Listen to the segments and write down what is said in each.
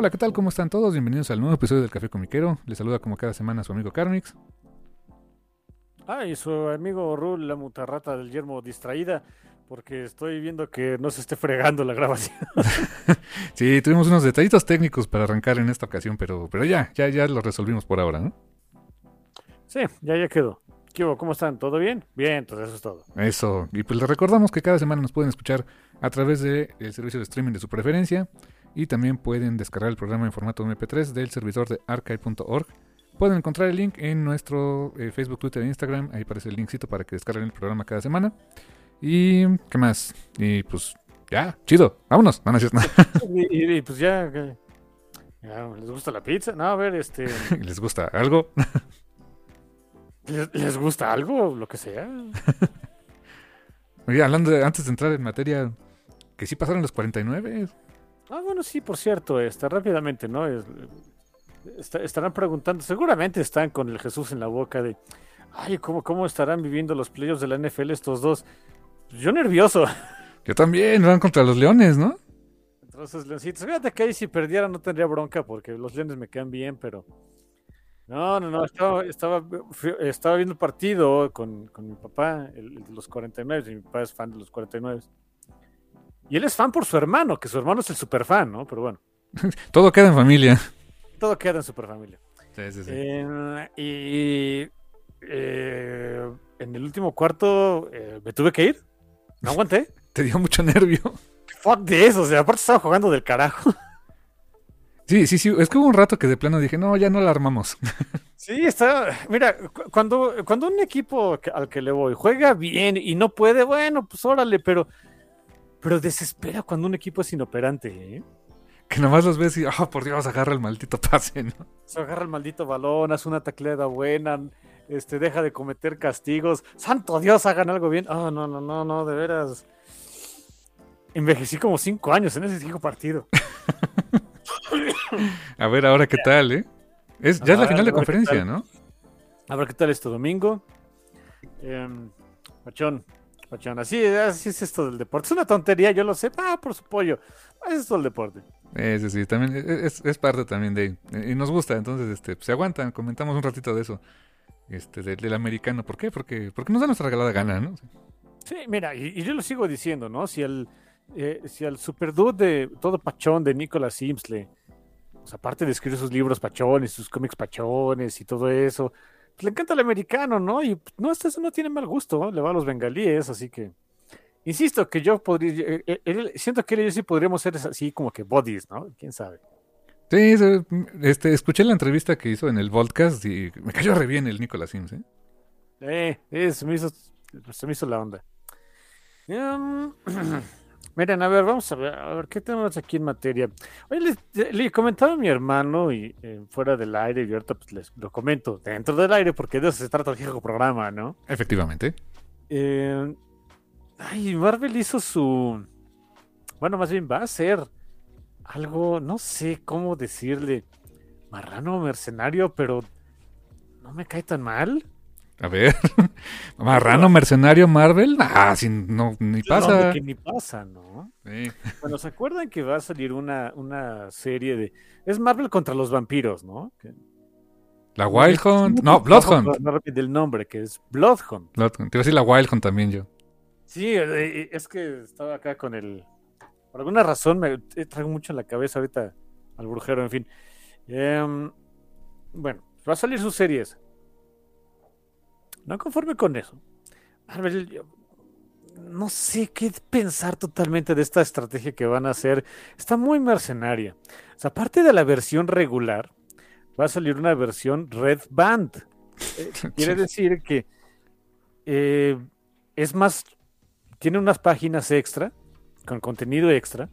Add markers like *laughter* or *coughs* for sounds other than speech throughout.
Hola, ¿qué tal? ¿Cómo están todos? Bienvenidos al nuevo episodio del Café Comiquero. Les saluda como cada semana su amigo Carmix. Ah, y su amigo Rul, la mutarrata del yermo distraída, porque estoy viendo que no se esté fregando la grabación. *laughs* *laughs* sí, tuvimos unos detallitos técnicos para arrancar en esta ocasión, pero, pero ya, ya, ya lo resolvimos por ahora, ¿no? Sí, ya, ya quedó. ¿Cómo están? ¿Todo bien? Bien, entonces eso es todo. Eso, y pues les recordamos que cada semana nos pueden escuchar a través del servicio de streaming de su preferencia y también pueden descargar el programa en formato MP3 del servidor de archive.org. Pueden encontrar el link en nuestro eh, Facebook, Twitter e Instagram. Ahí aparece el linkcito para que descarguen el programa cada semana. Y, ¿qué más? Y pues, ya, chido, vámonos. No, no, cierto. *laughs* y, y, pues ya, ya, ¿les gusta la pizza? No, a ver, este... *laughs* ¿Les gusta algo? *laughs* ¿Les, ¿Les, gusta algo? Lo que sea. Oye, hablando de, antes de entrar en materia, que sí pasaron los 49. Ah, bueno, sí, por cierto, está rápidamente, ¿no? Es, está, estarán preguntando, seguramente están con el Jesús en la boca de, ay, ¿cómo, cómo estarán viviendo los playoffs de la NFL estos dos? Yo nervioso. *laughs* Yo también, van contra los Leones, ¿no? Entonces, Leoncitos, fíjate que ahí si perdiera no tendría bronca porque los Leones me quedan bien, pero... No, no, no, estaba, estaba, estaba viendo el partido con, con mi papá, el, el de los 49, y mi papá es fan de los 49. Y él es fan por su hermano, que su hermano es el super fan, ¿no? Pero bueno. *laughs* Todo queda en familia. Todo queda en super familia. Sí, sí, sí. Eh, y eh, en el último cuarto eh, me tuve que ir. No aguanté. *laughs* Te dio mucho nervio. Fuck de eso, o sea, aparte estaba jugando del carajo. *laughs* Sí, sí, sí. Es que hubo un rato que de plano dije, no, ya no la armamos. Sí, está. Mira, cuando, cuando un equipo al que le voy juega bien y no puede, bueno, pues órale, pero pero desespera cuando un equipo es inoperante, ¿eh? Que nomás los ves y, oh, por Dios, agarra el maldito pase, ¿no? Se agarra el maldito balón, hace una tacleada buena, este, deja de cometer castigos. ¡Santo Dios, hagan algo bien! Oh, no, no, no, no, de veras. Envejecí como cinco años en ese cinco partido. *laughs* a ver ahora qué tal, ¿eh? Es, ya es la final de conferencia, ¿no? A ver qué tal este domingo. Eh, Machón, Pachón, así, así es esto del deporte. Es una tontería, yo lo sé. Ah, por su pollo. Así es esto del deporte. Sí, sí, también es, es, parte también de y nos gusta, entonces este se aguantan, comentamos un ratito de eso. Este del, del americano, ¿por qué? Porque porque nos da nuestra regalada gana, ¿no? Sí, mira, y, y yo lo sigo diciendo, ¿no? Si el eh, si al superdude de todo pachón de Nicolas Sims le pues, aparte de escribir sus libros pachones, sus cómics pachones y todo eso, pues le encanta el americano, ¿no? Y no, esto no tiene mal gusto, ¿no? le va a los bengalíes, así que. Insisto que yo podría. Eh, él, siento que él y yo sí podríamos ser así como que bodies, ¿no? ¿Quién sabe? Sí, este, escuché la entrevista que hizo en el podcast y me cayó re bien el Nicolas Sims, ¿eh? Eh, eh se, me hizo, se me hizo la onda. Um, *clears throat* miren, a ver, vamos a ver, a ver, ¿qué tenemos aquí en materia? Oye, le, comentaba a mi hermano y eh, fuera del aire, y ahorita pues les lo comento dentro del aire, porque de eso se trata el viejo programa, ¿no? Efectivamente. Eh, ay, Marvel hizo su. Bueno, más bien va a ser algo, no sé cómo decirle, marrano mercenario, pero no me cae tan mal. A ver, *laughs* marrano mercenario Marvel, ah, sin, no, ni pasa. No, que ni pasa, ¿no? Sí. Bueno, ¿se acuerdan que va a salir una, una serie de... Es Marvel contra los vampiros, ¿no? Que... La Wild Hunt, no, Blood Hunt. No, repite el nombre, que es Blood Hunt. Blood Hunt. Te iba a decir la Wild Hunt también yo. Sí, es que estaba acá con el Por alguna razón me traigo mucho en la cabeza ahorita al brujero, en fin. Em, bueno, va a salir sus series. No conforme con eso. Marvel, no sé qué pensar totalmente de esta estrategia que van a hacer. Está muy mercenaria. O sea, aparte de la versión regular, va a salir una versión Red Band. Eh, *laughs* quiere decir que eh, es más, tiene unas páginas extra, con contenido extra.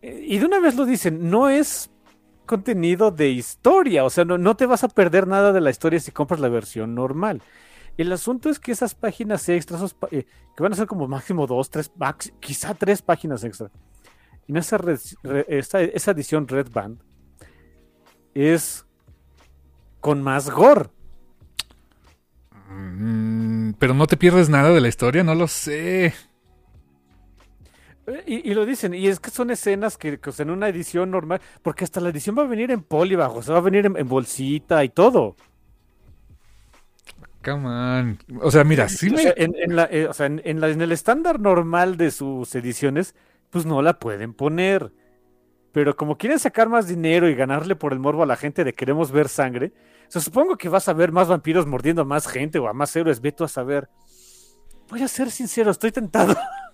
Eh, y de una vez lo dicen, no es contenido de historia, o sea, no, no te vas a perder nada de la historia si compras la versión normal. El asunto es que esas páginas extras, que van a ser como máximo dos, tres, quizá tres páginas extra. Y esa, esa edición Red Band es con más gore. Mm, pero no te pierdes nada de la historia, no lo sé. Y, lo dicen, y es que son escenas que, en una edición normal, porque hasta la edición va a venir en poli bajo, se va a venir en, bolsita y todo. Come on. O sea, mira, sí me... en, la, eh, o sea, en, en el estándar normal de sus ediciones, pues no la pueden poner. Pero como quieren sacar más dinero y ganarle por el morbo a la gente de queremos ver sangre, se supongo que vas a ver más vampiros mordiendo a más gente o a más héroes, veto a saber. Voy a ser sincero, estoy tentado. *laughs*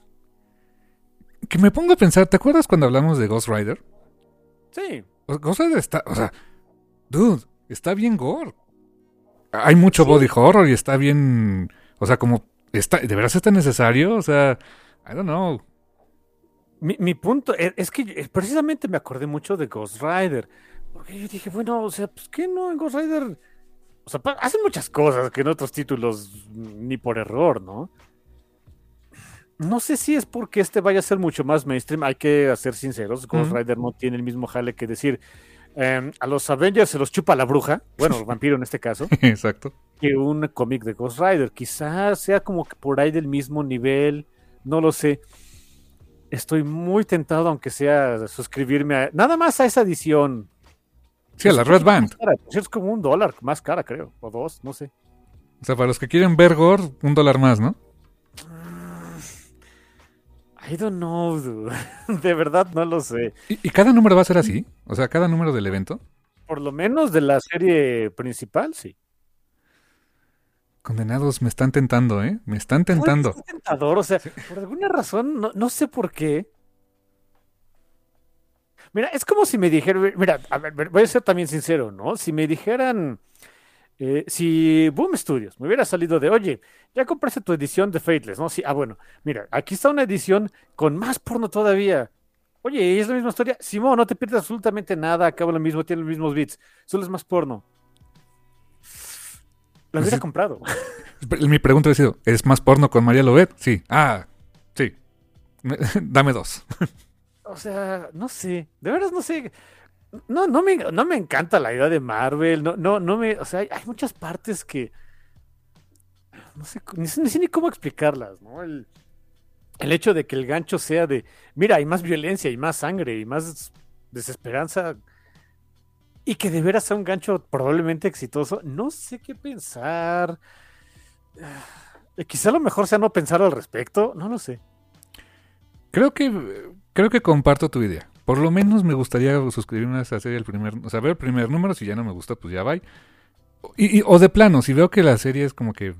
Que me pongo a pensar, ¿te acuerdas cuando hablamos de Ghost Rider? Sí. Ghost Rider está, o sea, dude, está bien gore. Hay mucho body horror y está bien, o sea, como, está, ¿de verdad está necesario? O sea, I don't know. Mi, punto e, es, que eh, precisamente me acordé mucho de Ghost Rider. Porque yo dije, bueno, o sea, pues que no en Ghost Rider. O sea, hacen muchas cosas que en otros títulos ni por error, ¿no? No sé si es porque este vaya a ser mucho más mainstream. Hay que ser sinceros. Ghost Rider no tiene el mismo jale que decir. Em, a los Avengers se los chupa la bruja. Bueno, el *laughs* vampiro en este caso. Exacto. Que un cómic de Ghost Rider. Quizás sea como que por ahí del mismo nivel. No lo sé estoy muy tentado, aunque sea suscribirme a, nada más a esa edición. Sí, a la Red Band. Es como un dólar más cara, creo, o dos, no sé. O sea, para los que quieren ver Gore, un dólar más, ¿no? I don't know, *laughs* De verdad no lo sé. ¿Y, cada número va a ser así? O sea, cada número del evento. Por lo menos de la serie principal, sí. Condenados, me están tentando, ¿eh? Me están tentando. Es tentador, o sea, por alguna razón, no, sé por qué. Mira, es como si me dijeran, mira, a ver, voy a ser también sincero, ¿no? Si me dijeran, eh, si Boom Studios me hubiera salido de, oye, ya compraste tu edición de Fateless, ¿no? Sí, ah, bueno, mira, aquí está una edición con más porno todavía. Oye, es la misma historia. Simón, no te pierdes absolutamente nada, acaba lo mismo, tiene los mismos beats, solo es más porno. Lo hubiera comprado. *laughs* Mi pregunta ha sido, ¿es más porno con María Lobet? Sí. Ah, sí. *laughs* Dame dos. *laughs* O sea, no sé. De veras no sé. No, no me, no me encanta la idea de Marvel. No, no, no me. O sea, hay, muchas partes que. No sé, ni, cómo explicarlas, ¿no? El, el hecho de que el gancho sea de. Mira, hay más violencia, y más sangre, y más desesperanza y que de veras sea un gancho probablemente exitoso, no sé qué pensar. Eh, quizá lo mejor sea no pensar al respecto, no lo sé. Creo que creo que comparto tu idea. Por lo menos me gustaría suscribirme a esa serie el primer, o sea, ver el primer número, si ya no me gusta, pues ya va. Y, o de plano, si veo que la serie es como que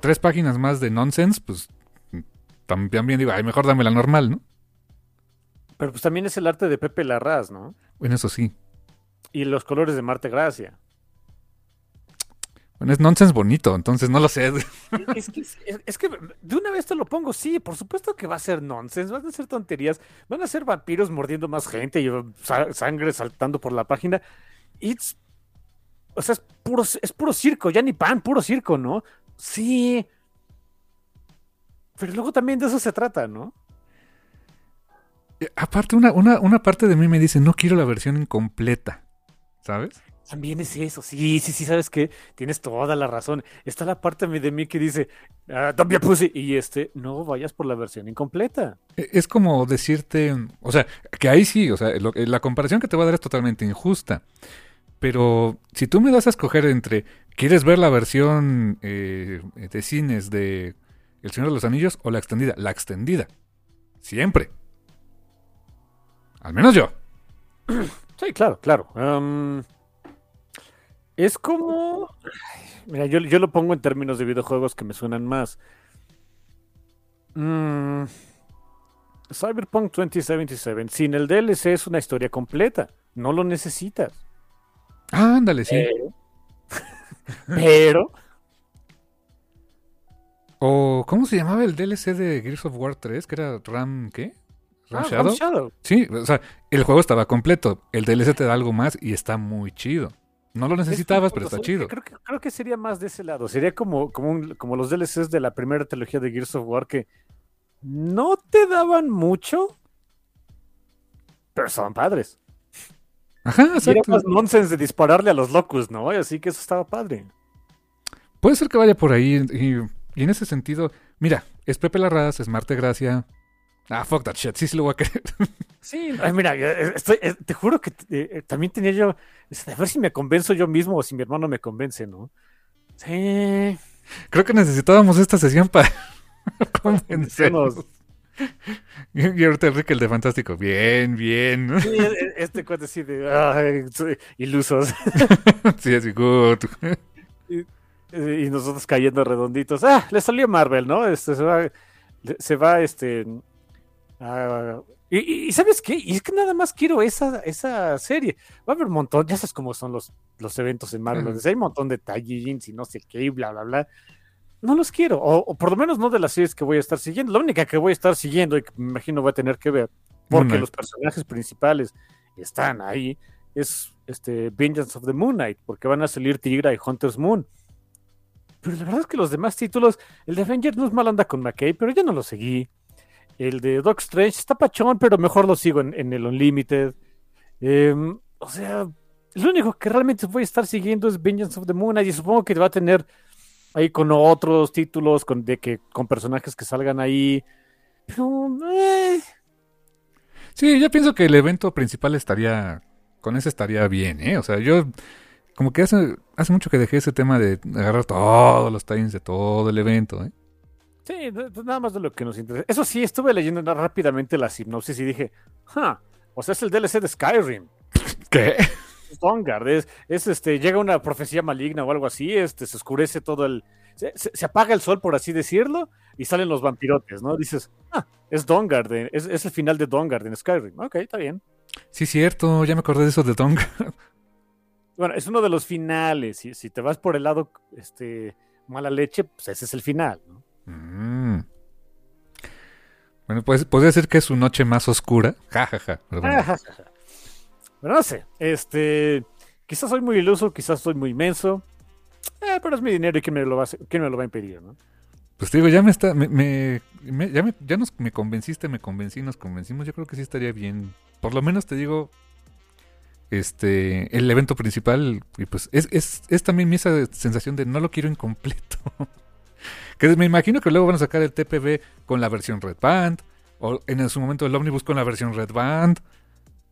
tres páginas más de nonsense, pues también digo, ay, mejor dame la normal, ¿no? Pero pues también es el arte de Pepe Larraz, ¿no? Bueno, eso sí. Y los colores de Marte Gracia. Bueno, es nonsense bonito, entonces no lo sé. *laughs* Es que, de una vez te lo pongo, sí, por supuesto que va a ser nonsense, van a ser tonterías, van a ser vampiros mordiendo más gente y sangre saltando por la página. It's, o sea, es puro, es puro circo, ya ni pan, puro circo, ¿no? Sí. Pero luego también de eso se trata, ¿no? Eh, aparte, una, una, una parte de mí me dice, no quiero la versión incompleta. ¿sabes? También es eso, sí, sí, sí, ¿sabes qué? Tienes toda la razón. Está la parte de mí que dice, ah, be pussy, y este, no vayas por la versión incompleta. E, es como decirte, o sea, que ahí sí, o sea, la comparación que te voy a dar es totalmente injusta. Pero si tú me das a escoger entre, ¿quieres ver la versión eh, de cines de El Señor de los Anillos o la extendida? La extendida. Siempre. Al menos yo. Sí, claro, claro. Um, es como. Mira, yo, yo, lo pongo en términos de videojuegos que me suenan más. Mm, Cyberpunk 2077, sin el DLC es una historia completa. No lo necesitas. Ah, ándale, sí. Pero. *laughs* pero o, ¿cómo se llamaba el DLC de Gears of War 3? Que era Ram, ¿qué? ¿Ram, ah, Shadow? Ram Shadow? Sí, o sea, el juego estaba completo. El DLC te da algo más y está muy chido. No lo necesitabas, pero está chido. Creo que, creo que sería más de ese lado. Sería como, como, como los DLCs de la primera trilogía de Gears of War que no te daban mucho, pero son padres. Ajá, exacto. Era más nonsense de dispararle a los locos, ¿no? Así que eso estaba padre. Puede ser que vaya por ahí y y en ese sentido, mira, es Pepe Larraz, es Marte Gracia. Ah, fuck that shit, sí, sí lo voy a querer. *laughs* Sí, mira, eh, eh, te juro que eh, también tenía yo, a ver si me convenzo yo mismo o si mi hermano me convence, ¿no? Sí. Creo que necesitábamos esta sesión para *laughs* convencernos. Y ahorita Enrique el de Fantástico. Bien, bien. Sí, e, e, este cuate así de ay, ilusos. *laughs* sí, así, good. Y nosotros cayendo redonditos. Ah, le salió Marvel, ¿no? Este, se va, se va este... y, ¿sabes qué? Y es que nada más quiero esa, esa serie. Va a haber un montón, ya sabes cómo son los, los eventos en Marvel. Hay un montón de tallings y no sé qué, y bla, bla, bla. No los quiero, o, por lo menos no de las series que voy a estar siguiendo. La única que voy a estar siguiendo y que me imagino voy a tener que ver, porque los personajes principales están ahí, es este Vengeance of the Moon Knight, porque van a salir Tigra y Hunter's Moon. Pero la verdad es que los demás títulos, el de Avengers no es mal anda con McKay, pero yo no lo seguí. El de Doc Strange está pachón, pero mejor lo sigo en, el Unlimited. Em, o sea, lo único que realmente voy a estar siguiendo es Vengeance of the Moon y supongo que va a tener ahí con otros títulos, con, de que, con personajes que salgan ahí. Pero, eh. Sí, yo pienso que el evento principal estaría, con ese estaría bien, ¿eh? O sea, yo como que hace, hace mucho que dejé ese tema de agarrar todos los times de todo el evento, ¿eh? Sí, nada más de lo que nos interesa. Eso sí, estuve leyendo rápidamente la sinopsis y dije, ¡ja! O sea, es el DLC de Skyrim. *laughs* ¿Qué? Es, es, este, llega una profecía maligna o algo así, este, se oscurece todo el. Se, se, apaga el sol, por así decirlo, y salen los vampirotes, ¿no? Dices, ah, es Dongard, es, es el final de Dongard en Skyrim. Ok, está bien. Sí, cierto, ya me acordé de eso de Dongard. *laughs* Bueno, es uno de los finales. Si, si te vas por el lado este, mala leche, pues ese es el final, ¿no? Mm. Bueno, pues podría decir que es su noche más oscura. *laughs* Ja, ja, ja. Pero, no sé. Este. Quizás soy muy iluso, quizás soy muy inmenso. Eh, pero es mi dinero y quién me lo va a, quién me lo va a impedir, ¿no? Pues te digo, ya me está. Me, me, ya me, ya nos, me convenciste, me convencí, nos convencimos. Yo creo que sí estaría bien. Por lo menos te digo, este el evento principal y pues es, es, es también esa sensación de no lo quiero incompleto *laughs* que me imagino que luego van a sacar el TPB con la versión Red Band o en su momento el Omnibus con la versión Red Band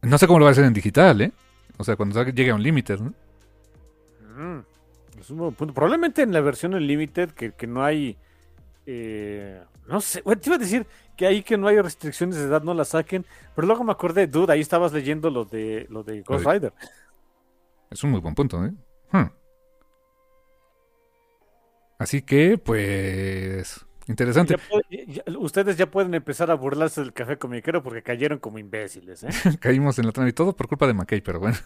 no sé cómo lo va a hacer en digital eh o sea cuando llegue a un límite ¿no? Mm, es un punto. probablemente en la versión Unlimited que, que no hay eh, no sé, te iba a decir que ahí que no hay restricciones de edad no la saquen, pero luego me acordé, dude, ahí estabas leyendo lo de lo de Ghost Rider. Es un muy buen punto, ¿eh? Hmm. Así que, pues, interesante. ustedes ya pueden empezar a burlarse del café comiquero porque cayeron como imbéciles, ¿eh? *laughs* Caímos en la trama y todo por culpa de McKay, pero bueno.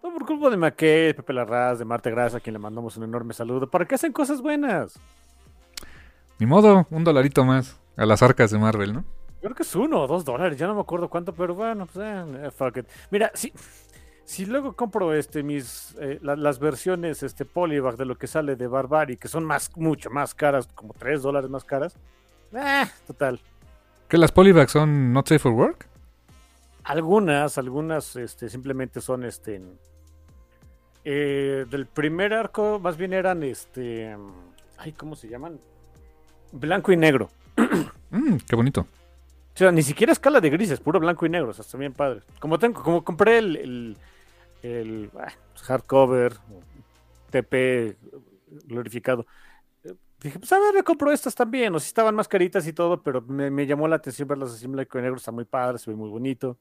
Todo por culpa de McKay, Pepe Larraz, de Marte Grasa, a quien le mandamos un enorme saludo. ¿Para qué hacen cosas buenas? Ni modo, un dolarito más a las arcas de Marvel, ¿no? Creo que es uno o dos dólares, ya no me acuerdo cuánto, pero bueno, pues eh, fuck it. Mira, si, si luego compro este mis eh, las versiones este Polybag de lo que sale de Barbari, que son más, mucho más caras, como tres dólares más caras, eh, total. ¿Que las Polybags son not safe for work? Algunas, algunas este, simplemente son este eh, del primer arco, más bien eran este ay, ¿cómo se llaman? blanco y negro. *clears throat* Mm, qué bonito. O sea, ni siquiera escala de grises, puro blanco y negro, o sea, está bien padre. Como tengo, como compré el, el, ah, hardcover, TP glorificado. Dije, pues a ver, me compro estas también. O si estaban más caritas y todo, pero me, llamó la atención verlas así en blanco negro. Está muy padre, se ve muy bonito.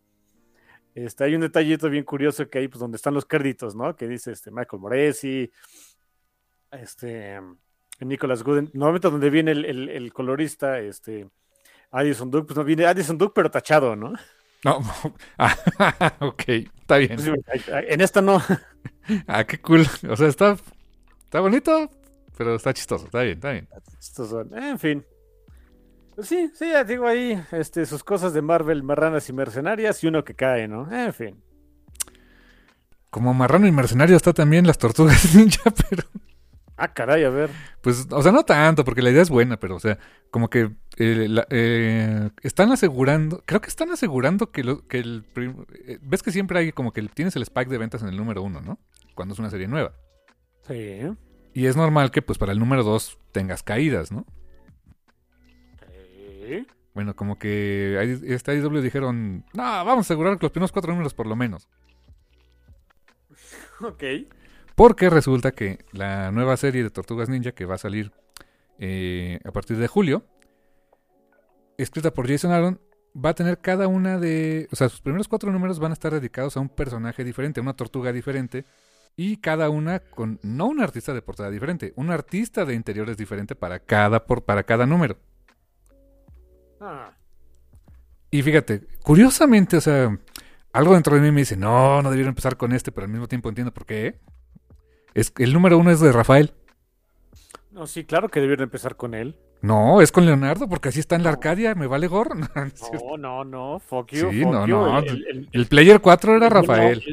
Este, hay un detallito bien curioso que hay, pues, donde están los créditos, ¿no? Que dice este Michael Moresi, este, Nicholas Gooden. Normalmente donde viene el, el- el colorista, este, Addison Duke, pues no viene Addison Duke, pero tachado, ¿no? No, *laughs* ah, *laughs* ok, está bien. En esta no. *laughs* Ah, qué cool. O sea, está, está bonito, pero está chistoso. Está bien, está bien. Son, en fin. Pues sí, sí, ya digo ahí, este, sus cosas de Marvel, marranas y mercenarias, y uno que cae, ¿no? En fin. Como marrano y mercenario está también las tortugas ninja, pero Ah, caray, a ver. pues, o sea, no tanto, porque la idea es buena, pero, o sea, como que eh, la- eh, están asegurando, creo que están asegurando que, lo- que el, eh, ves que siempre hay como que tienes el spike de ventas en el número uno, ¿no? Cuando es una serie nueva. Sí. Y es normal que, pues, para el número dos tengas caídas, ¿no? Sí. Bueno, como que este IW dijeron, no, vamos a asegurar que los primeros cuatro números por lo menos. *laughs* Ok. Porque resulta que la nueva serie de Tortugas Ninja que va a salir eh, a partir de julio, escrita por Jason Aaron, va a tener cada una de... O sea, sus primeros cuatro números van a estar dedicados a un personaje diferente, a una tortuga diferente, y cada una con no un artista de portada diferente, un artista de interiores diferente para cada, por, para cada número. Ah, Y fíjate, curiosamente, o sea, algo dentro de mí me dice, no, no debieron empezar con este, pero al mismo tiempo entiendo por qué. Es, el número uno es de Rafael. no, sí, claro que debieron empezar con él. No, es con Leonardo, porque así está en la Arcadia, me vale gorro. *laughs* No, no. No, no, fuck you, Sí, fuck no, you. no, El, el- El Player 4 era el- Rafael,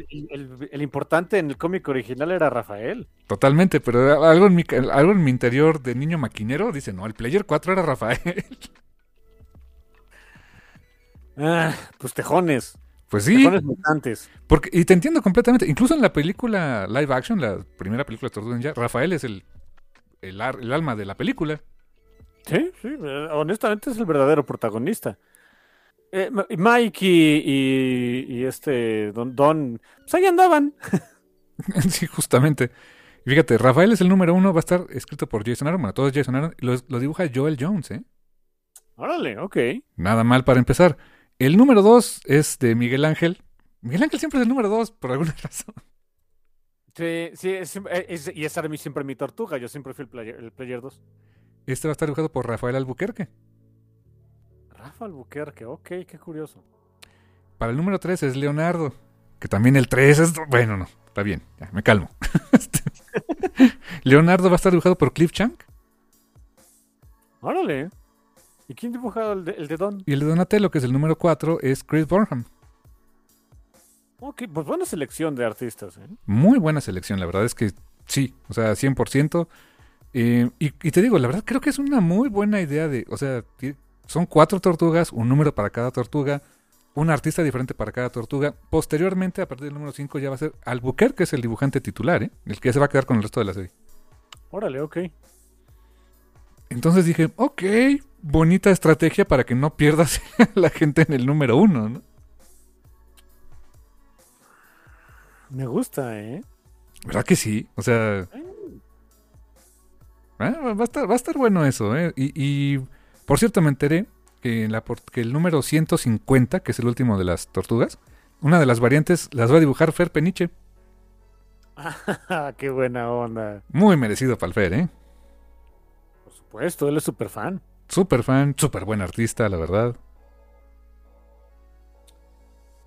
el- importante en el cómic original era Rafael. totalmente, pero algo en, mi, algo en mi interior de niño maquinero dice, no, el Player 4 era Rafael. *laughs* Ah, pues tejones. Pues sí, mutantes. porque, y te entiendo completamente. Incluso en la película live action, la primera película de Tortuga Ninja, Rafael es el, el, ar- el alma de la película. Sí, sí, eh, honestamente es el verdadero protagonista. Eh, Mike y, y- y este Don, Don, pues ahí andaban. *laughs* sí, justamente. Fíjate, Rafael es el número uno, va a estar escrito por Jason Aaron. Bueno, todo es Jason Aaron. Lo, lo dibuja Joel Jones, ¿eh? Órale, ok. Nada mal para empezar. El número dos es de Miguel Ángel. Miguel Ángel siempre es el número dos, por alguna *laughs* razón. Sí, sí, es- eh, es- y esa era mi, siempre mi tortuga. Yo siempre fui el player, el player 2. Este va a estar dibujado por Rafael Albuquerque. Rafa Albuquerque, ok, qué curioso. Para el número tres es Leonardo. Que también el tres es... Bueno, no, está bien, ya, me calmo. *laughs* Este, *laughs* Leonardo va a estar dibujado por Cliff Chang. Órale. ¿Y quién dibujado el de, el de Don? Y el de Donatello, que es el número cuatro, es Chris Burnham. Ok, pues buena selección de artistas, ¿eh? Muy buena selección, la verdad es que sí, o sea, 100%. Eh, y, y te digo, la verdad creo que es una muy buena idea de, o sea, son cuatro tortugas, un número para cada tortuga, un artista diferente para cada tortuga. Posteriormente, a partir del número 5 ya va a ser Albuquerque, que es el dibujante titular, ¿eh? el que se va a quedar con el resto de la serie. Órale, ok. Entonces dije, ok, bonita estrategia para que no pierdas a *laughs* la gente en el número uno, ¿no? Me gusta, ¿eh? ¿Verdad que sí? O sea, ah, va, a estar, va a estar bueno eso, ¿eh? Y, y, por cierto, me enteré que, en la, por- que el número 150, que es el último de las tortugas, una de las variantes las va a dibujar Fer Peniche. *laughs* qué buena onda. Muy merecido para el Fer, ¿eh? Supuesto, él es súper fan. Súper fan, súper buen artista, la verdad.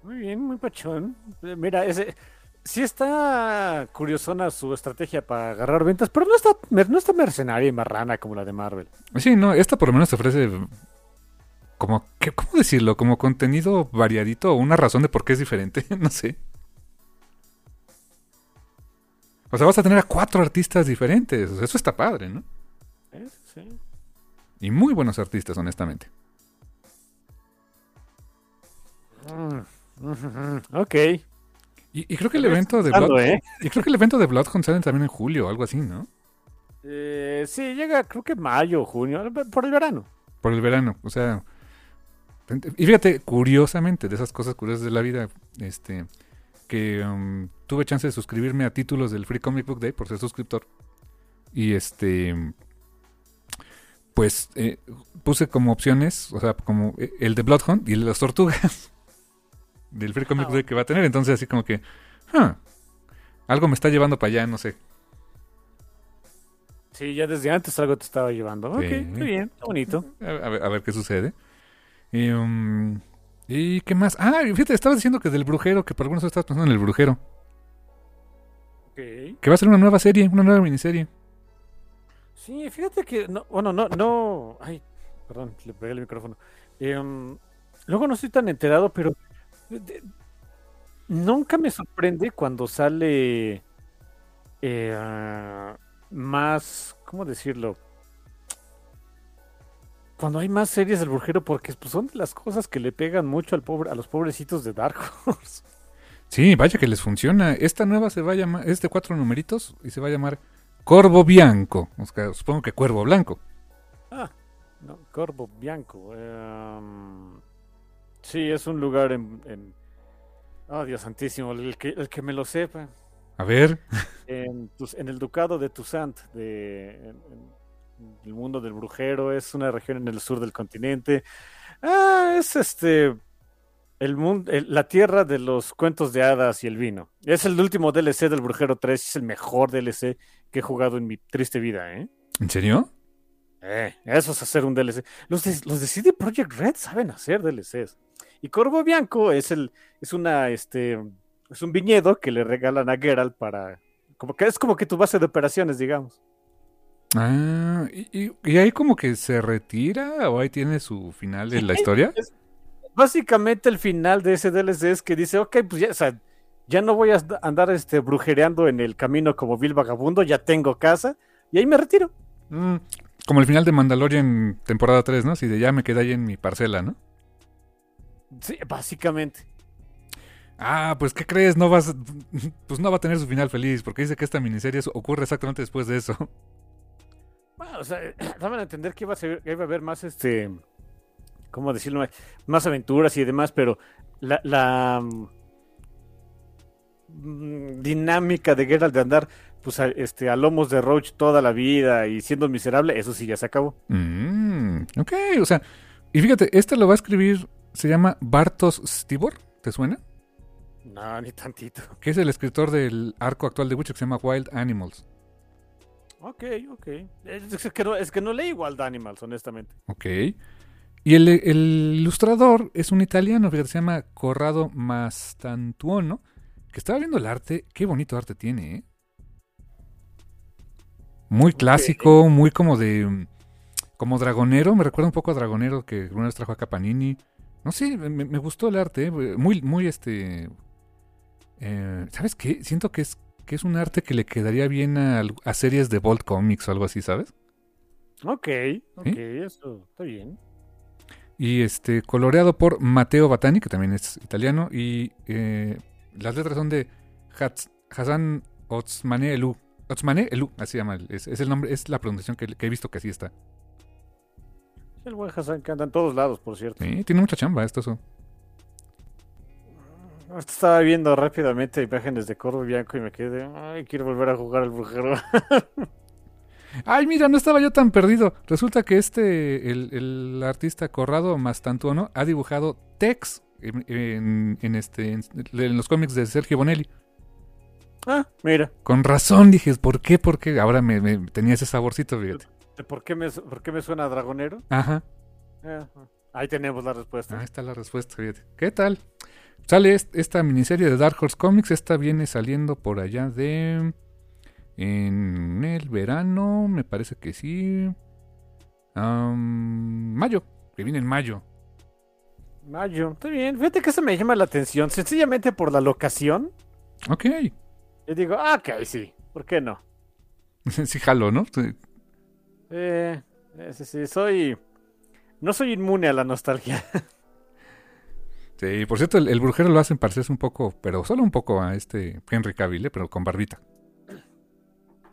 Muy bien, muy pachón. Eh, Mira, ese sí está curiosona su estrategia para agarrar ventas, pero no está, no está mercenaria y marrana como la de Marvel. Sí, no, esta por lo menos te ofrece como, ¿qué- ¿cómo decirlo? Como contenido variadito o una razón de por qué es diferente, *laughs* no sé. O sea, vas a tener a cuatro artistas diferentes, eso está padre, ¿no? Sí. Y muy buenos artistas, honestamente. Mm, *laughs* Ok. Y, y creo que el evento de Blood, ¿eh? y creo que el evento de Bloodhound sale también en julio o algo así, ¿no? Eh, sí, llega creo que mayo, junio, por el verano. Por el verano, o sea. Y fíjate, curiosamente, de esas cosas curiosas de la vida, este, que um, tuve chance de suscribirme a títulos del Free Comic Book Day por ser suscriptor. Y este, pues eh, puse como opciones, o sea, como eh, el de Bloodhound y el de las tortugas. *laughs* del Free Comic Ah, que va a tener. Entonces, así como que, huh, algo me está llevando para allá, no sé. Sí, ya desde antes algo te estaba llevando. Ok, qué bien, bonito. A, ver, a ver qué sucede. Y, um, ¿y qué más? Ah, fíjate, estabas diciendo que del brujero, que por algunos estabas pensando en el brujero. Ok. Que va a ser una nueva serie, una nueva miniserie. Sí, fíjate que, no, bueno, no, no, ay, perdón, le pegué el micrófono. Em, luego no estoy tan enterado, pero nunca me sorprende cuando sale eh, más, ¿cómo decirlo? Cuando hay más series del brujero, porque pues, son de las cosas que le pegan mucho al pobre, a los pobrecitos de Dark Horse. Sí, vaya que les funciona. Esta nueva se va a llamar, es de cuatro numeritos y se va a llamar Corvo Bianco. O sea, supongo que Cuervo Blanco. Ah, no, Corvo Bianco. em, sí, es un lugar en, en- Oh, Dios santísimo, el que, el que me lo sepa. A ver. En, el ducado de Toussaint, de, en- en el mundo del brujero, es una región en el sur del continente. Ah, es este... El mundo, la tierra de los cuentos de hadas y el vino. Es el último DLC del Brujero 3, es el mejor DLC que he jugado en mi triste vida, ¿eh? ¿En serio? Eh, eso es hacer un DLC. Los de, los de CD Projekt Red saben hacer DLCs. Y Corvo Bianco es el, es una, este, es un viñedo que le regalan a Geralt para, como que es como que tu base de operaciones, digamos. Ah, ¿y, y- y ahí como que se retira o ahí tiene su final en la historia? Básicamente el final de ese DLC es que dice, ok, pues ya, o sea, ya no voy a andar, este, brujereando en el camino como vil vagabundo, ya tengo casa y ahí me retiro. Mm, como el final de Mandalorian temporada 3, ¿no? Si de ya me quedé ahí en mi parcela, ¿no? Sí, básicamente. Ah, pues ¿qué crees? No vas, *laughs* pues no va a tener su final feliz porque dice que esta miniserie ocurre exactamente después de eso. *laughs* Bueno, o sea, *clears throat* daban a entender que iba a, ser- que iba a haber más, este, ¿cómo decirlo? Más aventuras y demás, pero la, la mm, dinámica de Geralt de andar pues, a, este, a lomos de Roach toda la vida y siendo miserable, eso sí ya se acabó. Mm, ok, o sea, y fíjate, este lo va a escribir, se llama Bartos Stibor, ¿te suena? No, ni tantito. Que es el escritor del arco actual de Witcher que se llama Wild Animals. Ok, ok. Es que no, es que no leí Wild Animals, honestamente. Ok. Y el, el ilustrador es un italiano, fíjate, se llama Corrado Mastantuono, que estaba viendo el arte, qué bonito arte tiene, ¿eh? Muy clásico, muy como de... mm, como dragonero, me recuerda un poco a dragonero que alguna vez trajo acá Panini. No sé, me, me gustó el arte, ¿eh? muy, muy este... eh, ¿Sabes qué? Siento que es, que es un arte que le quedaría bien a, a series de Bolt Comics o algo así, ¿sabes? Ok, ok, eso está bien. Y este, coloreado por Matteo Batani, que también es italiano. Y eh, las letras son de Hats- Hassan Otsmane Elu. Otsmane Elu, así se llama. Es, es el nombre, es la pronunciación que, que he visto que así está. El buen Hassan que anda en todos lados, por cierto. Sí, tiene mucha chamba esto. eso. Estaba viendo rápidamente imágenes de Corvo Bianco y me quedé, ay, quiero volver a jugar al brujero. *laughs* Ay, mira, no estaba yo tan perdido. Resulta que este, el, el artista Corrado Mastantuono ha dibujado Tex en, este, en, en los cómics de Sergio Bonelli. ah, mira, Con razón dije, ¿por qué? Porque ahora me, me tenía ese saborcito, fíjate. ¿por qué me, por qué me suena a dragonero? Ajá. Ah, ahí tenemos la respuesta. Ahí está la respuesta, fíjate. ¿Qué tal? Sale est- esta miniserie de Dark Horse Comics. Esta viene saliendo por allá de. En el verano, me parece que sí. Mayo, que viene en mayo. Mayo, está bien. Fíjate que eso me llama la atención, sencillamente por la locación. Ok. Yo digo, ah, ok, sí, ¿por qué no? *laughs* sí, jalo, ¿no? Sí. Eh, eh, sí, sí, soy... No soy inmune a la nostalgia. *laughs* Sí, por cierto, el, el brujero lo hacen parecerse un poco, pero solo un poco a este Henry Cavill, ¿eh? pero con barbita.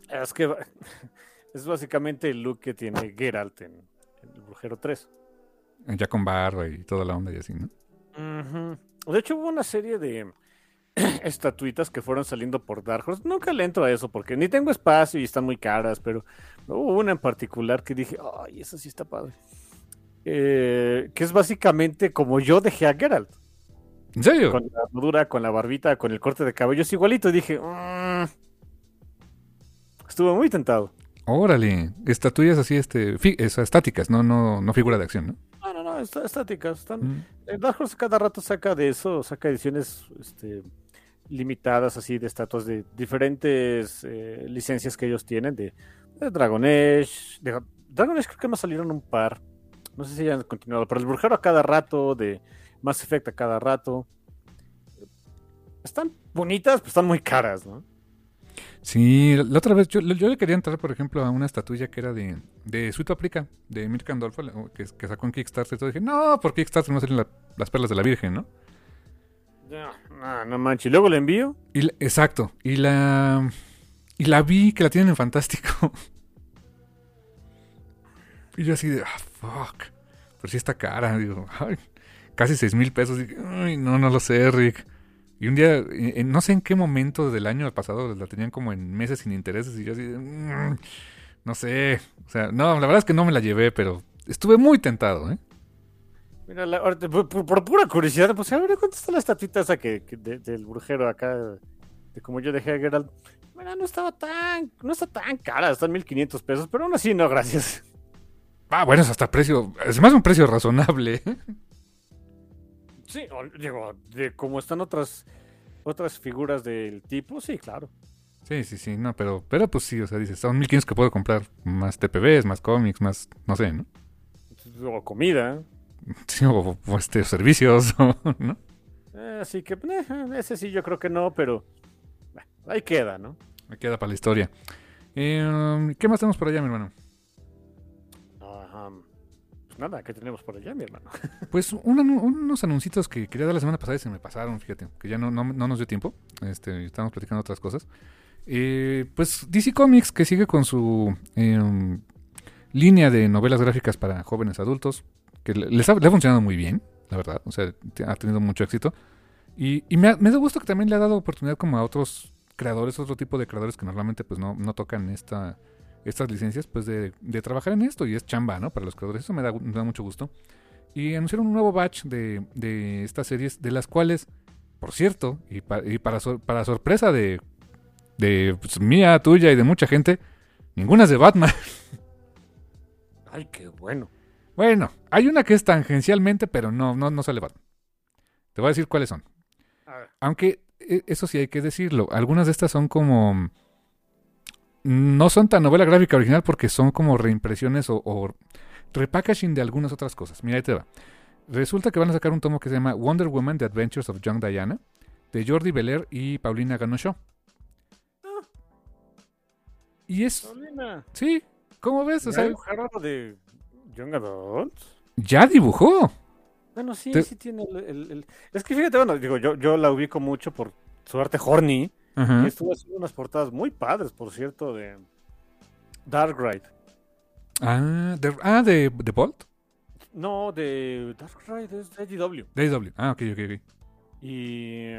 es que *laughs* es básicamente el look que tiene Geralt en, en El Brujero 3. Ya con barba y toda la onda y así, ¿no? De hecho, hubo una serie de *clears throat* estatuitas que fueron saliendo por Dark Horse. Nunca le entro a eso porque ni tengo espacio y están muy caras, pero hubo una en particular que dije, ay, esa sí está padre. Eh, que es básicamente como yo dejé a Geralt. ¿En serio? Con la armadura, con la barbita, con el corte de cabello, es igualito. Dije, "Mm". estuve muy tentado. Órale, estatuillas así, este, estáticas, no, no, no figura de acción, ¿no? No, está estáticas. Están... Mm. Dark Horse cada rato saca de eso, saca ediciones este, limitadas así de estatuas de diferentes eh, licencias que ellos tienen, de, de Dragon Age. De, Dragon Age creo que más salieron un par. No sé si ya han continuado, pero el Brujero a cada rato, de Mass Effect a cada rato. Están bonitas, pero están muy caras, ¿no? Sí, la otra vez yo, yo le quería entrar, por ejemplo, a una estatuilla que era de, de Sweet Paprika, de Mirka Andolfo, la- que, que sacó en Kickstarter. Y todo. dije, no, por Kickstarter no salen la- las perlas de la Virgen, ¿no? Ya, no, no manches. Y luego le envío. Y la- exacto, y la, y la vi que la tienen en Fantástico. *laughs* y yo así de, ah, fuck. Pero sí está cara, digo, ay, casi seis mil pesos. Dije, ay, no, no lo sé, Rick. Y un día, eh, eh, no sé en qué momento del año pasado la tenían como en meses sin intereses y yo así de, "Mm, no sé. O sea, no, la verdad es que no me la llevé, pero estuve muy tentado, ¿eh? Mira, la- por, por- por pura curiosidad, pues a ver, ¿cuánto está la estatuita esa que, que de- del brujero acá? De como yo dejé a Geralt. Mira, no estaba tan, no está tan cara, están 1500 pesos, pero aún así no, gracias. Ah, bueno, es hasta precio, es más un precio razonable. Sí, digo, de cómo están otras otras figuras del tipo, sí, claro. Sí, sí, sí, no, pero, pero pues sí, o sea, dices, son 1500 que puedo comprar más TPBs, más cómics, más, no sé, ¿no? O comida. *laughs* Sí, o, o, este, servicios, *laughs* ¿no? Eh, así que, eh, ese sí yo creo que no, pero bueno, ahí queda, ¿no? Me queda para la historia. Eh, ¿Qué más tenemos por allá, mi hermano? Nada, ¿qué tenemos por allá, mi hermano? *laughs* Pues unos anuncios que quería dar la semana pasada y se me pasaron, fíjate, que ya no, no, no nos dio tiempo. Este, estábamos platicando otras cosas. Eh, pues DC Comics, que sigue con su eh, línea de novelas gráficas para jóvenes adultos, que le- les ha, le ha funcionado muy bien, la verdad. O sea, ha tenido mucho éxito. Y, y me, ha- me da gusto que también le ha dado oportunidad como a otros creadores, otro tipo de creadores que normalmente pues no, no tocan esta, estas licencias, pues de, de trabajar en esto. Y es chamba, ¿no? Para los creadores. Eso me da, me da mucho gusto. Y anunciaron un nuevo batch de, de estas series, de las cuales, por cierto, y, pa- y para, sor- para sorpresa de, de pues, mía, tuya y de mucha gente, ninguna es de Batman. *laughs* Ay, qué bueno. Bueno, hay una que es tangencialmente, pero no, no, no sale Batman. Te voy a decir cuáles son. A ver. Aunque eh, eso sí hay que decirlo. Algunas de estas son como. No son tan novela gráfica original porque son como reimpresiones o, o repackaging de algunas otras cosas. Mira, ahí te va. Resulta que van a sacar un tomo que se llama Wonder Woman: The Adventures of Young Diana, de Jordi Belair y Paulina Ganoshaw. Y es. Paulina, Sí, ¿cómo ves? O sea, dibujaron lo de Young Adults? ya dibujó. Bueno, sí, Te- sí tiene el, el- el- Es que fíjate, bueno, digo, yo, yo la ubico mucho por su arte horny. Estuvo haciendo unas portadas muy padres, por cierto, de Dark Ride. Ah, de, ah, de, de Bolt. No, de Dark Ride es de IDW. De IW. Ah, ok, ok, ok. Y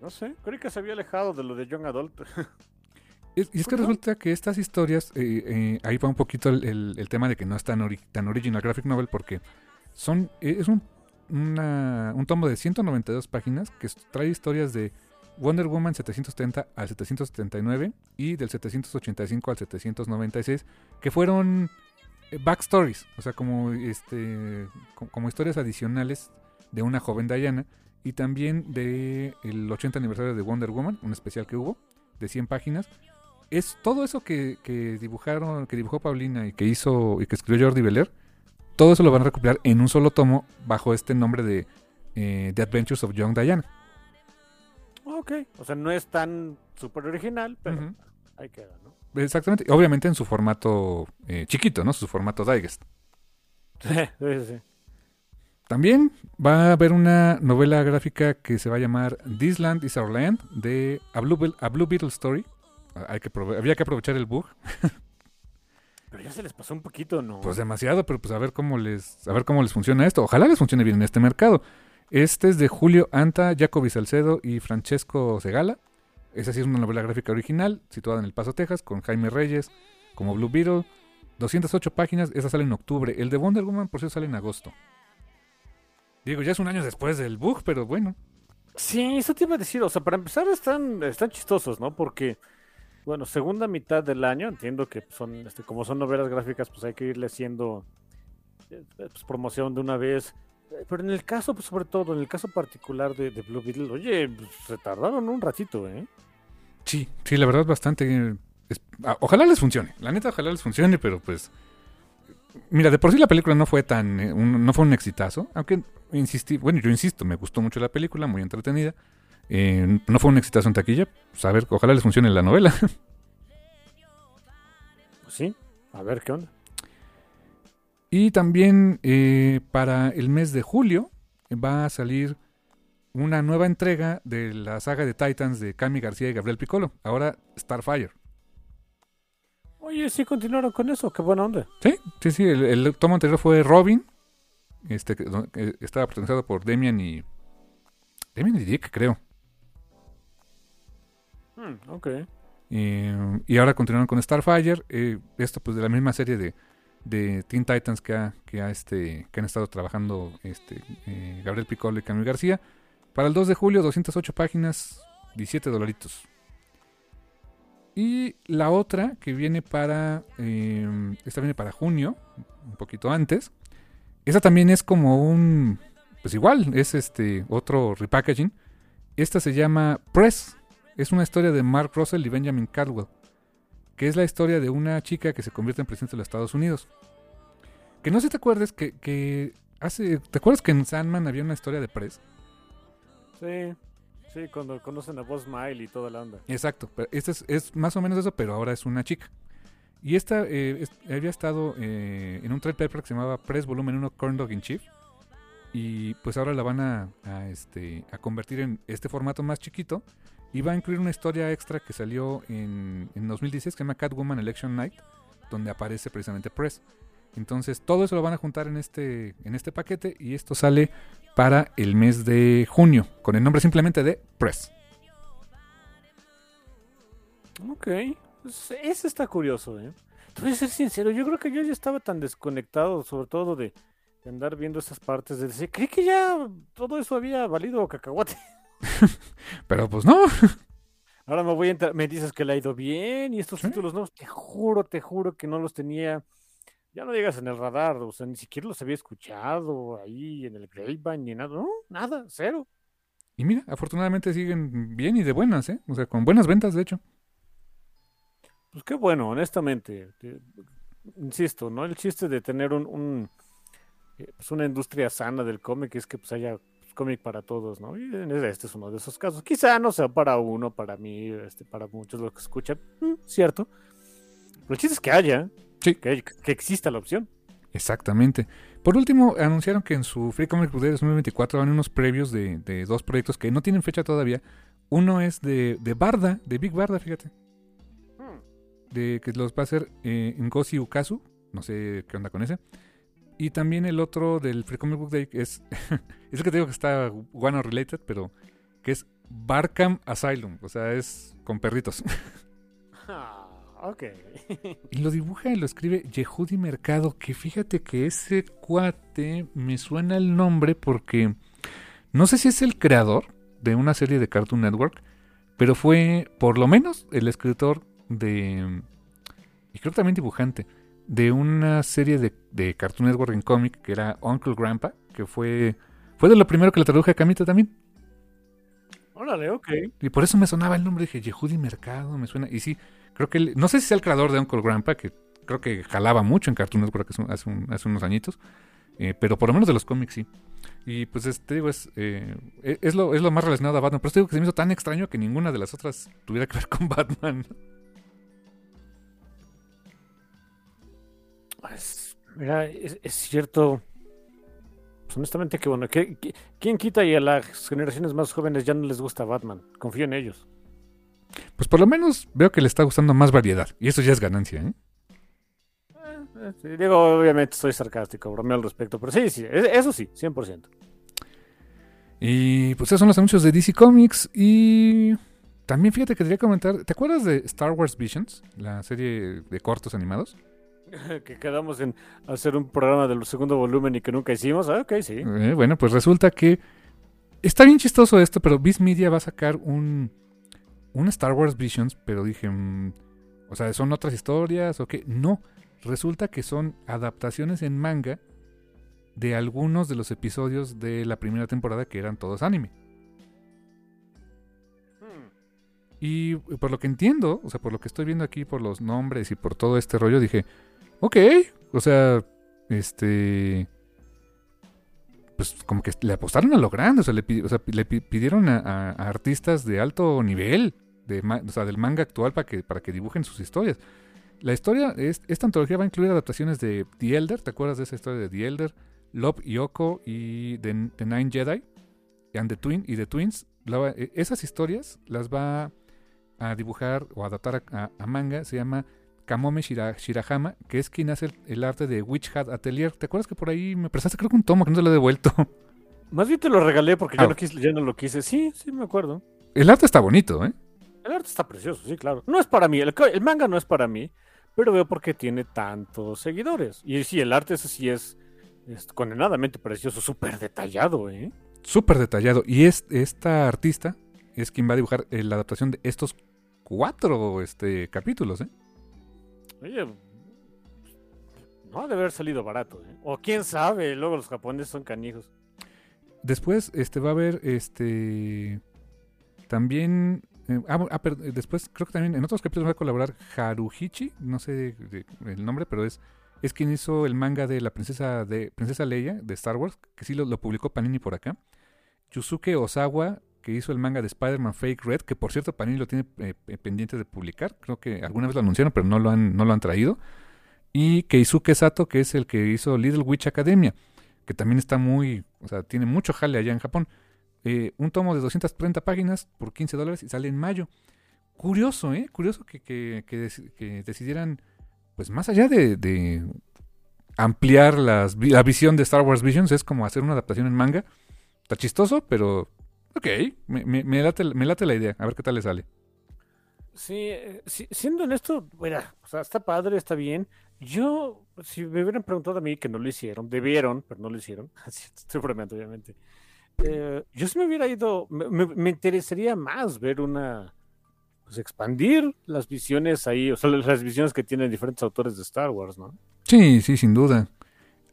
no sé, creo que se había alejado de lo de Young Adult. *laughs* Es- y es que ¿Por qué? resulta que estas historias, eh, eh, ahí va un poquito el, el- el tema de que no es tan, ori- tan original graphic novel porque son eh, es un, una- un tomo de 192 páginas que trae historias de Wonder Woman 730 al 779 y del 785 al 796 que fueron eh, backstories, o sea, como, este, co- como historias adicionales de una joven Diana y también de el 80 aniversario de Wonder Woman, un especial que hubo de 100 páginas es todo eso que, que dibujaron, que dibujó Paulina y que hizo y que escribió Jordi Belair, todo eso lo van a recopilar en un solo tomo bajo este nombre de eh, The Adventures of Young Diana. Ok, o sea, no es tan súper original, pero ahí queda, ¿no? Exactamente, obviamente en su formato eh, chiquito, ¿no? Su formato digest. *laughs* sí, sí, sí. También va a haber una novela gráfica que se va a llamar This Land is Our Land de A Blue, Be- A Blue Beetle Story. Hay que había que aprovechar el bug, *laughs* Pero ya se les pasó un poquito, ¿no? pues demasiado, pero pues a ver cómo les, a ver cómo les funciona esto. Ojalá les funcione bien en este mercado. Este es de Julio Anta, Jacobi Salcedo y Francesco Segala. Esa sí es una novela gráfica original, situada en El Paso, Texas, con Jaime Reyes como Blue Beetle. 208 páginas, esa sale en octubre. El de Wonder Woman, por cierto, sale en agosto. Digo, ya es un año después del bug, pero bueno. Sí, eso te iba a decir. O sea, para empezar están, están chistosos, ¿no? Porque, bueno, segunda mitad del año, entiendo que son, este, como son novelas gráficas, pues hay que irle haciendo eh, pues, promoción de una vez. Eh, Pero en el caso, pues sobre todo, en el caso particular de, de Blue Beetle, oye, pues, se tardaron un ratito, ¿eh? Sí, sí, la verdad bastante. es- ah, ojalá les funcione. La neta, ojalá les funcione, pero pues. Mira, de por sí la película no fue tan. eh, un- no fue un exitazo. Aunque insistí. Bueno, yo insisto, me gustó mucho la película, muy entretenida. Eh, no fue un exitazo en taquilla. Pues a ver, ojalá les funcione la novela. *laughs* Pues sí, a ver qué onda. Y también eh, para el mes de julio va a salir una nueva entrega de la saga de Titans de Cami García y Gabriel Piccolo. Ahora Starfire. Oye, sí continuaron con eso, qué buena onda. Sí, sí, sí. El, el tomo anterior fue Robin. Este, que- que estaba protagonizado por Demian y. Demian y Dick, creo. Hmm, ok. Eh, y ahora continuaron con Starfire. eh, esto, pues, de la misma serie de, de Teen Titans que, ha, que, ha, este, que han estado trabajando este, eh, Gabriel Piccolo y Camilo García. Para el 2 de julio, 208 páginas, 17 dolaritos. Y la otra que viene para. eh, esta viene para junio, un poquito antes. Esta también es como un. Pues igual, es este otro repackaging. Esta se llama Press. Es una historia de Mark Russell y Benjamin Caldwell. Que es la historia de una chica que se convierte en presidente de los Estados Unidos. Que no sé si te acuerdas que, que hace. ¿Te acuerdas que en Sandman había una historia de Press? Sí, sí, cuando conocen a Boss Smile y toda la onda. Exacto, pero esta es, es más o menos eso, pero ahora es una chica. Y esta eh, es- había estado eh, en un trade paper que se llamaba Press Volumen 1 Corn Dog in Chief. Y pues ahora la van a, este, a convertir en este formato más chiquito. Y va a incluir una historia extra que salió en, en 2016 que se llama Catwoman Election Night, donde aparece precisamente Press. Entonces todo eso lo van a juntar en este, en este paquete y esto sale para el mes de junio, con el nombre simplemente de Press. Ok, pues, ese está curioso, ¿eh? Te ser sincero, yo creo que yo ya estaba tan desconectado, sobre todo de, de andar viendo esas partes, de decir, creí que ya todo eso había valido cacahuate. *laughs* *laughs* Pero pues no, Ahora me voy a entrar, me dices que le ha ido bien y estos Sí. títulos nuevos, te juro, te juro que no los tenía, ya no llegas en el radar, o sea, ni siquiera los había escuchado ahí en el Grapevine ni nada, no, nada, cero. Y mira, afortunadamente siguen bien y de buenas, ¿eh? O sea, con buenas ventas, de hecho. Pues qué bueno, honestamente. te- insisto, ¿no? El chiste de tener un, un, pues una industria sana del cómic es que pues haya pues, cómic para todos, ¿no? Y en- este es uno de esos casos. Quizá no sea para uno, para mí, este, para muchos los que escuchan, mm, cierto. Pero el chiste es que haya, Sí. que, haya- que exista la opción. Exactamente. Por último, anunciaron que en su Free Comic Book Day 2024 van unos previos de, de dos proyectos que no tienen fecha todavía. Uno es de, de Barda, de Big Barda, fíjate. De, que los va a hacer eh, Ngozi Ukazu. No sé qué onda con ese. Y también el otro del Free Comic Book Day es. *laughs* es el que te digo que está One Related, pero que es Barkham Asylum. O sea, es con perritos. *laughs* Ah, ok. *laughs* Y lo dibuja y lo escribe Yehudi Mercado, que fíjate que ese cuate me suena el nombre porque no sé si es el creador de una serie de Cartoon Network, pero fue por lo menos el escritor de, y creo que también dibujante, de una serie de, de Cartoon Network en cómic que era Uncle Grandpa, que fue, fue de lo primero que le traduje a Camita también. Órale, ok. Y por eso me sonaba el nombre, dije, Yehudi Mercado, me suena. Y sí, creo que, él- no sé si sea el creador de Uncle Grandpa, que creo que jalaba mucho en Cartoon Network hace, hace, un- hace unos añitos, eh, pero por lo menos de los cómics sí. Y pues es- te digo, es, eh, e- es, lo, es lo más relacionado a Batman, pero te digo que se me hizo tan extraño que ninguna de las otras tuviera que ver con *laughs* Batman. Pues, mira, es, es cierto. Pues, honestamente, que bueno. ¿qué- qué- ¿Quién quita y a las generaciones más jóvenes ya no les gusta Batman? Confío en ellos. Pues por lo menos veo que le está gustando más variedad, y eso ya es ganancia, ¿eh? Eh, eh, digo, obviamente soy sarcástico, bromeo al respecto, pero sí, sí, eso sí, 100%. Y pues esos son los anuncios de DC Comics. Y también fíjate que quería comentar. ¿Te acuerdas de Star Wars Visions? La serie de cortos animados. *laughs* que quedamos en hacer un programa del segundo volumen y que nunca hicimos. Ah, ok, sí. Eh, bueno, pues resulta que Está bien chistoso esto, pero Beast Media va a sacar un, un Star Wars Visions, pero dije, mm, o sea, ¿son otras historias o qué? No, resulta que son adaptaciones en manga de algunos de los episodios de la primera temporada que eran todos anime. Hmm. Y por lo que entiendo, o sea, por lo que estoy viendo aquí, por los nombres y por todo este rollo, dije, ok, o sea, este... Pues como que le apostaron a lo grande, o sea, le, o pidieron a, artistas de alto nivel, de, o sea, del manga actual para que, para que dibujen sus historias. La historia, es, esta antología va a incluir adaptaciones de The Elder, ¿te acuerdas de esa historia de The Elder? Love, Yoko y The, Nine Jedi and the Twin y The Twins. E- esas historias las va a dibujar o adaptar a, a- a manga, se llama Kamome Shira- Shirahama, que es quien hace el, el arte de Witch Hat Atelier. ¿Te acuerdas que por ahí me prestaste creo que un tomo que no te lo he devuelto? *laughs* Más bien te lo regalé porque Ah. ya, no quise, ya no lo quise. Sí, sí, me acuerdo. El arte está bonito, ¿eh? El arte está precioso, sí, claro. No es para mí, el, manga no es para mí, pero veo por qué tiene tantos seguidores. Y sí, el arte ese sí es, es condenadamente precioso, súper detallado, ¿eh? Súper detallado. Y es, esta artista es quien va a dibujar eh, la adaptación de estos cuatro este, capítulos, ¿eh? Oye, no ha de haber salido barato, ¿eh? O quién sabe, luego los japoneses son canijos. Después este, va a haber este también eh, ah, ah, eh, después creo que también en otros capítulos va a colaborar Haruhichi, no sé el nombre, pero es es quien hizo el manga de la princesa de princesa Leia de Star Wars, que sí lo, lo publicó Panini por acá. Yusuke Osawa, que hizo el manga de Spider-Man Fake Red, que por cierto Panini lo tiene eh, eh, pendiente de publicar, creo que alguna vez lo anunciaron, pero no lo han no lo han traído. Y Keisuke Sato, que es el que hizo Little Witch Academia, que también está muy, o sea, tiene mucho jale allá en Japón. Eh, un tomo de 230 páginas por 15 dólares y sale en mayo. Curioso, ¿eh? Curioso que, que, que deci- que decidieran, pues más allá de, de ampliar las, la visión de Star Wars Visions, es como hacer una adaptación en manga. Está chistoso, pero ok, me, me, me late, me late la idea, a ver qué tal le sale. Sí, eh, si- siendo honesto, mira, o sea, está padre, está bien. Yo, si me hubieran preguntado a mí que no lo hicieron, debieron, pero no lo hicieron, *laughs* estoy bromeando, obviamente. Eh, yo sí me hubiera ido, me, me- me interesaría más ver una, pues expandir las visiones ahí, o sea, las visiones que tienen diferentes autores de Star Wars, ¿no? Sí, sí, sin duda.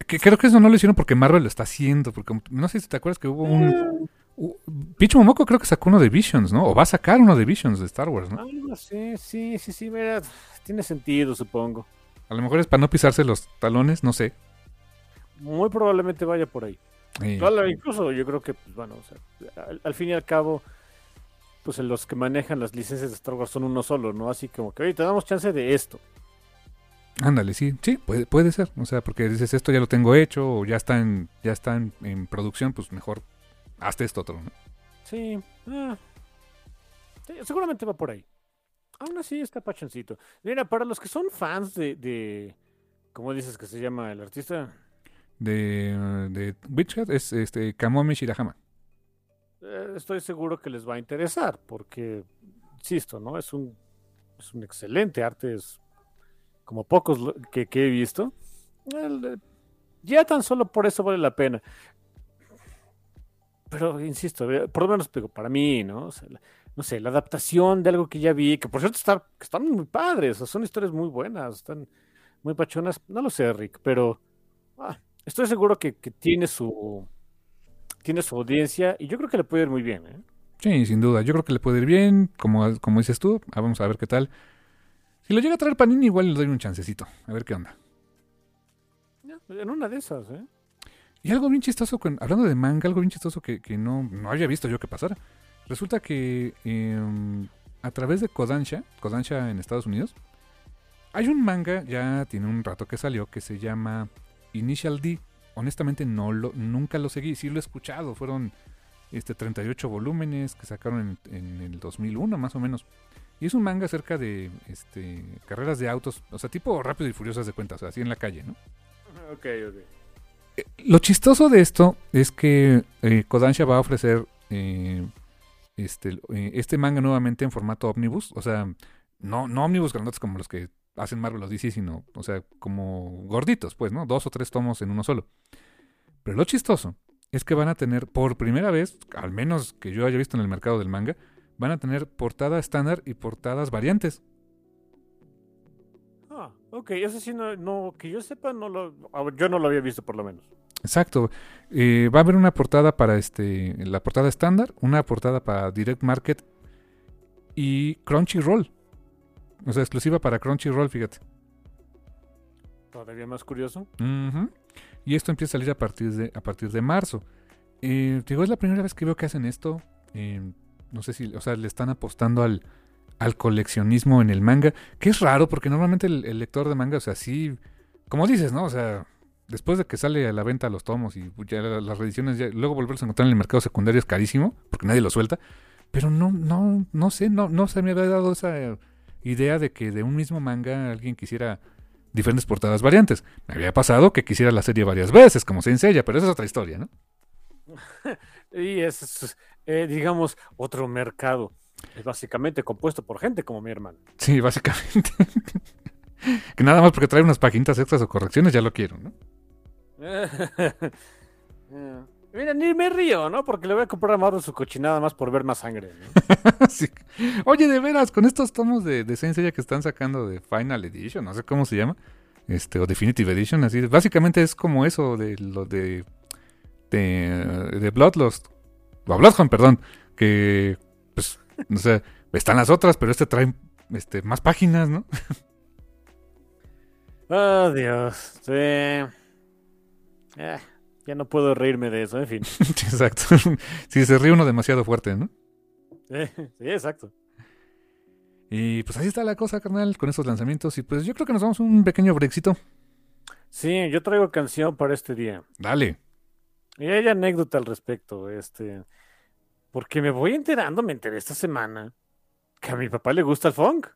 Que, creo que eso no lo hicieron porque Marvel lo está haciendo, porque no sé si te acuerdas que hubo un... u- Picho Momoko creo que sacó uno de Visions, ¿no? O va a sacar uno de Visions de Star Wars, ¿no? Algo así, sí, sí, sí, mira, tiene sentido, supongo. A lo mejor es para no pisarse los talones, no sé. Muy probablemente vaya por ahí. Incluso yo creo que, pues, bueno, o sea, al, al fin y al cabo, pues los que manejan las licencias de Star Wars son uno solo, ¿no? Así como que, oye, te damos chance de esto. ándale, sí, sí, puede, puede ser. O sea, porque dices esto ya lo tengo hecho o ya está en, ya está en, en producción, pues mejor hazte esto otro, ¿no? Sí, ah, sí, seguramente va por ahí. Aún así está pachoncito. Mira, para los que son fans de, de ¿cómo dices que se llama el artista? De, de Witchhead es este Kamome Shirahama. Eh, estoy seguro que les va a interesar, porque, insisto, ¿no? Es un, es un excelente arte, es como pocos que, que he visto. El, ya tan solo por eso vale la pena. Pero, insisto, eh, por lo menos digo, para mí, ¿no? O sea, la- no sé, la adaptación de algo que ya vi, que por cierto está, que están muy padres, o sea, son historias muy buenas, están muy pachonas, no lo sé, Rick, pero ah, estoy seguro que, que tiene su tiene su audiencia y yo creo que le puede ir muy bien, ¿eh? Sí, sin duda. Yo creo que le puede ir bien, como, como dices tú. Ah, vamos a ver qué tal. Si lo llega a traer Panini, igual le doy un chancecito. A ver qué onda. En una de esas, ¿eh? Y algo bien chistoso, con- hablando de manga, algo bien chistoso que, que no, no había visto yo que pasara. Resulta que em, a través de Kodansha, Kodansha en Estados Unidos, hay un manga, ya tiene un rato que salió, que se llama Initial D. Honestamente no lo, nunca lo seguí, sí lo he escuchado. Fueron este 38 volúmenes que sacaron en, en el 2001 más o menos. Y es un manga acerca de este, carreras de autos, o sea, tipo rápido y furiosas de cuentas, o sea, así en la calle, ¿no? Ok, ok. Lo chistoso de esto es que eh, Kodansha va a ofrecer eh, este, eh, este manga nuevamente en formato omnibus. O sea, no, no omnibus grandotes como los que hacen Marvel o DC, sino, o sea, como gorditos, pues, ¿no? Dos o tres tomos en uno solo. Pero lo chistoso es que van a tener por primera vez, al menos que yo haya visto en el mercado del manga, van a tener portada estándar y portadas variantes. Ah, ok, eso sí, no, no, que yo sepa, no lo, yo no lo había visto por lo menos. Exacto. Eh, va a haber una portada para este, la portada estándar, una portada para Direct Market y Crunchyroll. O sea, exclusiva para Crunchyroll, fíjate. Todavía más curioso. Y esto empieza a salir a partir de, a partir de marzo. Eh, digo, es la primera vez que veo que hacen esto. Eh, no sé si, o sea, le están apostando al, al coleccionismo en el manga. Que es raro, porque normalmente el, lector de manga, o sea, sí, como dices, ¿no? O sea, después de que sale a la venta los tomos y ya la- las reediciones, ya, luego volverlos a encontrar en el mercado secundario es carísimo, porque nadie lo suelta. Pero no, no, no sé, no, no se me había dado esa idea de que de un mismo manga alguien quisiera diferentes portadas variantes. Me había pasado que quisiera la serie varias veces, como se enseña, pero esa es otra historia, ¿no? *laughs* Y es, eh, digamos, otro mercado. Es básicamente compuesto por gente como mi hermano. Sí, básicamente. *laughs* que nada más porque trae unas páginas extras o correcciones ya lo quiero, ¿no? *laughs* Mira, ni me río, ¿no? Porque le voy a comprar a Mauro su cochinada más por ver más sangre. ¿no? *laughs* Sí. Oye, de veras, con estos tomos de, de Saint Seiya que están sacando de Final Edition, no sé cómo se llama, este, o Definitive Edition, así, básicamente es como eso de lo de, de, de Bloodlust, o Bloodhound, perdón, que, pues, o sea, están las otras, pero este trae, este, más páginas, ¿no? Oh, Dios. Sí. Eh, ya no puedo reírme de eso, en fin. *laughs* Exacto. *laughs* Si se ríe uno demasiado fuerte, ¿no? Eh, sí, exacto. Y pues así está la cosa, carnal, con esos lanzamientos. Y pues yo creo que nos vamos a un pequeño brexito. Sí, yo traigo canción para este día. Dale. Y hay anécdota al respecto, este. Porque me voy enterando, me enteré esta semana, que a mi papá le gusta el funk.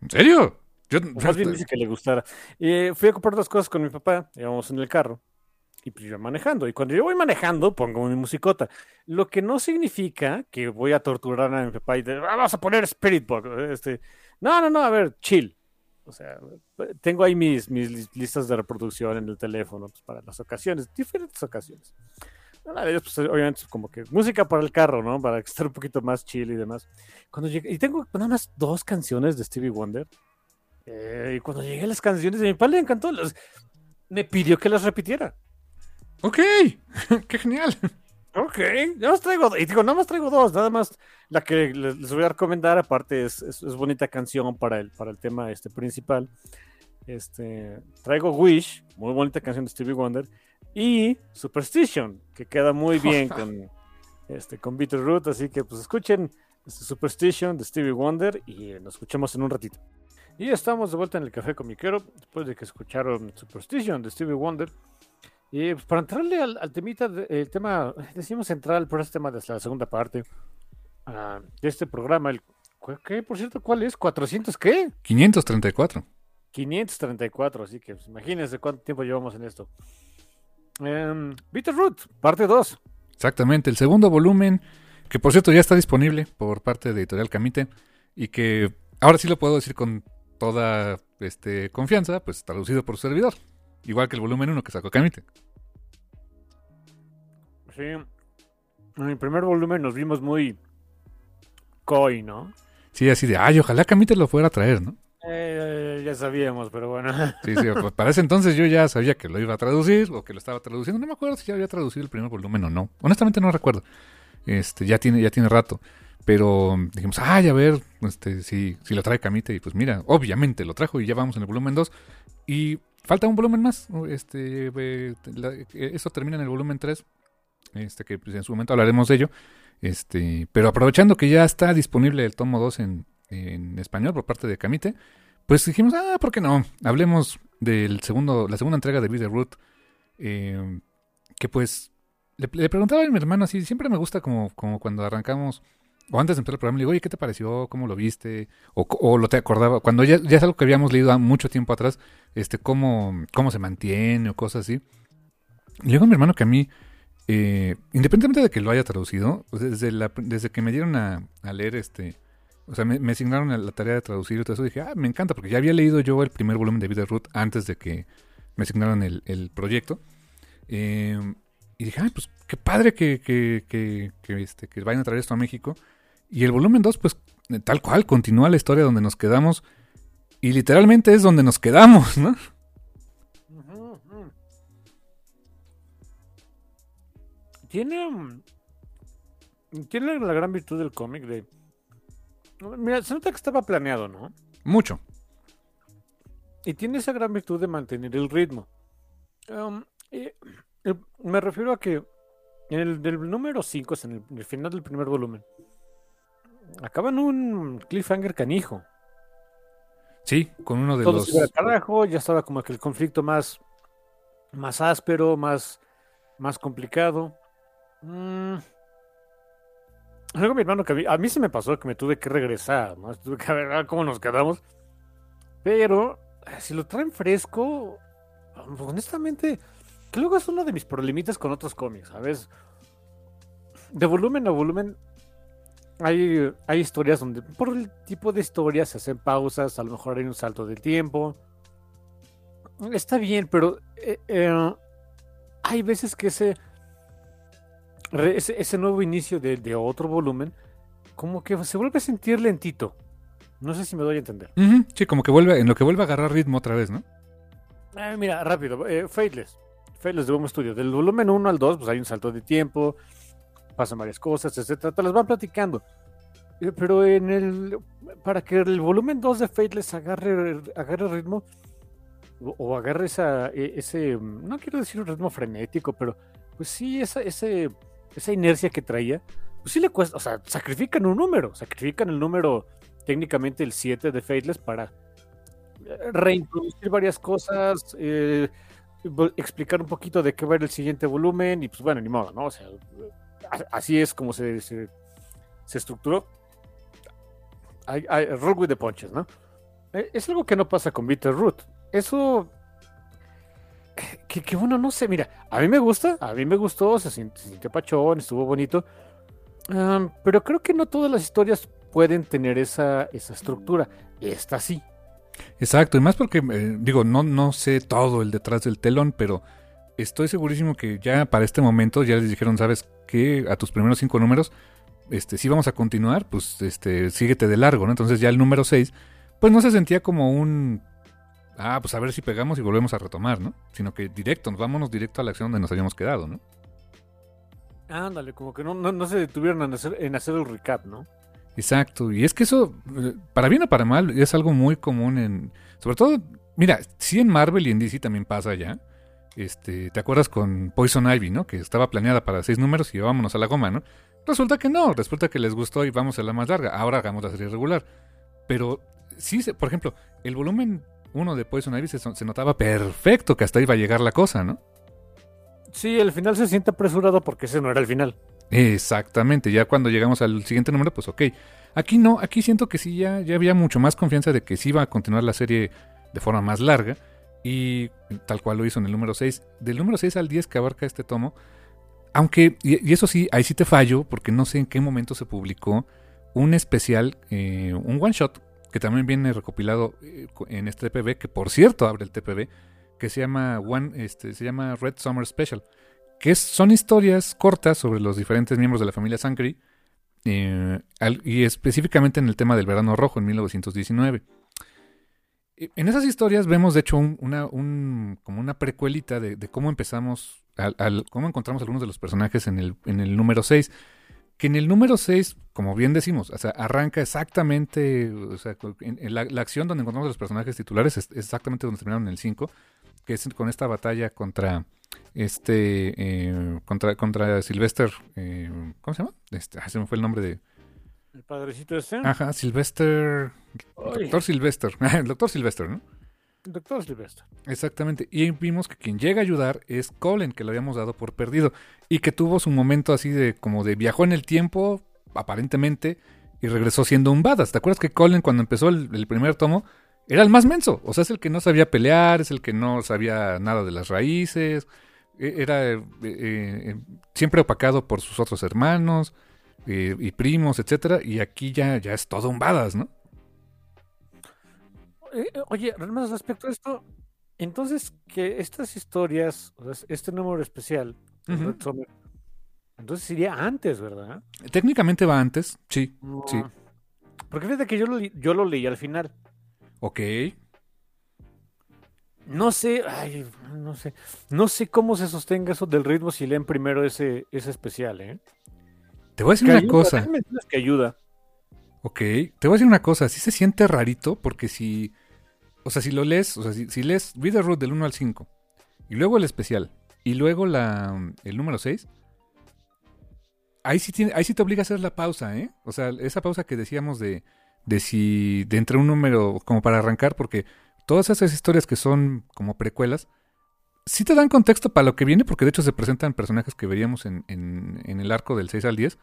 ¿En serio? Yo, O más bien dice que le gustara. Y fui a comprar dos cosas con mi papá, íbamos en el carro. Y pues yo manejando. Y cuando yo voy manejando, pongo mi musicota. Lo que no significa que voy a torturar a mi papá y de, "Ah, vamos a poner Spirit Box. Este, no, no, no, a ver, chill. O sea, tengo ahí mis, mis lis- listas de reproducción en el teléfono pues, para las ocasiones, diferentes ocasiones. Una de ellas, pues, obviamente, es como que música para el carro, ¿no? Para estar un poquito más chill y demás. Cuando llegué, y tengo nada más dos canciones de Stevie Wonder. Eh, y cuando llegué a las canciones de mi papá le encantó. las- me pidió que las repitiera. Ok, *laughs* qué genial. Ok, nada más traigo, y digo, nada más traigo dos, nada más la que les, les voy a recomendar, aparte es, es, es bonita canción para el, para el tema este principal. Este, traigo Wish, muy bonita canción de Stevie Wonder, y Superstition, que queda muy *laughs* bien con, este, con Beatle así que pues escuchen este, Superstition de Stevie Wonder y nos escuchamos en un ratito. Y estamos de vuelta en el Café Comiquero, después de que escucharon Superstition de Stevie Wonder. Y pues, para entrarle al, al temita, de- el tema, *laughs* decimos central, pero este tema de la segunda parte ah, de este programa, el, ¿cu- ¿qué, por cierto, cuál es? ¿400 qué? 534. 534, así que pues, imagínense cuánto tiempo llevamos en esto. Em, Bitterroot, parte 2. Exactamente, el segundo volumen, que por cierto ya está disponible por parte de Editorial Camite y que ahora sí lo puedo decir con toda este, confianza, pues traducido por su servidor. Igual que el volumen 1 que sacó Camite. Sí. En el primer volumen nos vimos muy coy, ¿no? Sí, así de, ay, ojalá Camite lo fuera a traer, ¿no? Eh, ya sabíamos, pero bueno. *laughs* Pues para ese entonces yo ya sabía que lo iba a traducir o que lo estaba traduciendo. No me acuerdo si ya había traducido el primer volumen o no. Honestamente no recuerdo. Este, ya tiene, ya tiene rato. Pero dijimos, ay, a ver, este, si, si lo trae Camite. Y pues mira, obviamente lo trajo y ya vamos en el volumen 2. Y falta un volumen más. Este, eh, eh, eso termina en el volumen 3. Este, que pues, en su momento hablaremos de ello. Este, pero aprovechando que ya está disponible el tomo 2 en, en español por parte de Camite, pues dijimos, ah, ¿por qué no? Hablemos del segundo, la segunda entrega de the Root. eh, que pues le, preguntaba a mi hermano así, siempre me gusta como, como cuando arrancamos, o antes de empezar el programa, le digo, oye, ¿qué te pareció? ¿Cómo lo viste? O, o lo te acordaba, cuando ya, ya es algo que habíamos leído mucho tiempo atrás, este, cómo, cómo se mantiene o cosas así. Y le digo a mi hermano que a mí, eh, independientemente de que lo haya traducido, desde, la, desde que me dieron a leer este, o sea, me, asignaron la tarea de traducir y todo eso, dije, ah, me encanta, porque ya había leído yo el primer volumen de Vida Root antes de que me asignaran el, el proyecto. Eh, Y dije, ay, pues qué padre que, que, que, este, que vayan a traer esto a México. Y el volumen 2, pues tal cual, continúa la historia donde nos quedamos. Y literalmente es donde nos quedamos, ¿no? Tiene. mm, Tiene la gran virtud del cómic de. Mira, se nota que estaba planeado, ¿no? Mucho. Y tiene esa gran virtud de mantener el ritmo. Um, eh, eh, me refiero a que en el del número 5, en el, en el final del primer volumen, acaban un cliffhanger canijo. Sí, con uno de Todo los... se carajo, ya estaba como que el conflicto más, más áspero, más, más complicado. Mm. Luego mi hermano que a mí, a mí se me pasó que me tuve que regresar, ¿no? Tuve que ver cómo nos quedamos. Pero si lo traen fresco, honestamente, que luego es uno de mis problemitas con otros cómics, ¿sabes? De volumen a volumen hay, hay historias donde por el tipo de historias se hacen pausas, a lo mejor hay un salto del tiempo. Está bien, pero eh, eh, hay veces que ese, ese, ese nuevo inicio de, de otro volumen como que se vuelve a sentir lentito. No sé si me doy a entender. Sí, como que vuelve, en lo que vuelve a agarrar ritmo otra vez, ¿no? Ah, mira, rápido. Eh, Fateless. Fateless de Boom Studio. Del volumen 1 al 2, pues hay un salto de tiempo, pasan varias cosas, etcétera. Te las van platicando. Eh, Pero en el. Para que el volumen 2 de Fateless agarre, agarre ritmo, o, o agarre esa, e- ese. No quiero decir un ritmo frenético, pero pues sí, esa, ese, esa inercia que traía, pues sí le cuesta. O sea, sacrifican un número. Sacrifican el número, técnicamente el 7 de Fateless, para reintroducir varias cosas, eh, explicar un poquito de qué va a ir el siguiente volumen y pues bueno, ni modo, ¿no? O sea, a- así es como se, se, estructuró. Hay, hay, roll with the punches, ¿no? Eh, Es algo que no pasa con Bitter Root. Eso... Que, que bueno, no sé, mira, a mí me gusta, a mí me gustó, se sint- se sintió pachón, estuvo bonito, pero creo que no todas las historias pueden tener esa, esa estructura. Esta sí. Exacto, y más porque, eh, digo, no, no sé todo el detrás del telón, pero estoy segurísimo que ya para este momento ya les dijeron, ¿sabes qué? A tus primeros cinco números, este, si vamos a continuar, pues este, síguete de largo, ¿no? Entonces ya el número 6, pues no se sentía como un, ah, pues a ver si pegamos y volvemos a retomar, ¿no? Sino que directo, nos vámonos directo a la acción donde nos habíamos quedado, ¿no? Ándale, como que no, no, no se detuvieron en hacer, en hacer el recap, ¿no? Exacto, y es que eso, eh, para bien o para mal, es algo muy común en, sobre todo, mira, sí en Marvel y en DC también pasa ya. Este, ¿te acuerdas con Poison Ivy, no? Que estaba planeada para seis números y vámonos a la goma, ¿no? Resulta que no, resulta que les gustó y vamos a la más larga. Ahora hagamos la serie regular. Pero sí, por ejemplo, el volumen 1 de Poison Ivy se, se notaba perfecto que hasta iba a llegar la cosa, ¿no? Sí, el final se siente apresurado porque ese no era el final. Exactamente, ya cuando llegamos al siguiente número, pues ok. Aquí no, aquí siento que sí ya, ya había mucho más confianza de que sí iba a continuar la serie de forma más larga. Y tal cual lo hizo en el número 6. Del número 6 al 10 que abarca este tomo. Aunque, y, y eso sí, ahí sí te fallo, porque no sé en qué momento se publicó un especial, eh, un one shot, que también viene recopilado eh, en este TPB, que por cierto abre el TPB, que se llama One, este, se llama Red Summer Special que es- son historias cortas sobre los diferentes miembros de la familia Sangri, eh, y específicamente en el tema del verano rojo en 1919. Eh, En esas historias vemos, de hecho, un- una, un- como una precuelita de, cómo empezamos, al- cómo encontramos algunos de los personajes en el, en el número 6. Que en el número 6, como bien decimos, o sea, arranca exactamente, o sea, en- en la, la acción donde encontramos a los personajes titulares es, es exactamente donde terminaron en el 5, que es con esta batalla contra este eh, contra contra Sylvester eh, ¿cómo se llama? Este, ah, se me fue el nombre de El padrecito ese. ajá Sylvester Doctor Sylvester *laughs* el Doctor Sylvester ¿no? Doctor Silvestre. exactamente y vimos que quien llega a ayudar es Colin que lo habíamos dado por perdido y que tuvo su momento así de como de viajó en el tiempo aparentemente y regresó siendo un badass ¿te acuerdas que Colin cuando empezó el, el primer tomo era el más menso, o sea, es el que no sabía pelear, es el que no sabía nada de las raíces, e- era eh, eh, siempre opacado por sus otros hermanos eh, y primos, etcétera, y aquí ya, ya es todo un badass, ¿no? Eh, eh, oye, más respecto a esto, entonces que estas historias, este número especial. Entonces iría antes, ¿verdad? Técnicamente va antes, sí. Sí. No. Porque fíjate que yo lo, yo lo leí al final. Ok. No sé, ay, no sé. No sé cómo se sostenga eso del ritmo si leen primero ese, ese especial, ¿eh? Te voy a decir Que una ayuda, cosa. que ayuda. Ok, te voy a decir una cosa, sí se siente rarito porque si, o sea, si lo lees, o sea, si, si lees Read the Root del 1 al 5 y luego el especial y luego la, el número 6, ahí sí, tiene, ahí sí te obliga a hacer la pausa, ¿eh? O sea, esa pausa que decíamos de, de si, de entre un número como para arrancar, porque todas esas historias que son como precuelas, sí te dan contexto para lo que viene, porque de hecho se presentan personajes que veríamos en, en, en el arco del 6 al 10,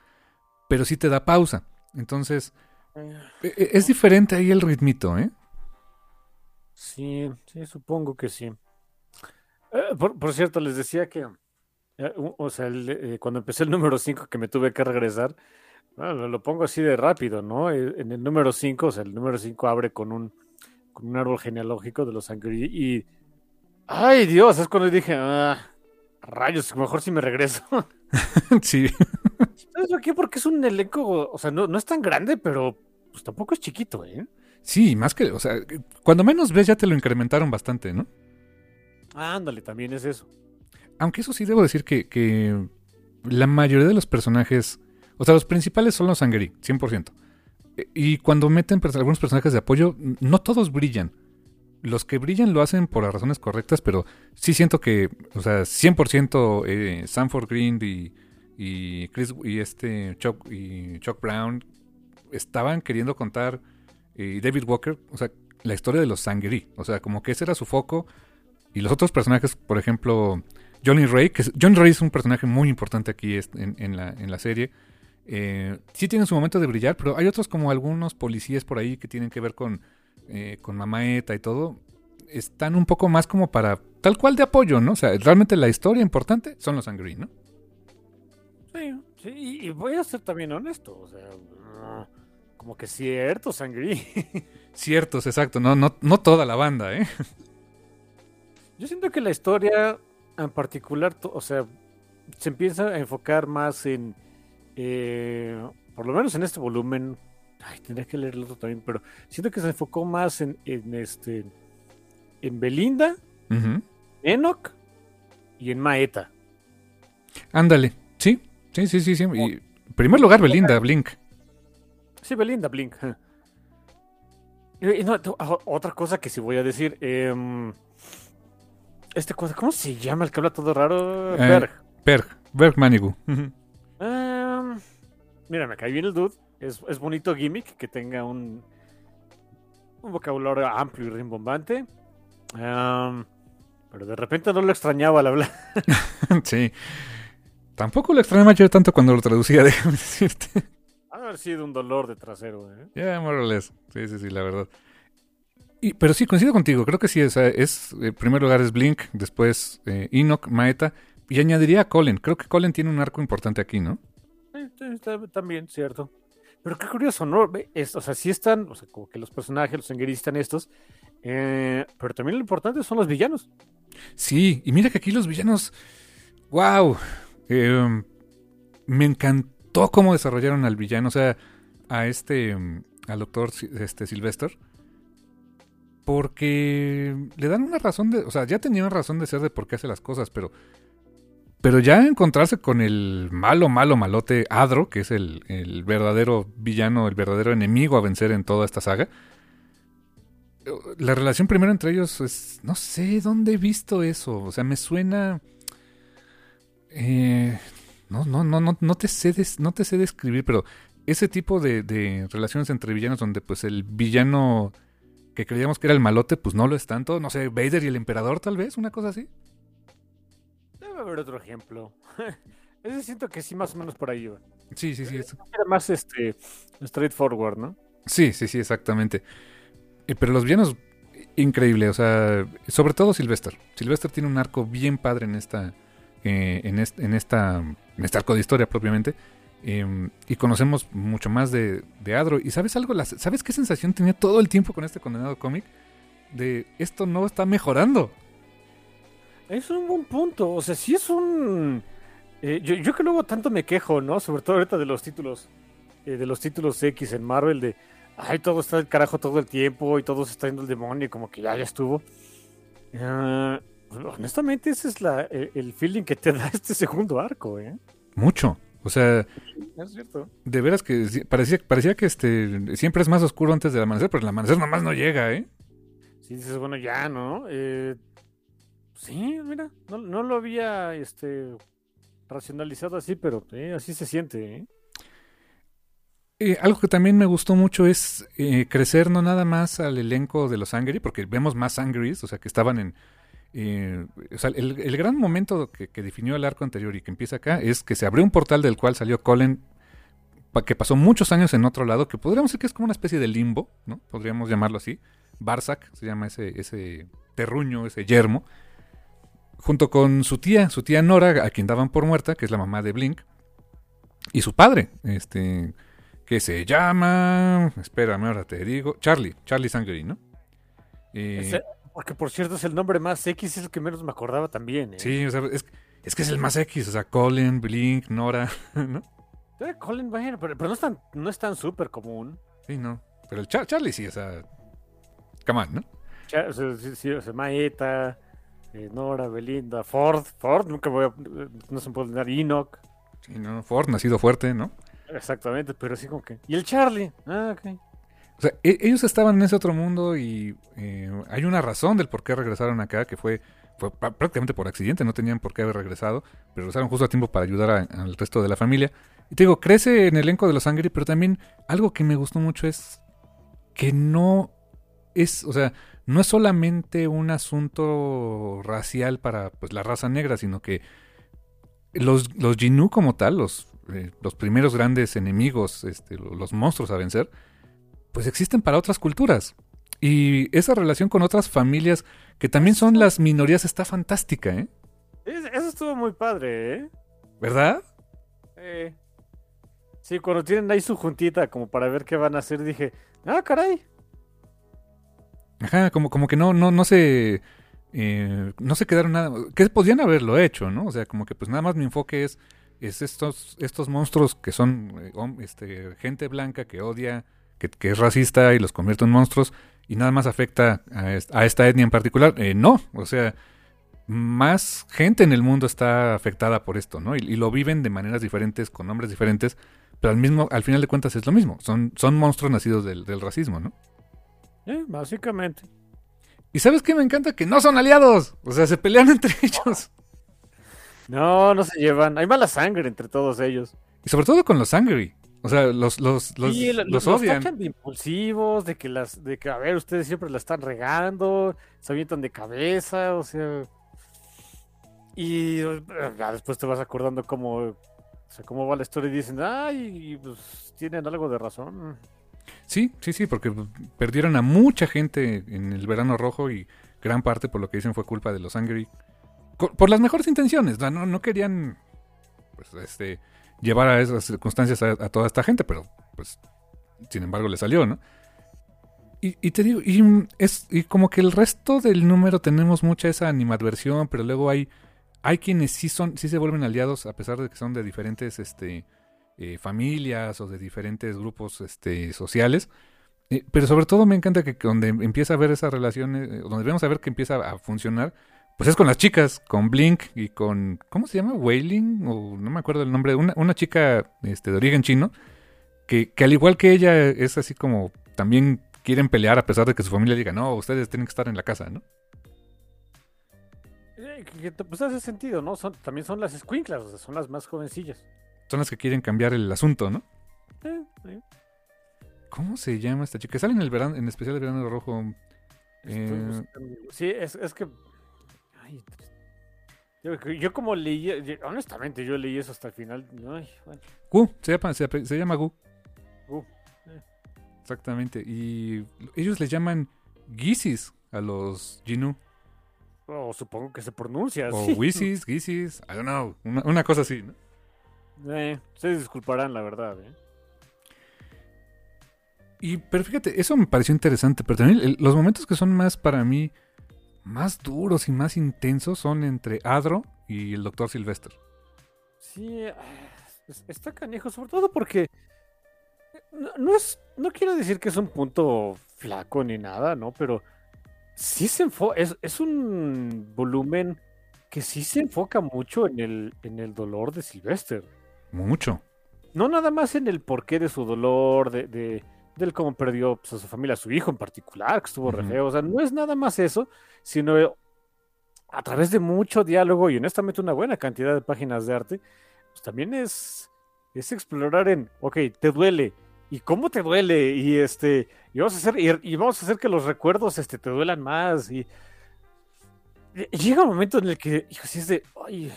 pero sí te da pausa. Entonces, e- e- es diferente ahí el ritmito, ¿eh? Sí, sí, supongo que sí. Eh, por, por cierto, les decía que, eh, o sea, el- eh, cuando empecé el número 5 que me tuve que regresar, bueno, lo, pongo así de rápido, ¿no? En el número 5, o sea, el número 5 abre con un, con un árbol genealógico de los Angry y... ¡Ay, Dios! Es cuando dije, ah, rayos, mejor si me regreso. *laughs* *laughs* sí. ¿Sabes por qué? Porque es un elenco, o sea, no, no es tan grande, pero pues tampoco es chiquito, ¿eh? Sí, más que, o sea, cuando menos ves ya te lo incrementaron bastante, ¿no? Ándale, también es eso. Aunque eso sí debo decir que, que la mayoría de los personajes, o sea, los principales son los Sangri, 100%. E- Y cuando meten pers- algunos personajes de apoyo, no todos brillan. Los que brillan lo hacen por las razones correctas, pero sí siento que, o sea, 100% eh, Sanford Green y, y Chris y este Chuck, y Chuck Brown estaban queriendo contar y David Walker, o sea, la historia de los Sangri, o sea, como que ese era su foco y los otros personajes, por ejemplo, Johnny Ray, que es- Ray es un personaje muy importante aquí en, en la, en la serie. Eh, sí tienen su momento de brillar, pero hay otros como algunos policías por ahí que tienen que ver con, eh, con Mamaeta y todo. Están un poco más como para tal cual de apoyo, ¿no? O sea, realmente la historia importante son los Angry, ¿no? Sí, sí, y, voy a ser también honesto, o sea, como que cierto, Sangri. *laughs* Ciertos, exacto, no, no, no toda la banda, ¿eh? Yo siento que la historia en particular, o sea, se empieza a enfocar más en, eh, por lo menos en este volumen, ay, tendría que leer el otro también, pero siento que se enfocó más en, en este, en Belinda, Ujú. Enoch y en Maeta. Ándale, sí, sí, sí, sí. sí. Y, en primer lugar, Belinda, Blink. Sí, Belinda, Blink. Y, no, ah, otra cosa que sí voy a decir. em, este cosa, ¿cómo se llama el que habla todo raro? Eh, Berg. Berg, Berg Manigu. Em, mira, me cae bien el dude. Es, es bonito gimmick que tenga un, un vocabulario amplio y rimbombante. Em, pero de repente no lo extrañaba al hablar. *laughs* sí. Tampoco lo extrañaba yo tanto cuando lo traducía, *laughs* déjame decirte. Haber sido un dolor de trasero. ¿eh? Ya, more or less. Sí, sí, sí, la verdad. Y, pero sí, coincido contigo. Creo que sí, o sea, es, en primer lugar es Blink, después eh, Enoch, Maeta, y añadiría a Colin. Creo que Colin tiene un arco importante aquí, ¿no? Sí, también, cierto. Pero qué curioso, ¿no? Es- o sea, sí están, o sea, como que los personajes, los engueris están estos, eh, pero también lo importante son los villanos. Sí, y mira que aquí los villanos. ¡Wow! Eh, me encantó cómo desarrollaron al villano, o sea, a este. mm, al doctor este, Sylvester. Porque le dan una razón de. O sea, ya tenía una razón de ser de por qué hace las cosas, pero. Pero ya encontrarse con el malo, malo, malote Adro, que es el, el verdadero villano, el verdadero enemigo a vencer en toda esta saga. La relación primero entre ellos es. No sé dónde he visto eso. O sea, me suena. eh, no, no, no, no, no te sé des- no te sé describir, pero ese tipo de, de relaciones entre villanos donde pues el villano que creíamos que era el malote, pues no lo es tanto. No sé, Vader y el emperador tal vez, una cosa así. Debe haber otro ejemplo. *laughs* Ese siento que sí, más o menos por ahí va. Sí, sí, sí. es- Era más este straightforward, ¿no? Sí, sí, sí, exactamente. Eh, pero los villanos, increíble, o sea, sobre todo Sylvester. Sylvester tiene un arco bien padre en esta, eh, en, est- en esta, en este arco de historia propiamente. eh, y conocemos mucho más de, Adro. ¿Y sabes algo? ¿Sabes qué sensación tenía todo el tiempo con este condenado cómic? De esto no está mejorando. Es un buen punto. O sea, sí es un. Eh, yo, que luego tanto me quejo, ¿no? Sobre todo ahorita de los títulos, eh, de los títulos X en Marvel, de, ay, todo está del carajo todo el tiempo y todo se está yendo el demonio, como que ya, ya estuvo. Ah, honestamente, ese es la, el, el feeling que te *laughs* da este segundo arco, ¿eh? Mucho. O sea, Es cierto. de veras que parecía, parecía que este siempre es más oscuro antes del amanecer, pero el amanecer nomás no llega, ¿eh? Sí, dices, bueno, ya, ¿no? Eh, sí, mira, no, no lo había este, racionalizado así, pero eh, así se siente, ¿eh? Eh, algo que también me gustó mucho es eh, crecer no nada más al elenco de los Angry, porque vemos más Angries, o sea, que estaban en... eh, el, gran momento que, definió el arco anterior y que empieza acá es que se abrió un portal del cual salió Colin, que pasó muchos años en otro lado, que podríamos decir que es como una especie de limbo, ¿no? Podríamos llamarlo así. Barzac se llama ese, ese terruño, ese yermo, junto con su tía, su tía Nora, a quien daban por muerta, que es la mamá de Blink, y su padre, este que se llama. Espérame, ahora te digo. Charlie, Charlie Sangri, ¿no? Eh, porque por cierto es el nombre más X, es el que menos me acordaba también, ¿eh? sí, o sea, es, es que es el más X, o sea, Colin, Blink, Nora, *laughs* ¿no? Eh, Colin, bueno, pero, pero no es tan, no es tan súper común. Sí, no. Pero el Char- Charlie sí, o sea. Come on, ¿no? Cha- o sea, sí, sí, o sea, Maeta, eh, Nora, Belinda, Ford, Ford, nunca voy a, no se me puede olvidar, Enoch, Sí, no. Ford, nacido fuerte, ¿no? exactamente, pero así como que, y el Charlie, ah, ok. O sea, e- ellos estaban en ese otro mundo y eh, hay una razón del por qué regresaron acá, que fue, fue prácticamente por accidente, no tenían por qué haber regresado, pero regresaron justo a tiempo para ayudar al resto de la familia. Y te digo, crece en el elenco de los Angry, pero también algo que me gustó mucho es que no es, o sea, no es solamente un asunto racial para pues, la raza negra, sino que los, los Jinú como tal, los, eh, los primeros grandes enemigos, este, lo- los monstruos a vencer, pues existen para otras culturas. Y esa relación con otras familias que también son las minorías está fantástica, ¿eh? Es- eso estuvo muy padre, ¿eh? ¿Verdad? Eh, Sí, cuando tienen ahí su juntita como para ver qué van a hacer, dije, ah, caray. Ajá, como, como que no, no, no se. eh, no se quedaron nada. Que podían haberlo hecho, ¿no? O sea, como que pues nada más mi enfoque es. Es estos, estos monstruos que son eh, este, gente blanca que odia, que, que es racista y los convierte en monstruos y nada más afecta a, est- a esta etnia en particular. Eh, no, o sea, más gente en el mundo está afectada por esto, ¿no? Y, y lo viven de maneras diferentes, con nombres diferentes, pero al mismo, al final de cuentas es lo mismo. Son, son monstruos nacidos del, del racismo, ¿no? Eh, básicamente. ¿Y sabes qué me encanta? Que no son aliados. O sea, se pelean entre *laughs* ellos. No, no se llevan. Hay mala sangre entre todos ellos. Y sobre todo con los Angry. O sea, los, los, los, Sí, lo- los los odian. tachan de impulsivos, de que las, de que a ver, ustedes siempre la están regando, se avientan de cabeza, o sea. Y eh, ya después te vas acordando cómo, o sea, cómo va la historia y dicen, ay, pues tienen algo de razón. Sí, sí, sí, porque perdieron a mucha gente en el verano rojo y gran parte por lo que dicen fue culpa de los Angry. Por las mejores intenciones, no, no querían pues, este, llevar a esas circunstancias a, toda esta gente, pero pues sin embargo le salió, ¿no? Y, y te digo, y, mm, es, y como que el resto del número tenemos mucha esa animadversión, pero luego hay, hay quienes sí son, sí se vuelven aliados, a pesar de que son de diferentes este, eh, familias o de diferentes grupos este, sociales. Eh, pero sobre todo me encanta que donde empieza a ver esa relación, eh, donde vemos a ver que empieza a funcionar, pues es con las chicas, con Blink y con, ¿cómo se llama? Wailing, o no me acuerdo el nombre, una, una chica este, de origen chino, que, que al igual que ella es así como, también quieren pelear a pesar de que su familia diga, no, ustedes tienen que estar en la casa, ¿no? Eh, que- pues hace sentido, ¿no? Son, también son las escuinclas, o sea, son las más jovencillas. Son las que quieren cambiar el asunto, ¿no? Eh, eh, ¿Cómo se llama esta chica? Sale en el verano, en especial el verano rojo. Eh, Sí, es, es que. Ay, yo, yo como leí, yo- honestamente, yo leí eso hasta el final. Ay, bueno. Gu, se llama, se, se llama. Uh, Exactamente. Y ellos les llaman Gisis a los Jinu. oh, supongo que se pronuncia O así. Wisis, *laughs* Gisis, I don't know. Una, una cosa así, ¿no? Eh, ustedes disculparán, la verdad. ¿eh? Y, pero fíjate, eso me pareció interesante. Pero también el- los momentos que son más para mí, más duros y más intensos son entre Adro y el Doctor Sylvester. Sí, está canijo, sobre todo porque no, es, no quiero decir que es un punto flaco ni nada, ¿no? Pero sí se enfoca, es, un volumen que sí se enfoca mucho en el, en el dolor de Sylvester. Mucho. No nada más en el porqué de su dolor, de, de del cómo perdió pues, a su familia, a su hijo en particular, que estuvo re feo. O sea, no es nada más eso, sino a través de mucho diálogo y honestamente una buena cantidad de páginas de arte, pues también es, es explorar en, ok, te duele, ¿y cómo te duele? Y este, y vamos a hacer, y, vamos a hacer que los recuerdos este, te duelan más. Y, llega un momento en el que, hijo, si es de, ay,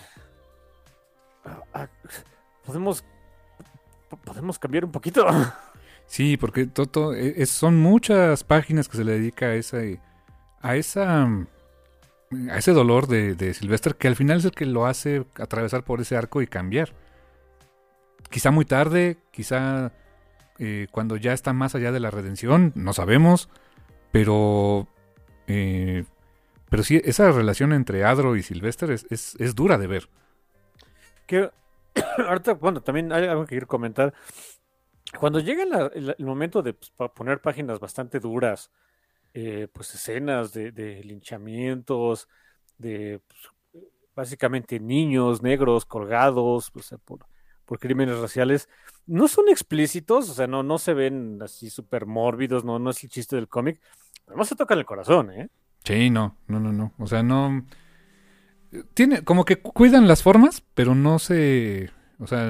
podemos, podemos cambiar un poquito. *laughs* Sí, porque Toto, e, son muchas páginas que se le dedica a esa, a esa, a ese dolor de, de Sylvester que al final es el que lo hace atravesar por ese arco y cambiar. Quizá muy tarde, quizá eh, cuando ya está más allá de la redención, no sabemos, pero, eh, pero sí, esa relación entre Adro y Sylvester es, es, dura de ver. Que *coughs* ahorita, bueno, también hay algo que quiero comentar cuando llega el, momento de pues, poner páginas bastante duras, eh, pues escenas de, linchamientos, de pues, básicamente niños negros colgados pues, por, crímenes raciales, no son explícitos, o sea, no, no se ven así súper mórbidos, no, no es el chiste del cómic, no se toca el corazón, ¿eh? Sí, no, no, no, no, o sea, no... Tiene, como que cuidan las formas, pero no se... O sea,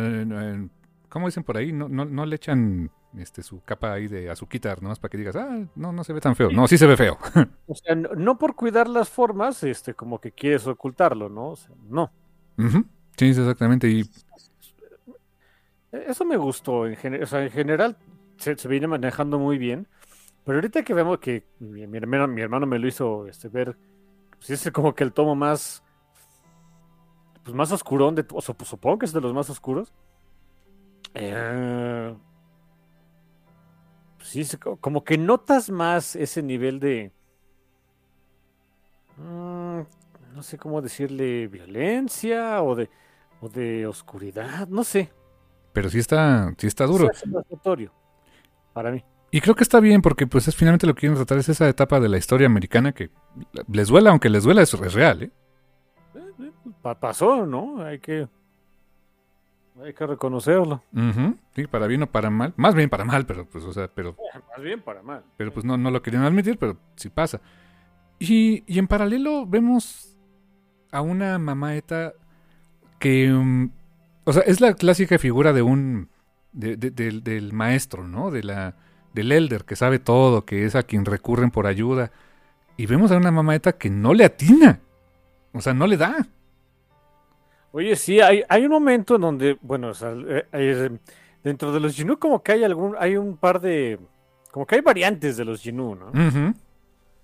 ¿cómo dicen por ahí? No, no, no le echan este, su capa ahí de azuquitar, ¿no? para que digas, ah, no, no se ve tan feo. No, sí se ve feo. *laughs* o sea, no, por cuidar las formas, este, como que quieres ocultarlo, ¿no? O sea, no. Sí, exactamente. Y... Eso me gustó. En, o sea, en general se, viene manejando muy bien. Pero ahorita que vemos que mi, hermano, mi hermano me lo hizo este, ver, pues es como que el tomo más, pues más oscurón, de, o sea, pues supongo que es de los más oscuros. Eh, sí, como que notas más ese nivel de... Mm, no sé cómo decirle violencia o de, o de oscuridad, no sé. Pero sí está, sí está duro. es para mí. Y creo que está bien porque pues es finalmente lo que quieren tratar es esa etapa de la historia americana que les duela, aunque les duela, eso es real, ¿eh? eh, eh pasó, ¿no? Hay que hay que reconocerlo. Sí, para bien o para mal. Más bien para mal, pero pues, o sea, pero. Más bien para mal. Pero pues no, no lo querían admitir, pero sí pasa. Y, y en paralelo vemos a una mamaeta que. Um, o sea, es la clásica figura de un. del maestro, ¿no? De la, del elder que sabe todo, que es a quien recurren por ayuda. Y vemos a una mamaeta que no le atina. O sea, no le da. Oye, sí, hay, hay un momento en donde, bueno, eh, eh, dentro de los Ginu como que hay algún, hay un par de, como que hay variantes de los Ginu, ¿no?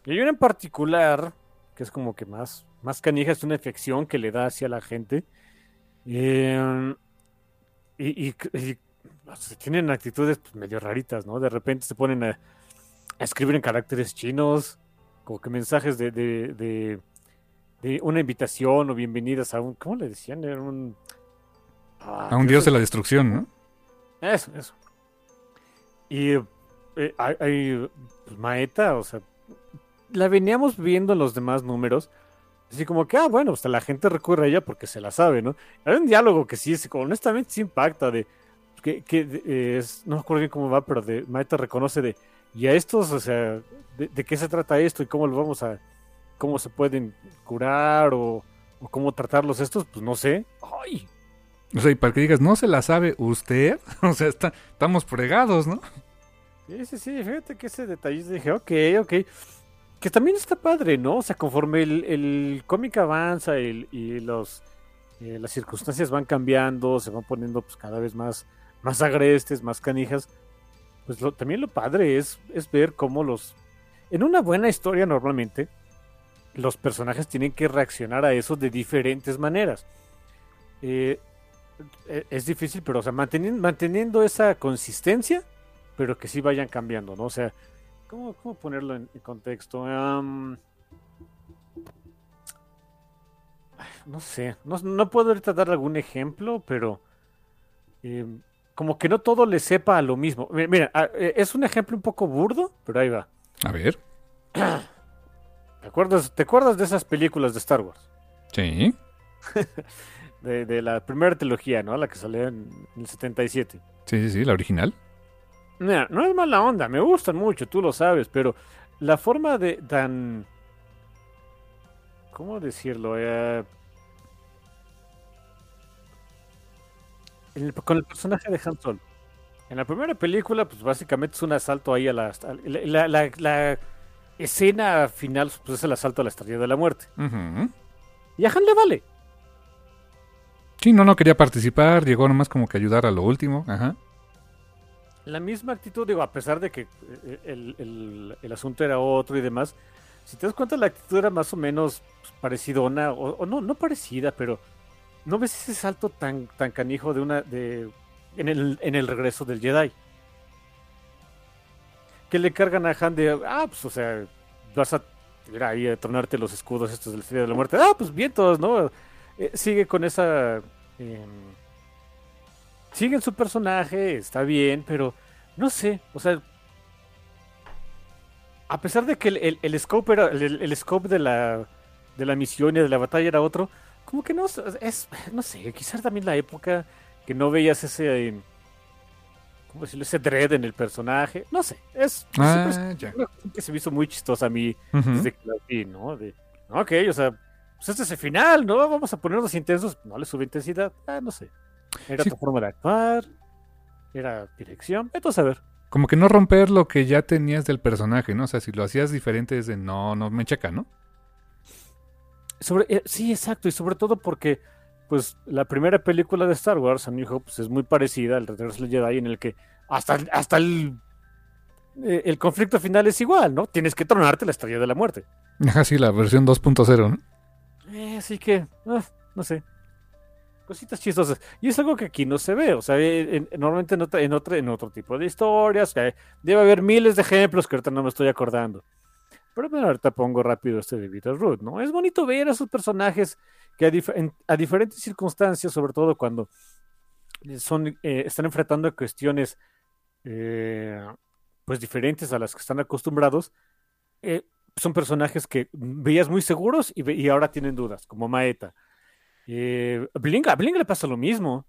Y hay una en particular que es como que más, más canija, es una infección que le da hacia la gente. Em, y, y, tienen actitudes pues, medio raritas, ¿no? De repente se ponen a, escribir en caracteres chinos, como que mensajes de una invitación o bienvenidas a un, ¿cómo le decían? Era un... Ah, a un dios de la destrucción, ¿no? Eso, eso. Y eh, hay, pues, Maeta, o sea, la veníamos viendo en los demás números, así como que, ah, bueno, hasta la gente recurre a ella porque se la sabe, ¿no? Hay un diálogo que sí, es, honestamente sí impacta, de, que, que es, no me acuerdo bien cómo va, pero de Maeta reconoce de, y a estos, o sea, de qué se trata esto y cómo lo vamos a cómo se pueden curar o, cómo tratarlos estos, pues no sé. Ay. O sea, y para que digas, no se la sabe usted, *laughs* o sea, está, estamos fregados, ¿no? Sí, sí, sí, fíjate que ese detallito dije, ok, ok. Que también está padre, ¿no? O sea, conforme el, cómic avanza y, los, eh, las circunstancias van cambiando, se van poniendo pues cada vez más, más agrestes, más canijas, pues también lo padre es, es ver cómo los... En una buena historia normalmente, los personajes tienen que reaccionar a eso de diferentes maneras. Eh, e, es difícil, pero o sea, manteniendo, manteniendo, esa consistencia, pero que sí vayan cambiando, ¿no? O sea, ¿cómo, cómo ponerlo en, contexto? no sé, no, no puedo ahorita dar algún ejemplo, pero eh, como que no todo le sepa a lo mismo. Mi- Mira, ah, eh, es un ejemplo un poco burdo, pero ahí va. A ver. *clears throat* ¿Te acuerdas, ¿Te acuerdas de esas películas de Star Wars? Sí. *laughs* De, de la primera trilogía, ¿no? La que salió en, en el 77. Sí, sí, sí, la original. Mira, no es mala onda, me gustan mucho, tú lo sabes, pero la forma de tan... ¿Cómo decirlo? Eh, el- con el personaje de Han Solo. En la primera película, pues básicamente es un asalto ahí a la... a la, la- la escena final pues, es el asalto a la Estrella de la Muerte. Ujú. Y a Han le vale. Sí, no, no quería participar, llegó nomás como que ayudar a lo último. Ajá. la misma actitud, digo, a pesar de que eh, el, el- el asunto era otro y demás, si te das cuenta, la actitud era más o menos pues, parecidona, o, o no, no parecida, pero no ves ese salto tan, tan canijo de una, de, en el, en el regreso del Jedi. Que le cargan a Han de, ah, pues, o sea, vas a ir ahí a tronarte los escudos estos del Estrella de la Muerte. Ah, pues bien todos, ¿no? Eh, sigue con esa... em, sigue en su personaje, está bien, pero no sé, o sea, a pesar de que el, el- scope era el, scope de la de la misión y de la batalla era otro, como que no es no sé, quizás también la época que no veías ese eh, ¿cómo decirlo? ese dread en el personaje, no sé, es Ah, ya. una cuestión que se me hizo muy chistosa a mí Ujú. desde que la vi, ¿no? De, ok, o sea, pues este es el final, ¿no? Vamos a ponernos intensos, no le sube intensidad, ah, no sé. Era Sí. tu forma de actuar, era dirección, entonces a ver. Como que no romper lo que ya tenías del personaje, ¿no? O sea, si lo hacías diferente es de no, no me checa, ¿no? Sobre, eh, sí, exacto, y sobre todo porque, pues, la primera película de Star Wars, A New Hope, pues, es muy parecida al Regreso del Jedi, en el que hasta, hasta el, eh, el conflicto final es igual, ¿no? Tienes que tronarte la estrella de la muerte. Ajá, *laughs* sí, la versión 2.0, ¿no? Eh, así que, ah, no sé. Cositas chistosas. Y es algo que aquí no se ve. O sea, eh, en- normalmente en, otra- en, otro, en otro tipo de historias. eh, debe haber miles de ejemplos que ahorita no me estoy acordando. Pero bueno, ahorita pongo rápido este de Peter Root, ¿no? Es bonito ver a esos personajes que a, dif- en- a diferentes circunstancias, sobre todo cuando son, eh, están enfrentando cuestiones eh, pues diferentes a las que están acostumbrados, eh, son personajes que veías muy seguros y, ve- y ahora tienen dudas, como Maeta. Eh, Blink, a Blink le pasa lo mismo.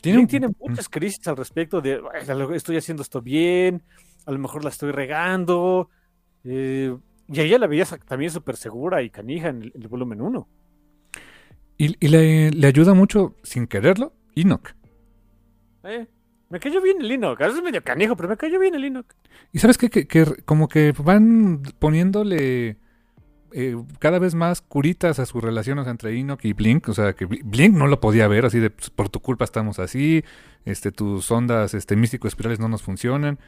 Tiene Blink tiene *laughs* muchas crisis al respecto de "Ay, a lo- estoy haciendo esto bien, a lo mejor la estoy regando. eh, y a ella la veías también súper segura y canija en el, en el volumen 1. Y, y le, le ayuda mucho, sin quererlo, Enoch. Eh, me cayó bien el Enoch. A veces es medio canijo, pero me cayó bien el Enoch. Y sabes qué? que, que como que van poniéndole eh, cada vez más curitas a sus relaciones entre Enoch y Blink. O sea, que Bl- Blink no lo podía ver, así de "Pues, por tu culpa estamos así, este, tus ondas este, místico espirales no nos funcionan.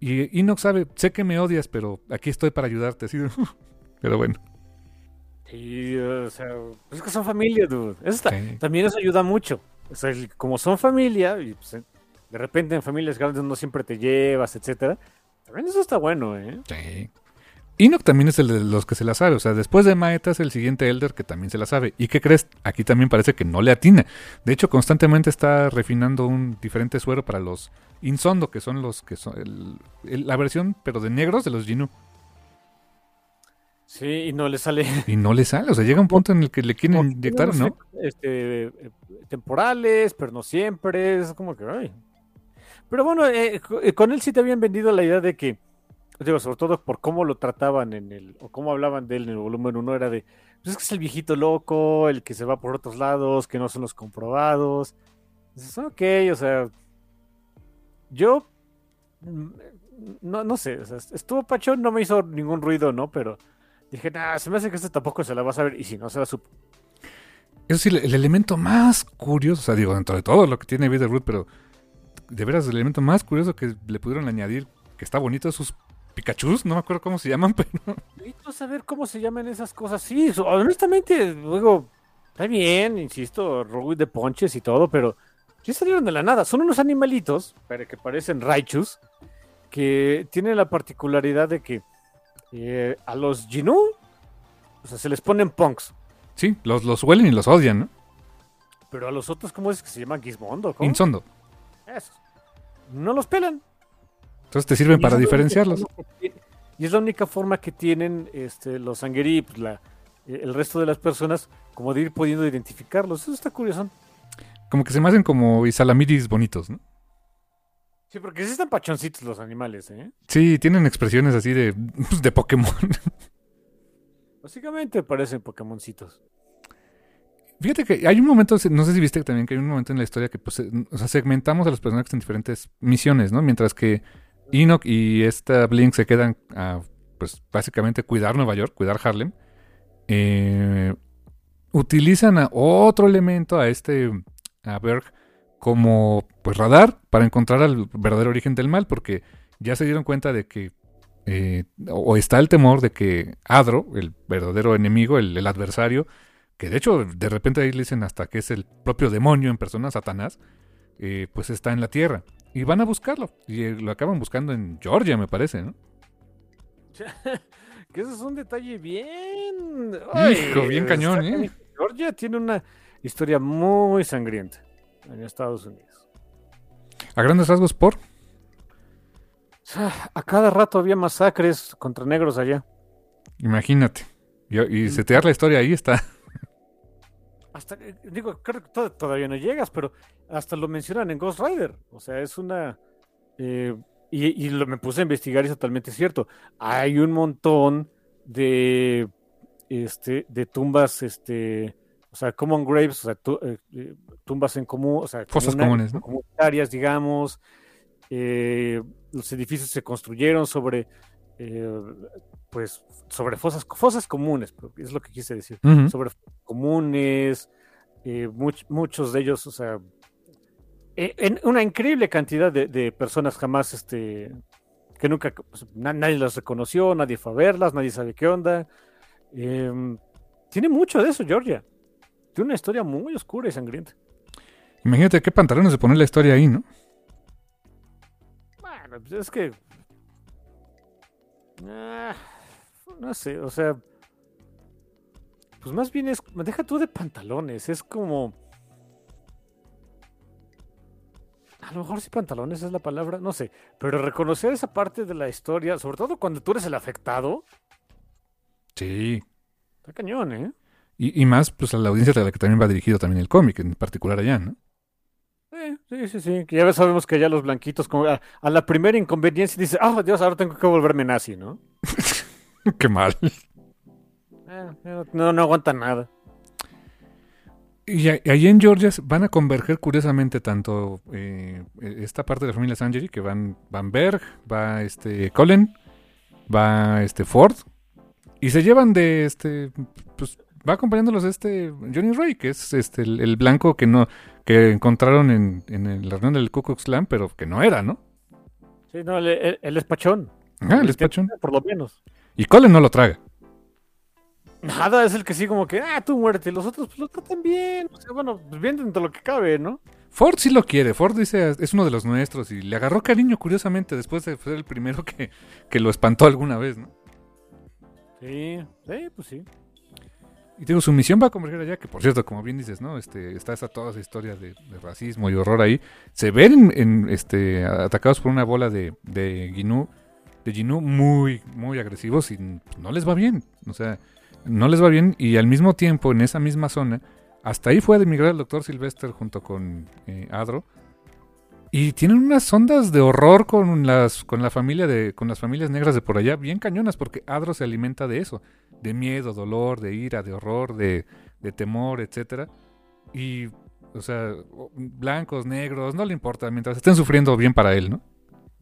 Y Enoch sabe, sé que me odias, pero aquí estoy para ayudarte. Así de, *laughs* pero bueno. Y, o sea, es que son familia, dude. Eso está- sí. También eso ayuda mucho. O sea, como son familia, y pues, eh, de repente en familias grandes no siempre te llevas, etcétera. También eso está bueno, ¿eh? Sí. Enoch también es el de los que se la sabe. O sea, después de Maeta es el siguiente Elder que también se la sabe. ¿Y qué crees? Aquí también parece que no le atina. De hecho, constantemente está refinando un diferente suero para los Insondo, que son los que son el- el- la versión, pero de negros de los Ginu. Sí, y no le sale. Y no le sale. O sea, llega un punto en el que le quieren inyectar, ¿no? Este, temporales, pero no siempre. Es como que. ay. Pero bueno, eh, eh, con él sí te habían vendido la idea de que. Digo, sobre todo por cómo lo trataban en el. o cómo hablaban de él en el volumen 1, era de. Pues es que es el viejito loco, el que se va por otros lados, que no son los comprobados. Dices, ok, o sea. Yo. mm, No, no sé, estuvo pachón, no me hizo ningún ruido, ¿no? Pero dije, nah, se me hace que este tampoco se la va a saber. Y si no se la supo. Eso sí, el, el elemento más curioso, o sea, digo, dentro de todo lo que tiene Bitterroot, pero de veras, el elemento más curioso que le pudieron añadir, que está bonito, es sus Pikachus, no me acuerdo cómo se llaman, *laughs* pero Necesito saber cómo se llaman esas cosas. Sí, honestamente, luego, está bien, insisto, Rogue de ponches y todo, pero sí salieron de la nada. Son unos animalitos, pero que parecen Raichus, que tienen la particularidad de que eh, a los Jinu, o sea, se les ponen punks. Sí, los, los huelen y los odian, ¿no? Pero a los otros, ¿cómo es que se llaman? Gizmondo, ¿cómo? Insondo. Esos. No los pelan. Entonces te sirven para diferenciarlos. que Y es la única forma que tienen este, los sanguerí, pues, la, el resto de las personas, como de ir pudiendo identificarlos. Eso está curioso. Como que se me hacen como isalamiris bonitos, ¿no? Sí, porque sí están pachoncitos los animales, ¿eh? Sí, tienen expresiones así de, pues, de Pokémon. *laughs* Básicamente parecen Pokémoncitos. Fíjate que hay un momento, no sé si viste también que hay un momento en la historia que pues, eh, o sea, segmentamos a los personajes en diferentes misiones, ¿no? Mientras que Enoch y esta Blink se quedan a, pues, básicamente cuidar Nueva York, cuidar Harlem. eh, utilizan a otro elemento, a este, a Berg, como pues radar para encontrar al verdadero origen del mal, porque ya se dieron cuenta de que, eh, o está el temor de que Adro, el verdadero enemigo, el, adversario, que de hecho de repente ahí le dicen hasta que es el propio demonio en persona, Satanás, eh, pues está en la tierra. Y van a buscarlo. Y eh, lo acaban buscando en Georgia, me parece, ¿no? *laughs* que eso es un detalle bien. Hijo, bien cañón, ¿eh? Georgia tiene una historia muy sangrienta en Estados Unidos. A grandes rasgos por... A cada rato había masacres contra negros allá. Imagínate. Y, y setear la historia ahí está. Hasta, eh, digo, creo que to- todavía no llegas, pero hasta lo mencionan en Ghost Rider. O sea, es una. eh, y y lo, me puse a investigar y es totalmente cierto. Hay un montón de. Este, de tumbas, este. O sea, common graves, o sea, tu- eh, tumbas en común, o sea, Fosas comunes, ¿no? comunitarias, digamos. Eh, los edificios se construyeron sobre, eh, pues, sobre fosas, fosas comunes, es lo que quise decir Ujú. sobre comunes, eh, much- muchos de ellos, o sea, e- en una increíble cantidad de, de personas jamás, este, que nunca, pues, na- nadie las reconoció, nadie fue a verlas, nadie sabe qué onda. Em, tiene mucho de eso, Georgia. Tiene una historia muy oscura y sangrienta. Imagínate qué pantalones se pone la historia ahí, ¿no? Bueno, pues es que... ah, no sé, o sea... Pues más bien es... Deja tú de pantalones, es como... A lo mejor sí pantalones es la palabra, no sé. Pero reconocer esa parte de la historia, sobre todo cuando tú eres el afectado, Sí. está cañón, ¿eh? Y, y más, pues a la audiencia de la que también va dirigido también el cómic, en particular allá, ¿no? Sí, sí, sí, sí. Ya sabemos que ya los blanquitos, como a, a la primera inconveniencia, dice, ah, Dios, ahora tengo que volverme nazi, ¿no? *laughs* *laughs* qué mal. Eh, eh, no, no aguanta nada. Y ahí en Georgia van a converger curiosamente tanto eh, esta parte de la familia Sanjeri, que van Van Berg, va este Colin, va este Ford, y se llevan de este, pues va acompañándolos este Johnny Ray, que es este el, el blanco que no, que encontraron en, en el- la reunión del Ku Klux Klan, pero que no era, ¿no? Sí, no, él es pachón. Ah, el Él espachón. tiene- Por lo menos. Y Colin no lo traga. Nada, es el que sí como que, ah, tú muerte. Los otros pues lo tratan bien. O sea, bueno, pues bien dentro de lo que cabe, ¿no? Ford sí lo quiere, Ford dice es uno de los nuestros y le agarró cariño curiosamente después de ser el primero que, que lo espantó alguna vez, ¿no? Sí, sí, pues sí. Y digo, su misión va a converger allá, que por cierto, como bien dices, ¿no? Este, está esa, toda esa historia de, de racismo y horror ahí. Se ven en, este, atacados por una bola de, de Ginu, de Ginu muy, muy agresivos y no les va bien. O sea, no les va bien y al mismo tiempo, en esa misma zona, hasta ahí fue a emigrar el doctor Sylvester junto con eh, Adro. Y tienen unas ondas de horror con las, con la familia de, con las familias negras de por allá, bien cañonas, porque Adro se alimenta de eso de miedo, dolor, de ira, de horror, de, de temor, etcétera. Y, o sea, blancos, negros, no le importa, mientras estén sufriendo bien para él, ¿no?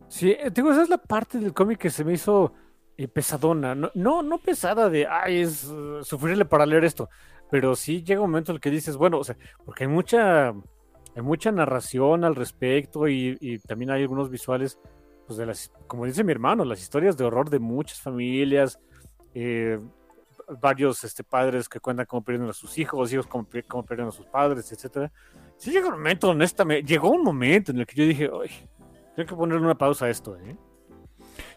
Sí, eh, digo, esa es la parte del cómic que se me hizo eh, pesadona. No, no, no pesada de, ay, es uh, sufrirle para leer esto. Pero sí llega un momento en el que dices, bueno, o sea, porque hay mucha, hay mucha narración al respecto y, y también hay algunos visuales, pues de las, como dice mi hermano, las historias de horror de muchas familias, eh, varios este, padres que cuentan cómo pierden a sus hijos, hijos cómo, cómo pierden a sus padres, etcétera. Sí llega un momento, honestamente, llegó un momento en el que yo dije, ay, tengo que ponerle una pausa a esto, ¿eh?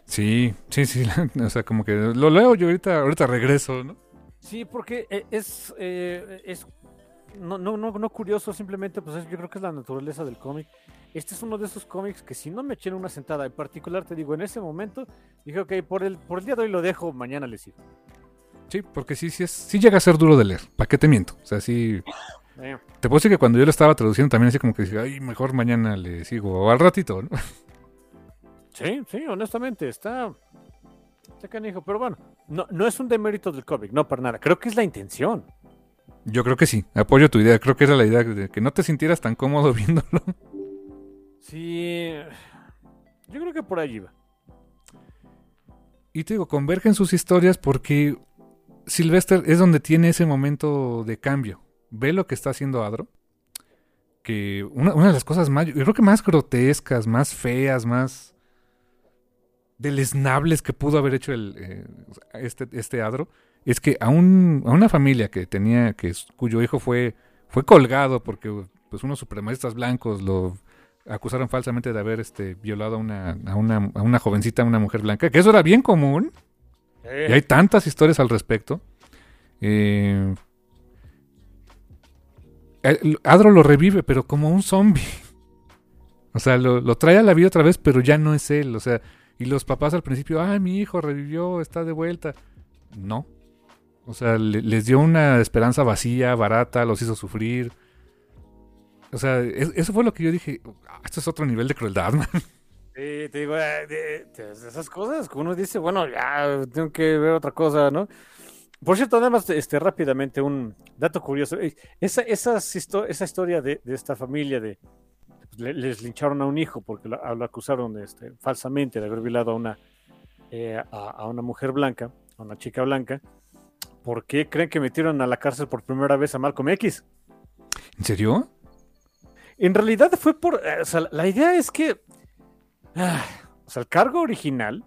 Sí, sí, sí. *laughs* o sea, como que lo leo yo ahorita, ahorita regreso, ¿no? Sí, porque eh, es, eh, es no, no, no, no curioso, simplemente pues es- yo creo que es la naturaleza del cómic. Este es uno de esos cómics que si no me eché en una sentada, en particular te digo, en ese momento, dije, ok, por el, por el día de hoy lo dejo, mañana le sigo. Sí, porque sí, sí, es, sí llega a ser duro de leer. ¿Para qué te miento? O sea, sí. Te puedo decir que cuando yo lo estaba traduciendo también así como que decía, ay, mejor mañana le sigo. O al ratito, ¿no? *laughs* sí, sí, honestamente, está, está canijo, pero bueno, no, no es un demérito del cómic, no para nada, creo que es la intención. Yo creo que sí. Apoyo tu idea. Creo que era la idea de que no te sintieras tan cómodo *laughs* viéndolo. Sí, yo creo que por allí va. Y te digo, convergen sus historias porque Sylvester es donde tiene ese momento de cambio. Ve lo que está haciendo Adro. Que una, una de las cosas más, yo creo que más grotescas, más feas, más deleznables que pudo haber hecho el, eh, este, este Adro, es que a, un, a una familia que tenía, que cuyo hijo fue, fue colgado porque pues unos supremacistas blancos lo acusaron falsamente de haber este, violado a una, a, una, a una jovencita, a una mujer blanca, que eso era bien común. Eh, Y hay tantas historias al respecto. Eh, Adro lo revive, pero como un zombie. O sea, lo, lo trae a la vida otra vez, pero ya no es él. O sea, y los papás al principio, ah, mi hijo revivió, está de vuelta. No. O sea, le- les dio una esperanza vacía, barata, los hizo sufrir. O sea, es- eso fue lo que yo dije. "Ah, esto es otro nivel de crueldad, *laughs* man". Sí, te digo, eh, de- de esas cosas que uno dice, bueno, ya tengo que ver otra cosa, ¿no? Por cierto, nada más este, rápidamente un dato curioso. Esa, esas histo- esa historia de, de esta familia de pues, le- les lincharon a un hijo porque lo, lo acusaron este, falsamente de haber violado a una, eh, a, a una mujer blanca, a una chica blanca. ¿Por qué creen que metieron a la cárcel por primera vez a Malcolm X? ¿En serio? En realidad fue por. eh, o sea, la idea es que. ah, o sea, el cargo original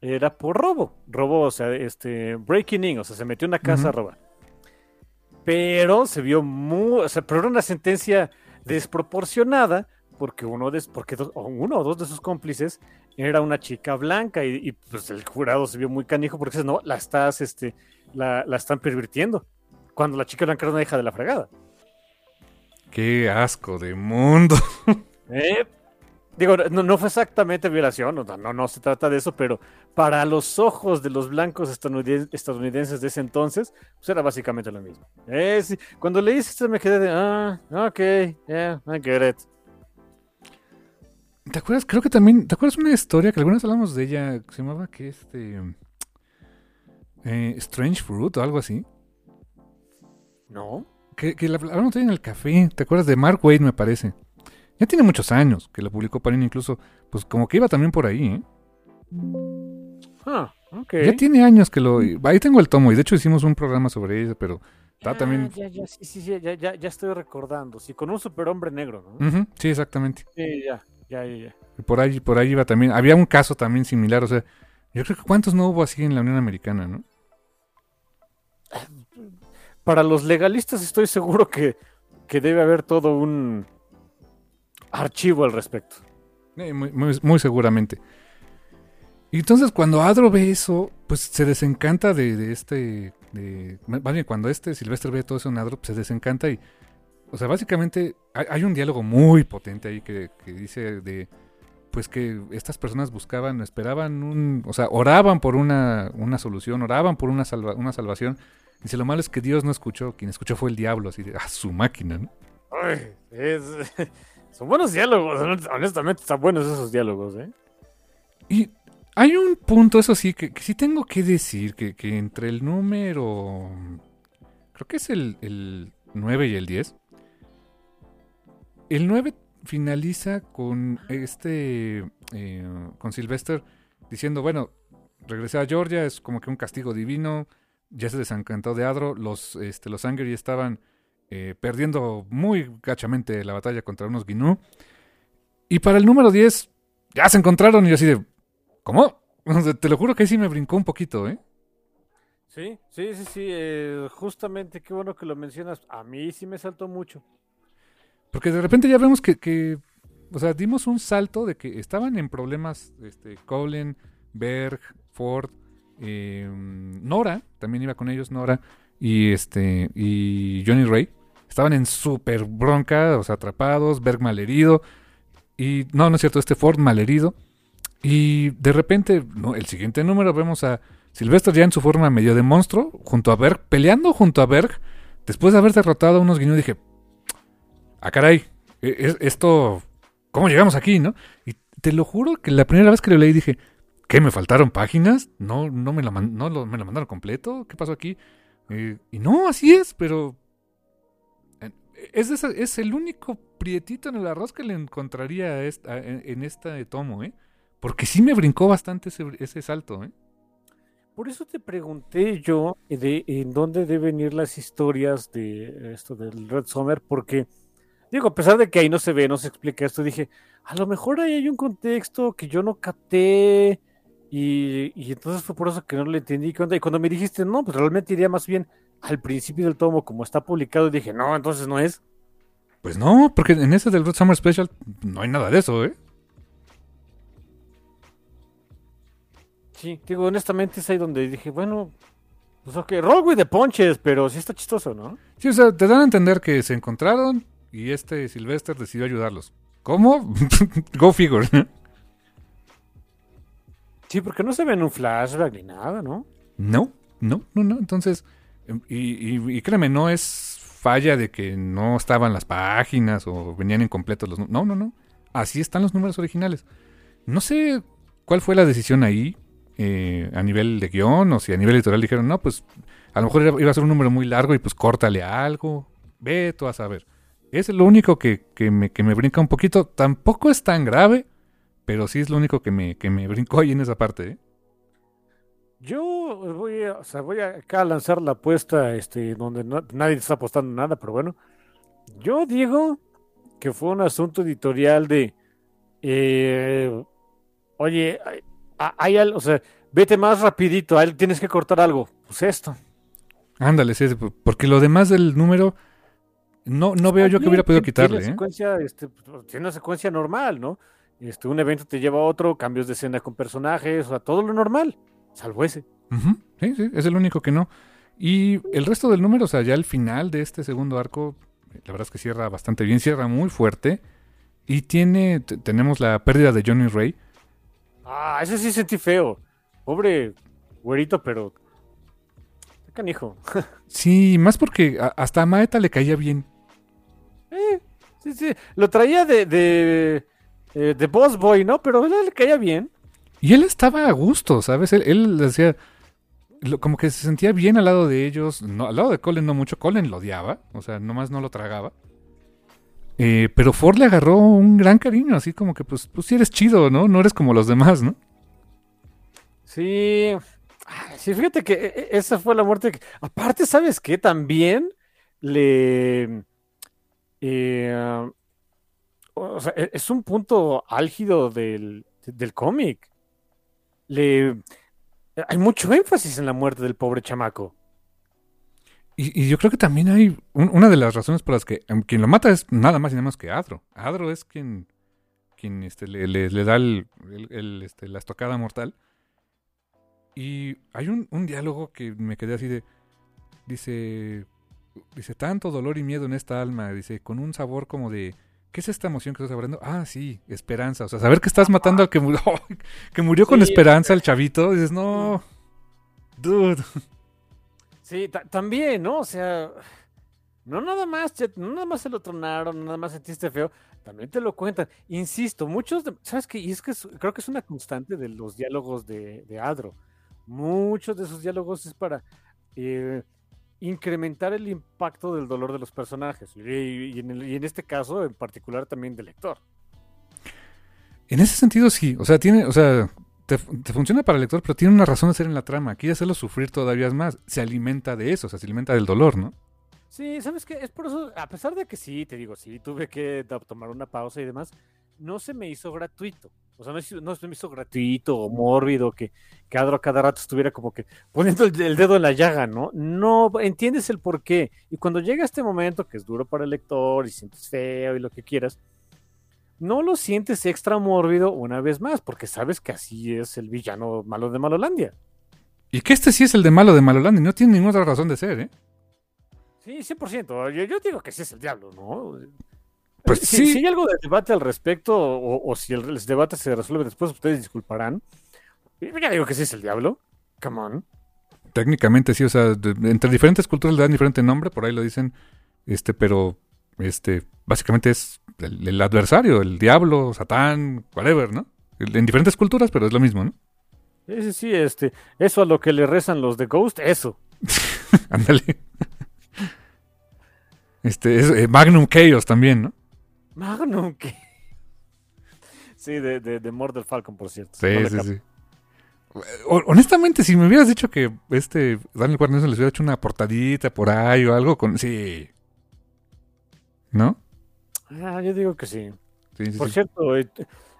era por robo. Robo, o sea, este. Breaking in, o sea, se metió en una casa a Ujú. robar. Pero se vio muy. O sea, pero era una sentencia desproporcionada porque uno de, porque uno o dos de sus cómplices era una chica blanca y, y, pues el jurado se vio muy canijo porque dice, no, la estás, este, la, la están pervirtiendo. Cuando la chica blanca era una hija de la fregada. Qué asco de mundo. *laughs* Eh, Digo, no, no fue exactamente violación, no, no, no se trata de eso, pero para los ojos de los blancos estadouniden- estadounidenses de ese entonces, pues era básicamente lo mismo. Eh, sí, Cuando leí esto me quedé de, ah, ok, yeah, I get it. ¿Te acuerdas? Creo que también. ¿Te acuerdas una historia que alguna vez hablamos de ella? Que se llamaba que este. eh, Strange Fruit o algo así. No, Que, que la hablamos en el café. ¿Te acuerdas de Mark Wade, me parece? Ya tiene muchos años que la publicó Panini, incluso. Pues como que iba también por ahí, ¿eh? ah, ok. Ya tiene años que lo. Ahí tengo el tomo y de hecho hicimos un programa sobre ella, pero. Está Ah, también. Ya, ya, sí, sí, sí, ya, ya, ya estoy recordando. Sí, con un superhombre negro, ¿no? Sí, exactamente. Sí, ya, ya, ya, ya. Y Por ahí, por ahí iba también. Había un caso también similar, o sea. Yo creo que cuántos no hubo así en la Unión Americana, ¿no? Para los legalistas estoy seguro que, que debe haber todo un archivo al respecto. Eh, muy, muy- muy seguramente. Y entonces cuando Adro ve eso, pues se desencanta de, de este... De, más bien, cuando este Silvestre ve todo eso en Adro, pues se desencanta y... O sea, básicamente hay, hay un diálogo muy potente ahí que, que dice de... Pues que estas personas buscaban, esperaban un... O sea, oraban por una, una solución, oraban por una, salva- una salvación. Dice, lo malo es que Dios no escuchó, quien escuchó fue el diablo, así de, ah, su máquina, ¿no? Ay, es- son buenos diálogos, hon- honestamente están buenos esos diálogos, ¿eh? Y hay un punto, eso sí, que, que sí tengo que decir, que, que entre el número, creo que es el, el 9 y el 10, el 9 finaliza con este, eh, con Sylvester diciendo, bueno, regresé a Georgia, es como que un castigo divino, ya se desencantó de Adro, los, este, los Angry estaban eh, perdiendo muy gachamente la batalla contra unos Gnu. Y para el número 10, ya se encontraron y yo así de, ¿cómo? *laughs* Te lo juro que ahí sí me brincó un poquito, ¿eh? Sí, sí, sí, sí, eh, justamente qué bueno que lo mencionas. A mí sí me saltó mucho. Porque de repente ya vemos que, que, o sea, dimos un salto de que estaban en problemas, este, Colin, Berg, Ford, eh, Nora, también iba con ellos, Nora y este y Johnny Ray. Estaban en súper bronca, o sea, atrapados, Berg malherido. Y no, no es cierto, este Ford malherido. Y de repente, no, el siguiente número vemos a Sylvester ya en su forma medio de monstruo, junto a Berg, peleando junto a Berg. Después de haber derrotado a unos guiños, dije, ah, caray, e, esto, ¿cómo llegamos aquí, no? Y te lo juro que la primera vez que lo leí dije, ¿qué? ¿Me faltaron páginas? ¿No, no, me, la no me lo mandaron completo? ¿Qué pasó aquí? Eh, y no, así es, pero es, es, el único prietito en el arroz que le encontraría en, este tomo, ¿eh? Porque sí me brincó bastante ese, ese salto, ¿eh? Por eso te pregunté yo de en dónde deben ir las historias de esto del Red Summer, porque digo, a pesar de que ahí no se ve, no se explica esto, dije, a lo mejor ahí hay un contexto que yo no capté y, y entonces fue por eso que no le entendí. Y cuando me dijiste, no, pues realmente iría más bien al principio del tomo, como está publicado, dije, no, entonces no es. Pues no, porque en ese del Red Summer Special no hay nada de eso, ¿eh? Sí, digo, honestamente es ahí donde dije, bueno, pues ok, roll with the ponches, pero sí está chistoso, ¿no? Sí, o sea, te dan a entender que se encontraron y este Sylvester decidió ayudarlos. ¿Cómo? *laughs* Go figure. sí, porque no se ve en un flashback ni nada, ¿no? No, no, no, no. Entonces, y, y, créeme, no es falla de que no estaban las páginas o venían incompletos los No, no, no. Así están los números originales. No sé cuál fue la decisión ahí eh, a nivel de guion o si a nivel editorial dijeron, no, pues a lo mejor iba a ser un número muy largo y pues córtale algo. Ve tú a saber. Es lo único que, que, me, que me brinca un poquito. Tampoco es tan grave, pero sí es lo único que me, que me brincó ahí en esa parte. ¿eh? Yo voy a, o sea, voy a acá a lanzar la apuesta este, donde nadie está apostando nada, pero bueno. Yo digo que fue un asunto editorial de, eh, oye, hay, algo, o sea, vete más rapidito, ahí tienes que cortar algo. Pues esto. Ándale, sí, porque lo demás del número no, no veo yo que hubiera podido quitarle. Tiene, ¿eh? secuencia, este, tiene una secuencia normal, ¿no? Este, un evento te lleva a otro, cambios de escena con personajes, o sea, todo lo normal. Salvo ese. Sí, sí, es el único que no. Y el resto del número, o sea, ya al final de este segundo arco, la verdad es que cierra bastante bien, cierra muy fuerte. Y tiene, tenemos la pérdida de Johnny Ray. Ah, ese sí sentí feo. Pobre güerito, pero... Canijo. *laughs* sí, más porque hasta a Maeta le caía bien. Eh, sí, sí. Lo traía de, de, eh, de Boss Boy, ¿no? Pero le caía bien. Y él estaba a gusto, ¿sabes? Él, decía, como que se sentía bien al lado de ellos. No, al lado de Colin no mucho. Colin lo odiaba, o sea, nomás no lo tragaba. Eh, pero Ford le agarró un gran cariño, así como que, pues, pues sí eres chido, ¿no? No eres como los demás, ¿no? Sí. Sí, fíjate que e, e, esa fue la muerte. Aparte, ¿sabes qué? También le. Eh, o sea, e, es un punto álgido del, del cómic le hay mucho énfasis en la muerte del pobre chamaco. Y, yo creo que también hay una de las razones por las que em, quien lo mata es nada más y nada más que Adro. Adro es quien, quien este, le, da el, este, la estocada mortal. Y hay un, un, diálogo que me quedé así de... Dice... Dice, tanto dolor y miedo en esta alma. Dice, con un sabor como de ¿Qué es esta emoción que estás hablando? Ah, sí, esperanza. O sea, saber que estás matando al que murió, *laughs* que murió con esperanza el chavito. dices, no, dude. Sí, también, ¿no? O sea, no nada más, no nada más se lo tronaron, no nada más sentiste feo. También te lo cuentan. Insisto, muchos, ¿sabes qué? Y es que creo que es una constante de los diálogos de, de Adro. Muchos de esos diálogos es para eh, incrementar el impacto del dolor de los personajes. Y, en, este caso, en particular, también del lector. En ese sentido, sí. O sea, tiene, o sea, te, funciona para el lector, pero tiene una razón de ser en la trama. Quiere hacerlo sufrir todavía más. Se alimenta de eso, o sea, se alimenta del dolor, ¿no? Sí, ¿sabes qué? Es por eso, a pesar de que sí, te digo, sí, tuve que tomar una pausa y demás, no se me hizo gratuito. O sea, no, se me hizo gratuito o mórbido que, que a cada rato estuviera como que poniendo el, dedo en la llaga, ¿no? No entiendes el por qué. Y cuando llega este momento que es duro para el lector y sientes feo y lo que quieras, no lo sientes extra mórbido una vez más, porque sabes que así es el villano malo de Malolandia. Y que este sí es el de malo de Maloland y no tiene ninguna otra razón de ser, ¿eh? Sí, 100%. Yo, yo digo que sí es el diablo, ¿no? Pues si, sí. si hay algo de debate al respecto, o, o si el, el debate se resuelve después, ustedes disculparán. Ya digo que sí es el diablo. Come on. Técnicamente sí, o sea, de- entre diferentes culturas le dan diferente nombre, por ahí lo dicen, este, pero este, básicamente es el, el adversario, el diablo, Satán, whatever, ¿no? En diferentes culturas, pero es lo mismo, ¿no? Sí, sí, sí, este, eso a lo que le rezan los de Ghost, eso. *laughs* Ándale. *laughs* Este, es eh, Magnum Chaos también, ¿no? Magnum, ¿qué? Sí, de, de, de Murder Falcon, por cierto. Sí, No sí, cap- sí. O- Honestamente, si me hubieras dicho que este Daniel Warner les hubiera hecho una portadita por ahí o algo con... Sí. ¿No? Ah, yo digo que sí. Sí, sí, Por sí. cierto, eh,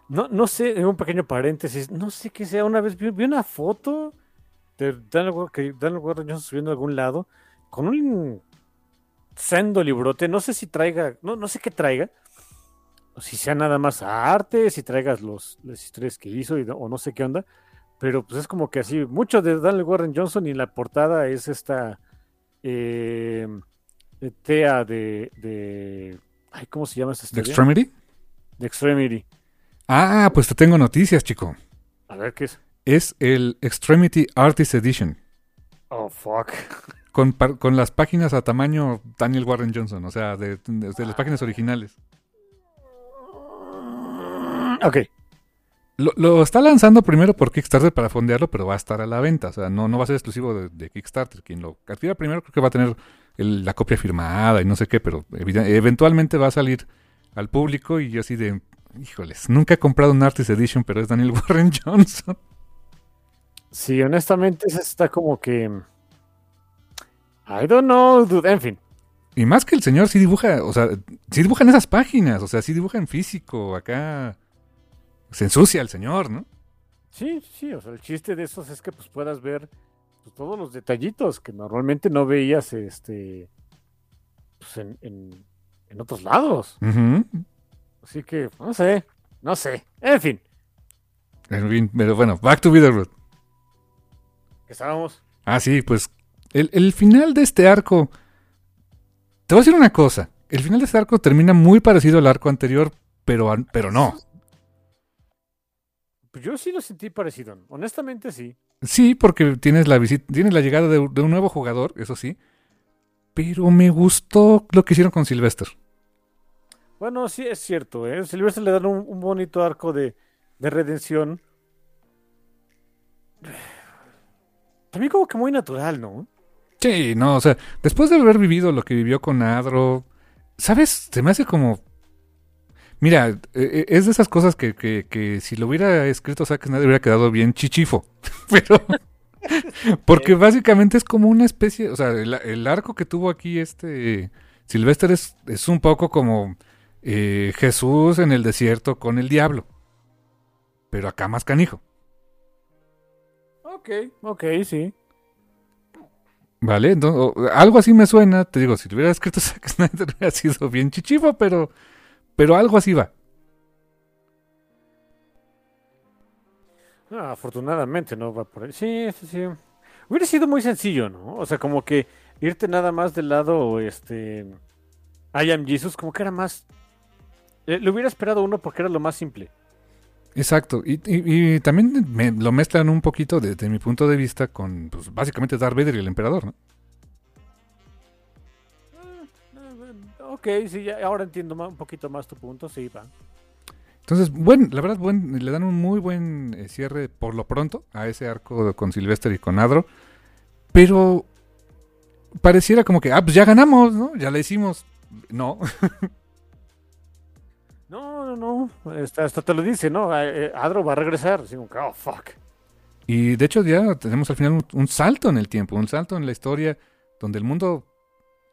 no, no sé, un pequeño paréntesis, no sé qué sea, una vez vi, vi una foto de Daniel, que Daniel Warren Johnson subiendo a algún lado con un sendo librote, no sé si traiga, no, no sé qué traiga, si sea nada más arte, si traigas los, las historias que hizo y o no sé qué onda, pero pues es como que así, mucho de Daniel Warren Johnson y la portada es esta eh, Tea de, de, ay, ¿cómo se llama esta ¿The historia? Extremity? De Extremity. Ah, pues te tengo noticias, chico. A ver qué es. Es el Extremity Artist Edition. Oh, fuck. Con, con las páginas a tamaño Daniel Warren Johnson, o sea, de, de- de las páginas originales. Ok. Lo, lo está lanzando primero por Kickstarter para fondearlo, pero va a estar a la venta. O sea, no, no va a ser exclusivo de, de Kickstarter. Quien lo adquiera primero creo que va a tener el- la copia firmada y no sé qué, pero eventualmente va a salir al público y yo así de, híjoles, nunca he comprado un Artist Edition, pero es Daniel *laughs* Warren Johnson. Sí, honestamente, esa está como que. I don't know, dude. En fin. Y más que el señor sí dibuja, o sea, sí dibuja en esas páginas, o sea, sí dibuja en físico, acá se ensucia el señor, ¿no? Sí, sí, o sea, el chiste de esos es que pues puedas ver pues, todos los detallitos que normalmente no veías este pues, en, en, en otros lados. Así que, no sé, no sé. En fin, En fin, pero bueno, back to Bitterroot. que estábamos. Ah, sí, pues el, el final de este arco. Te voy a decir una cosa. El final de este arco termina muy parecido al arco anterior, pero, pero no. Pues yo sí lo sentí parecido. Honestamente, sí. Sí, porque tienes la visita, tienes la llegada de, de un nuevo jugador, eso sí. Pero me gustó lo que hicieron con Sylvester. Bueno, sí es cierto, ¿eh? Silvestre le dan un, un bonito arco de, de redención. También como que muy natural, ¿no? Sí, no, o sea, después de haber vivido lo que vivió con Adro, ¿sabes? Se me hace como... Mira, eh, eh, es de esas cosas que, que, que si lo hubiera escrito Zack Snyder hubiera quedado bien chichifo. *laughs* Pero... *laughs* Porque básicamente es como una especie... O sea, el, el arco que tuvo aquí este Sylvester es, es un poco como eh, Jesús en el desierto con el diablo. Pero acá más canijo. Ok, ok, sí. ¿Vale? Entonces, algo así me suena. Te digo, si lo hubiera escrito *laughs* Zack Snyder hubiera sido bien chichifo, pero, pero algo así va. Ah, afortunadamente no va por ahí. Sí, sí, sí. Hubiera sido muy sencillo, ¿no? O sea, como que irte nada más del lado, este... I am Jesus, como que era más... eh, le hubiera esperado uno porque era lo más simple. Exacto. Y, y- y también me- lo mezclan un poquito desde mi punto de vista con, pues, básicamente, Darth Vader y el emperador, ¿no? Ok, sí, ya, ahora entiendo un poquito más tu punto, sí, va. Entonces, bueno, la verdad, buen, le dan un muy buen eh, cierre por lo pronto a ese arco con Sylvester y con Adro. Pero pareciera como que, ah, pues ya ganamos, ¿no? Ya la hicimos. No. *laughs* No, no, no, hasta, hasta te lo dice, ¿no? Eh, eh, Adro va a regresar, así como oh, fuck. Y de hecho ya tenemos al final un, un salto en el tiempo, un salto en la historia donde el mundo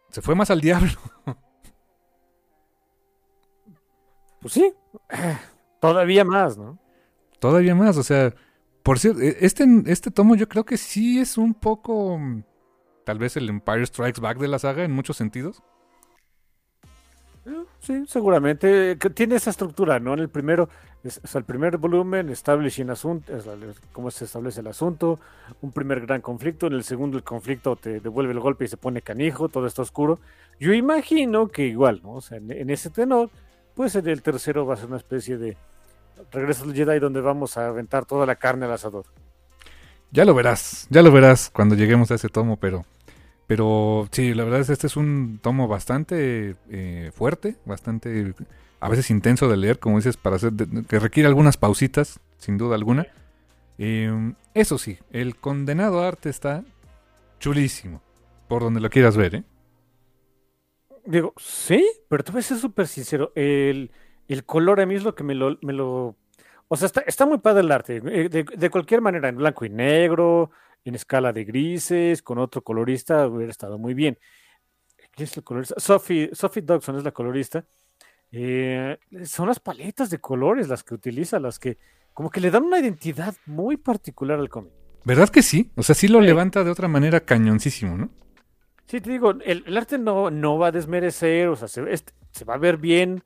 se fue más al diablo. *laughs* Pues sí, *clears throat* todavía más, ¿no? Todavía más, o sea, por cierto, e- este, este tomo yo creo que sí es un poco, mm, tal vez el Empire Strikes Back de la saga en muchos sentidos. Eh, Sí, seguramente. que Tiene esa estructura, ¿no? En el primero, es, o sea, el primer volumen, establishing asunto, es cómo se establece el asunto, un primer gran conflicto, en el segundo el conflicto te devuelve el golpe y se pone canijo, todo está oscuro. Yo imagino que igual, ¿no? O sea, en, en ese tenor, pues en el tercero va a ser una especie de regreso al Jedi donde vamos a aventar toda la carne al asador. Ya lo verás, ya lo verás cuando lleguemos a ese tomo, pero, pero sí, la verdad es que este es un tomo bastante eh, fuerte, bastante, a veces intenso de leer, como dices, para hacer, que requiere algunas pausitas, sin duda alguna. Eh, eso sí, el condenado arte está chulísimo, por donde lo quieras ver, ¿eh? Digo, sí, pero te voy a ser súper sincero. El, el color a mí es lo que me lo, me lo... O sea, está, está muy padre el arte. eh, De, de cualquier manera, en blanco y negro, en escala de grises, con otro colorista, hubiera estado muy bien. ¿Quién es el colorista? Sophie, Sophie Dodson es la colorista. Eh, son las paletas de colores las que utiliza, las que como que le dan una identidad muy particular al cómic. ¿Verdad que sí? O sea, sí lo levanta de otra manera cañoncísimo, ¿no? Sí, te digo, el, el arte no, no va a desmerecer, o sea, se, este- se va a ver bien,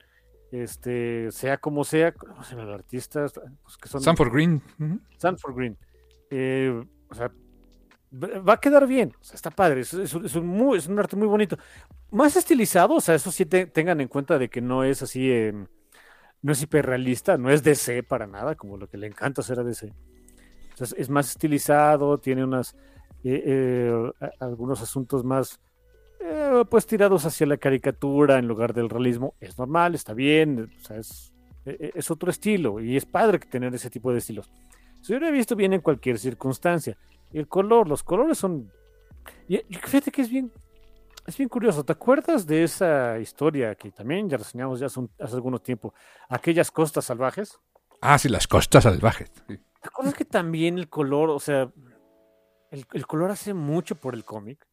este, sea como sea, ¿cómo se llama el artista? Pues que son Sanford Green. ujú. Sanford Green. Eh, o sea, va a quedar bien, o sea, está padre, es, es un- es un muy- es un arte muy bonito. Más estilizado, o sea, eso sí te- tengan en cuenta de que no es así, eh, no es hiperrealista, no es DC para nada, como lo que le encanta hacer a DC. Entonces, es más estilizado, tiene unas, eh, eh, algunos asuntos más, eh, pues tirados hacia la caricatura en lugar del realismo. Es normal, está bien, o sea, es, eh, es otro estilo y es padre tener ese tipo de estilos. Se hubiera visto bien en cualquier circunstancia. El color, los colores son. Y, fíjate que es bien. Es bien curioso. ¿Te acuerdas de esa historia que también ya reseñamos ya hace, un- hace algunos tiempo? Aquellas costas salvajes. Ah, sí, las costas salvajes. sí. ¿Te acuerdas que también el color, o sea, el, el color hace mucho por el cómic?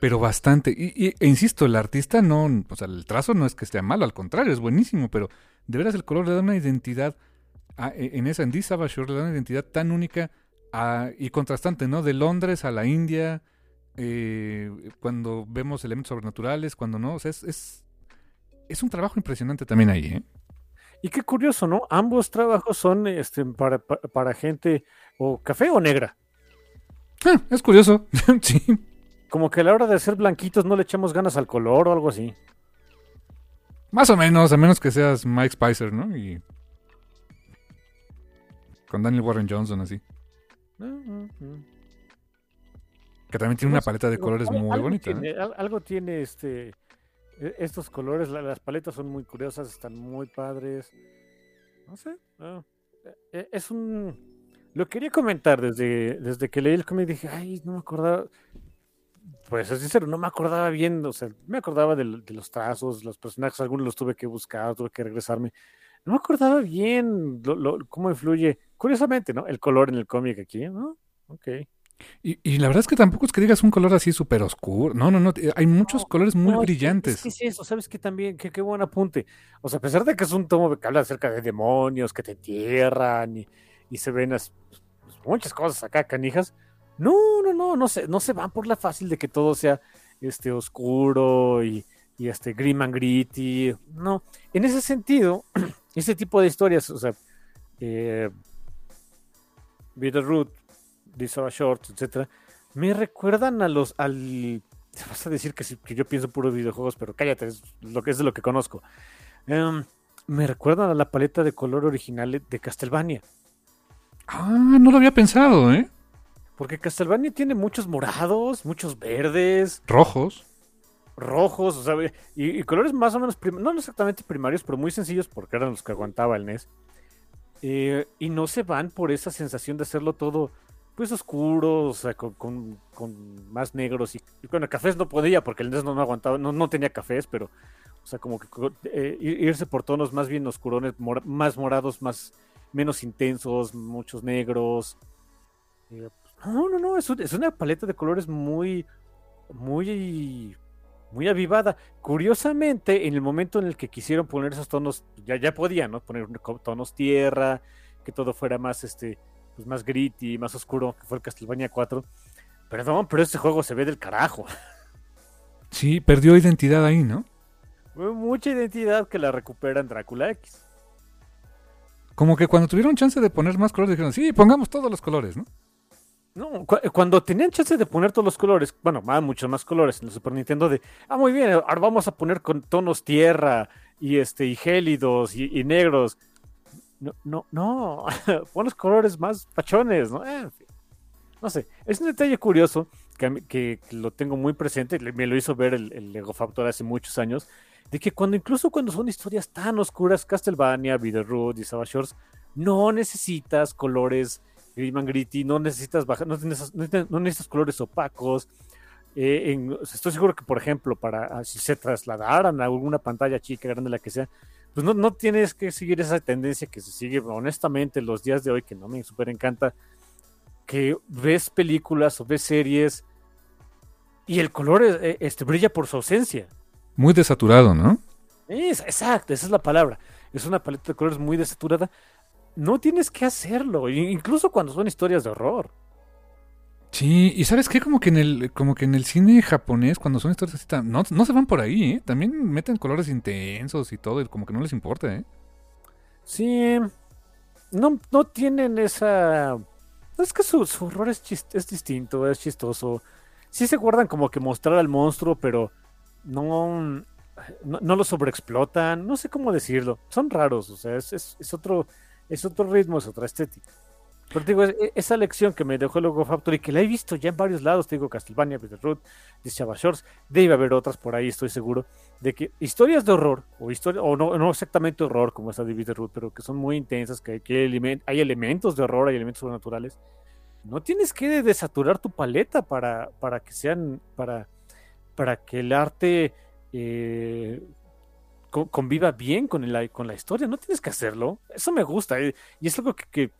Pero bastante. Y, y- e insisto, el artista no, o sea, el trazo no es que esté malo, al contrario, es buenísimo, pero de veras el color le da una identidad, a- e- en esa, en This Savage Shore le da una identidad tan única a- y contrastante, ¿no? De Londres a la India, eh, cuando vemos elementos sobrenaturales, cuando no, o sea, es, es, es un trabajo impresionante también ahí, ¿eh? Y qué curioso, ¿no? Ambos trabajos son este, para, para, para gente o café o negra. Ah, es curioso, *laughs* sí. Como que a la hora de ser blanquitos no le echamos ganas al color o algo así. Más o menos, a menos que seas Mike Spicer, ¿no? Y con Daniel Warren Johnson así. Mm, mm, mm. Que también tiene una Pues, paleta de colores muy algo bonita. ¿eh? Tiene, algo tiene este e- estos colores, la- las paletas son muy curiosas, están muy padres. No sé. ah, e- e- es un lo quería comentar desde, desde que leí el cómic dije, ay, no me acordaba. Pues es sincero, no me acordaba bien, o sea, me acordaba del- de, los trazos, los personajes, algunos los tuve que buscar, tuve que regresarme. No me acordaba bien lo- lo- cómo influye, curiosamente, ¿no? El color en el cómic aquí, ¿no? Ok. Y, y la verdad es que tampoco es que digas un color así súper oscuro. No, no, no. eh, Hay muchos No, colores muy No, es que- brillantes. Es que es eso, ¿sabes qué también? Qué, qué buen apunte. O sea, a pesar de que es un tomo que habla acerca de demonios que te entierran y, y se ven pues, muchas cosas acá, canijas. No, no, no, no se, no se van por la fácil de que todo sea este oscuro y, y este grim and gritty. No, en ese sentido, *clears throat* ese tipo de historias, o sea, eh, These Are Shorts, etcétera, me recuerdan a los al vas a decir que, que yo pienso puros videojuegos, pero cállate, es lo que es de lo que conozco. Em, me recuerdan a la paleta de color original de Castlevania, Ah, no lo había pensado, ¿eh? porque Castlevania tiene muchos morados, muchos verdes, Rojos. rojos, o sea, y, y colores más o menos, no exactamente primarios, pero muy sencillos porque eran los que aguantaba el NES. Eh, y no se van por esa sensación de hacerlo todo, pues oscuro, o sea, con, con- con más negros. Y, y bueno, cafés no podía porque el NES no, no aguantaba, no, no tenía cafés, pero, o sea, como que eh, ir- irse por tonos más bien oscurones, más morados, más menos intensos, muchos negros. Eh, no, no, no, es, un- es una paleta de colores muy, muy, muy avivada. Curiosamente, en el momento en el que quisieron poner esos tonos, ya, ya podían, ¿no? Poner tonos tierra, que todo fuera más, este, pues más gritty, más oscuro, que fue el Castlevania 4. Perdón, pero este juego se ve del carajo. Sí, perdió identidad ahí, ¿no? Mucha identidad que la recupera en Drácula X. Como que cuando tuvieron chance de poner más colores dijeron, sí, pongamos todos los colores, ¿no? No, cuando tenían chance de poner todos los colores, bueno, más, muchos más colores en el Super Nintendo de, ah, muy bien, ahora vamos a poner con tonos tierra y este y gélidos y, negros. No, no, no, *laughs* pon los colores más pachones, ¿no? Eh, no sé, es un detalle curioso que, que, lo tengo muy presente, me lo hizo ver el, el, Lego Factor hace muchos años, de que cuando incluso cuando son historias tan oscuras, Castlevania, Road y Savage Shores, no necesitas colores Gritty, no necesitas bajar, no, necesitas, colores opacos. Eh, estoy seguro que, por ejemplo, para ah, si se trasladaran a alguna pantalla chica, grande, la que sea, pues no, no tienes que seguir esa tendencia que se sigue honestamente los días de hoy, que no me súper encanta, que ves películas o ves series y el color eh, este, brilla por su ausencia. Muy desaturado, ¿no? Es, exacto, esa es la palabra. Es una paleta de colores muy desaturada no tienes que hacerlo, incluso cuando son historias de horror. Sí, y sabes qué, como que en el, como que en el cine japonés, cuando son historias así, no, no se van por ahí, ¿eh? También meten colores intensos y todo, y como que no les importa, ¿eh? Sí, no, no tienen esa... Es que su, horror es, es distinto, es chistoso. Sí se guardan como que mostrar al monstruo, pero no, no, no lo sobreexplotan, no sé cómo decirlo. Son raros, o sea, es, es otro es otro ritmo, es otra estética. Pero digo, e, esa lección que me dejó el Logo Factory, que la he visto ya en varios lados, te digo, Castlevania, Root, de Chava Shores, debe haber otras por ahí, estoy seguro, de que historias de horror, o historia, o no, no exactamente horror como esa de Root, pero que son muy intensas, que, hay, hay elementos de horror, hay elementos sobrenaturales, no tienes que desaturar tu paleta para, para que sean, para, para que el arte eh, conviva bien con, el, con la historia. No tienes que hacerlo. Eso me gusta. Eh, y es algo que,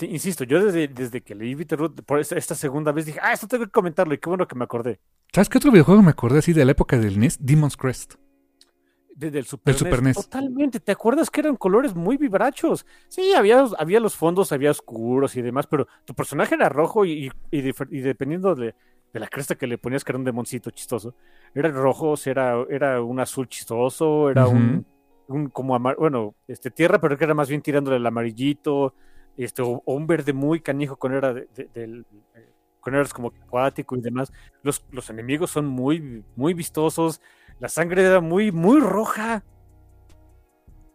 insisto, yo desde, desde que leí Bitterroot por esta, segunda vez dije, ah, esto tengo que comentarlo. Y qué bueno que me acordé. ¿Sabes qué otro videojuego me acordé así de la época del NES? Demon's Crest. Desde el Super, NES. Totalmente. ¿Te acuerdas que eran colores muy vibrachos? Sí, había, había los fondos, había oscuros y demás, pero tu personaje era rojo y, y dependiendo de, de la cresta que le ponías que era un demoncito chistoso. Era rojo, era, era un azul chistoso, era un, un, como bueno, este tierra, pero que era más bien tirándole el amarillito, este, o, un verde muy canijo con era del con eras como acuático y demás. Los, los enemigos son muy, muy vistosos. La sangre era muy, muy roja.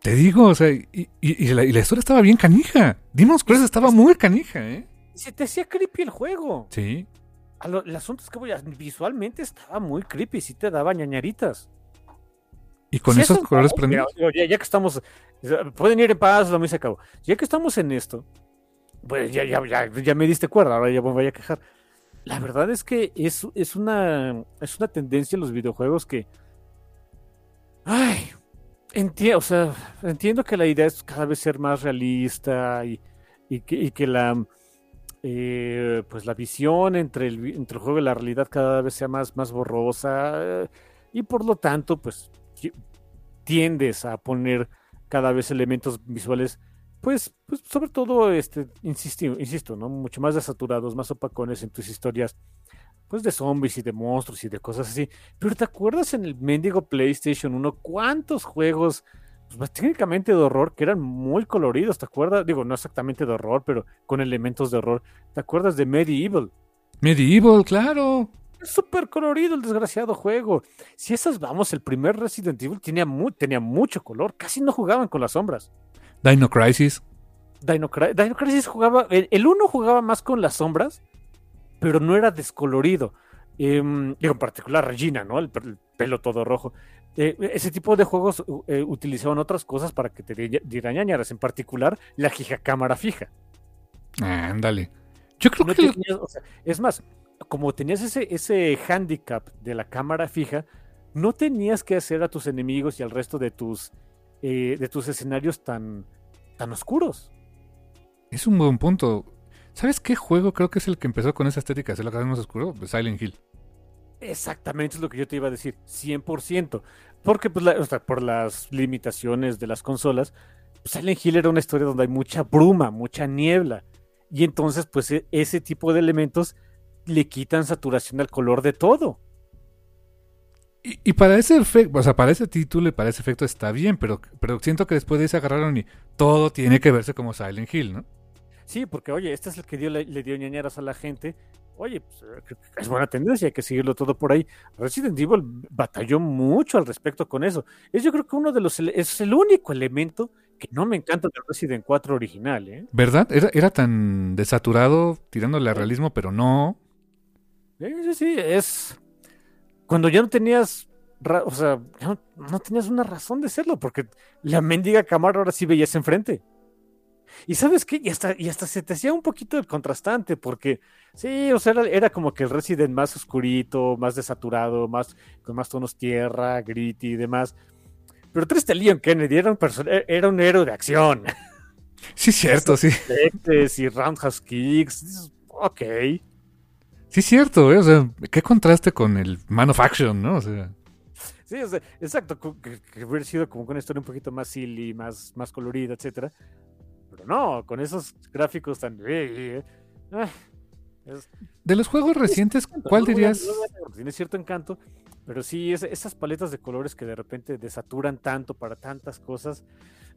Te digo, o sea, y, y, la, historia estaba bien canija. Dimos Crest estaba muy canija, ¿eh? Se te hacía creepy el juego. Sí el asunto es que voy a, visualmente estaba muy creepy, sí te daba ñañaritas. ¿Y con esos colores prendidos? Ya, que estamos, pueden ir en paz, lo me se acabó. Ya que estamos en esto, pues ya, ya, ya, me diste cuerda, ahora ya me voy a quejar. La verdad es que es, es, una, es una tendencia en los videojuegos que... Ay, entiendo, o sea, entiendo que la idea es cada vez ser más realista y, que, y que la eh, pues la visión entre el, entre el juego y la realidad cada vez sea más, más borrosa y por lo tanto pues tiendes a poner cada vez elementos visuales pues, pues sobre todo este insisto, insisto no mucho más desaturados más opacones en tus historias pues de zombies y de monstruos y de cosas así. Pero te acuerdas en el mendigo PlayStation 1 cuántos juegos pues, técnicamente de horror, que eran muy coloridos, ¿te acuerdas? Digo, no exactamente de horror, pero con elementos de horror. ¿Te acuerdas de Medieval? Medieval, claro. Es súper colorido el desgraciado juego. Si esas vamos, el primer Resident Evil tenía, tenía mucho color, casi no jugaban con las sombras. Dino Crisis. Dino, Crisis jugaba, el, uno jugaba más con las sombras, pero no era descolorido. Em, digo, en particular Regina, ¿no? el, pelo todo rojo. Eh, ese tipo de juegos eh, utilizaban otras cosas para que te dieran ñañaras, en particular la cámara fija. Ándale. Yo creo que. es más, como tenías ese, ese handicap de la cámara fija, no tenías que hacer a tus enemigos y al resto de tus, eh, de tus escenarios tan, tan oscuros. Es un buen punto. ¿Sabes qué juego creo que es el que empezó con esa estética de hacerlo cada vez más oscuro? Silent Hill. Exactamente es lo que yo te iba a decir, 100%. Porque pues, por las limitaciones de las consolas, pues, Silent Hill era una historia donde hay mucha bruma, mucha niebla. Y entonces, pues e, ese tipo de elementos le quitan saturación al color de todo. Y, y para ese efecto, o sea, para ese título y para ese efecto está bien, pero, pero siento que después de ahí se agarraron y todo tiene que verse como Silent Hill, ¿no? Sí, porque oye, este es el que dio, le, le dio ñañaras a la gente. Oye, pues, eh, es buena tendencia, hay que seguirlo todo por ahí. Resident Evil batalló mucho al respecto con eso. Es yo creo que uno de los, es el único elemento que no me encanta del Resident 4 original, ¿eh? ¿Verdad? Era, era tan desaturado tirándole a realismo, pero no. Sí, sí, sí, es cuando ya no tenías, o sea, ya no, no tenías una razón de serlo, porque la mendiga cámara ahora sí veías enfrente. Y sabes qué, y hasta, y hasta se te hacía un poquito el contrastante, porque sí, o sea, era, era como que el Resident más oscurito, más desaturado, más, con más tonos tierra, gritty y demás. Pero Triste Leon Kennedy era un, perso- era un héroe de acción. *laughs* Sí, cierto, sí. Y roundhouse kicks. Ok. Sí, cierto, ¿eh? O sea, qué contraste con el Man of Action, ¿no? O sea, Sí, o sea, exacto, que, que hubiera sido como con una historia un poquito más silly, más, más colorida, etcétera. Pero no, con esos gráficos tan... eh, eh, es- de los juegos recientes, ¿cuál no dirías? no tiene cierto encanto, pero sí, es- esas paletas de colores que de repente desaturan tanto para tantas cosas,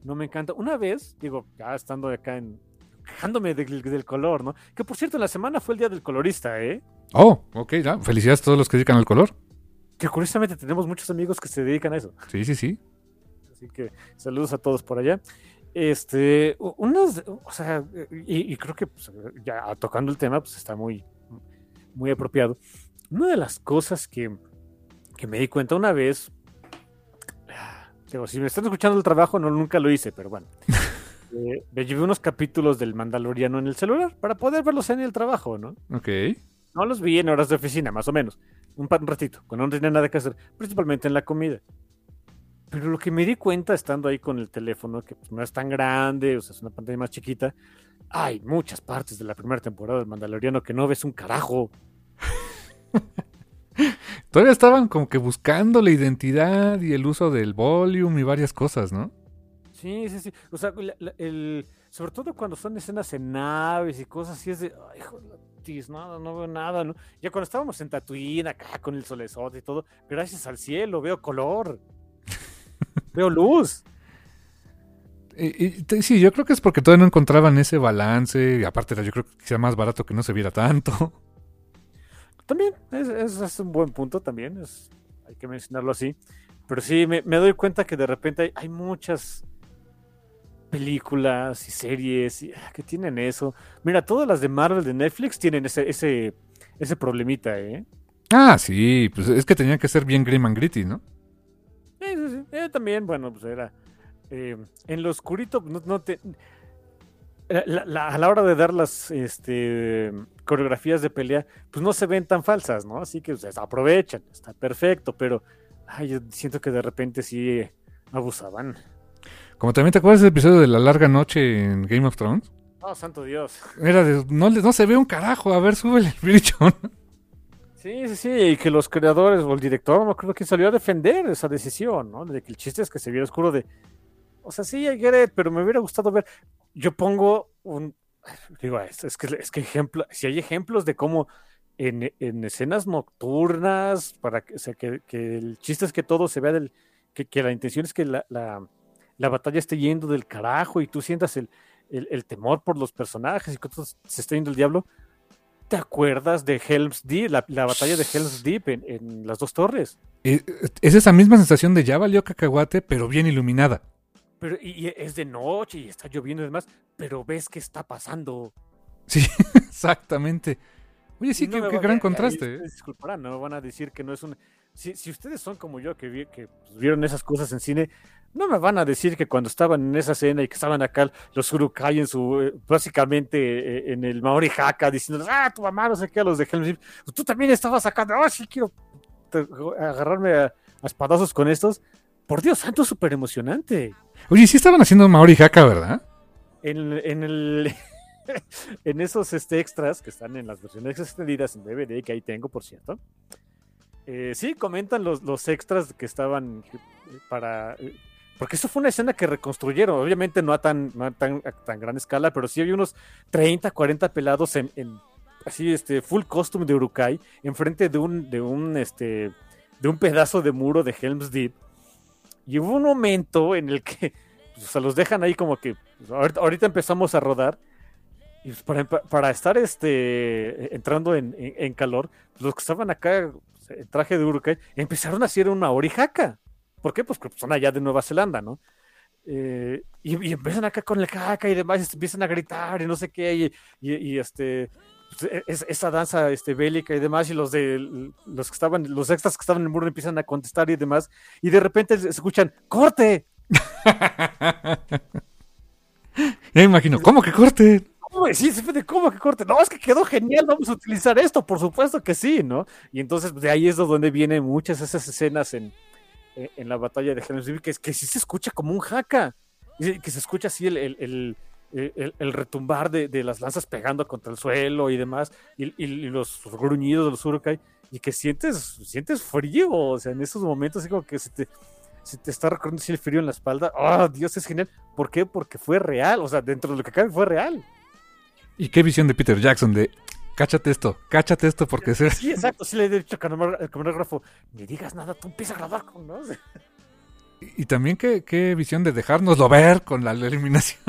no me encanta. Una vez, digo, ya estando acá en... quejándome del, del color, ¿no? Que por cierto, la semana fue el día del colorista, ¿eh? Oh, ok, ya. Felicidades a todos los que dedican al color. Que curiosamente tenemos muchos amigos que se dedican a eso. Sí, sí, sí. Así que saludos a todos por allá. Este, unas, o sea, y, y creo que pues, ya tocando el tema, pues está muy, muy apropiado. Una de las cosas que, que me di cuenta una vez, digo, si me están escuchando el trabajo, no, nunca lo hice, pero bueno. *laughs* eh, me llevé unos capítulos del Mandaloriano en el celular para poder verlos en el trabajo, ¿no? Ok. No los vi en horas de oficina, más o menos. Un, un ratito, cuando no tenía nada que hacer, principalmente en la comida. Pero lo que me di cuenta estando ahí con el teléfono, que pues, no es tan grande, o sea, es una pantalla más chiquita, hay muchas partes de la primera temporada del Mandaloriano que no ves un carajo. *laughs* Todavía estaban como que buscando la identidad y el uso del volume y varias cosas, ¿no? Sí, sí, sí. O sea, la- la- el, sobre todo cuando son escenas en naves y cosas así, es de, ay, hijo de la tis, no, no veo nada, ¿no? Ya cuando estábamos en Tatooine, acá con el solezote y todo, gracias al cielo, veo color. Veo luz. Sí, yo creo que es porque todavía no encontraban ese balance. Y aparte, yo creo que sea más barato que no se viera tanto. También, es, es- es un buen punto también, es, hay que mencionarlo así. Pero sí, me, me doy cuenta que de repente hay, hay muchas películas y series y, ah, que tienen eso. Mira, todas las de Marvel de Netflix tienen ese, ese, ese problemita, ¿eh? Ah, sí, pues es que tenían que ser bien grim and gritty, ¿no? Eh, también, bueno, pues era. eh, en lo oscurito, no, no te. la- la- la- a la hora de dar las este, coreografías de pelea, pues no se ven tan falsas, ¿no? Así que pues, aprovechan, está perfecto, pero ay, yo siento que de repente sí eh, abusaban. Como también te acuerdas del episodio de la larga noche en Game of Thrones. Oh, santo Dios. Era de, no, no se ve un carajo, a ver, súbele el. Sí, sí, sí, y que los creadores o el director, no acuerdo quién salió a defender esa decisión, ¿no? De que el chiste es que se viera oscuro de, o sea, sí, I get pero me hubiera gustado ver, yo pongo un, digo, es, que, es que ejemplo, si hay ejemplos de cómo en, en escenas nocturnas, para que, o sea, que, que el chiste es que todo se vea del, que, que la intención es que la, la, la batalla esté yendo del carajo y tú sientas el, el, el temor por los personajes y que todo se está yendo el diablo. ¿Te acuerdas de Helm's Deep, la, la batalla de Helm's Deep en, en las dos torres? Eh, Es esa misma sensación de ya valió cacahuate, pero bien iluminada. Pero, y, y es de noche y está lloviendo y demás, pero ves qué está pasando. Sí, *laughs* exactamente. Oye, sí, no qué, gran contraste. ¿eh? Disculparán, no van a decir que no es un. Si, si ustedes son como yo, que, vi- que pues, vieron esas cosas en cine, no me van a decir que cuando estaban en esa escena y que estaban acá los Urukai en su. eh, básicamente eh, en el Maori Haka diciendo, ah, tu mamá, no sé qué, a los de Helm's Deep. Tú también estabas acá, ah, sí, quiero agarrarme a, a espadazos con estos. Por Dios santo, súper emocionante. Oye, sí estaban haciendo Maori Haka, ¿verdad? en, en el *laughs* en esos este, extras que están en las versiones extendidas en DVD que ahí tengo por cierto eh, sí comentan los, los extras que estaban eh, para eh, porque eso fue una escena que reconstruyeron obviamente no a tan no a tan, a tan gran escala pero sí había unos 30 40 pelados en, en así este full costume de Urukai enfrente de un de un este de un pedazo de muro de Helm's Deep. Y hubo un momento en el que pues, se los dejan ahí como que pues, ahorita, empezamos a rodar. Y pues, para, para, estar este, entrando en, en, en calor, pues, los que estaban acá en traje de Urukai empezaron a hacer una orijaca. ¿Por qué? Pues porque son allá de Nueva Zelanda, ¿no? Eh, y, y, empiezan acá con el caca y demás, y empiezan a gritar y no sé qué, y, y, y este, pues, es, esa danza este, bélica y demás, y los de los que estaban, los extras que estaban en el muro empiezan a contestar y demás, y de repente se escuchan, ¡corte! *laughs* ya imagino, ¿cómo que corte? ¿Cómo? Sí, cómo que corte. No, es que quedó genial, vamos a utilizar esto, por supuesto que sí, ¿no? Y entonces de ahí es donde vienen muchas esas escenas en, en la batalla de Helm's que, que sí se escucha como un jaca, que se escucha así el, el, el, retumbar de, de, las lanzas pegando contra el suelo y demás, y, los gruñidos de los urukai, y que sientes, sientes frío, o sea, en esos momentos como que se te, se te está recorriendo el frío en la espalda, ¡oh, Dios, es genial! ¿Por qué? Porque fue real, o sea, dentro de lo que cabe fue real. ¿Y qué visión de Peter Jackson de cáchate esto, cáchate esto porque sí, sí exacto, sí le he dicho al camarógrafo, ni digas nada, tú empieza a grabar con, ¿no? Y, y también qué, qué, visión de dejárnoslo ver con la eliminación.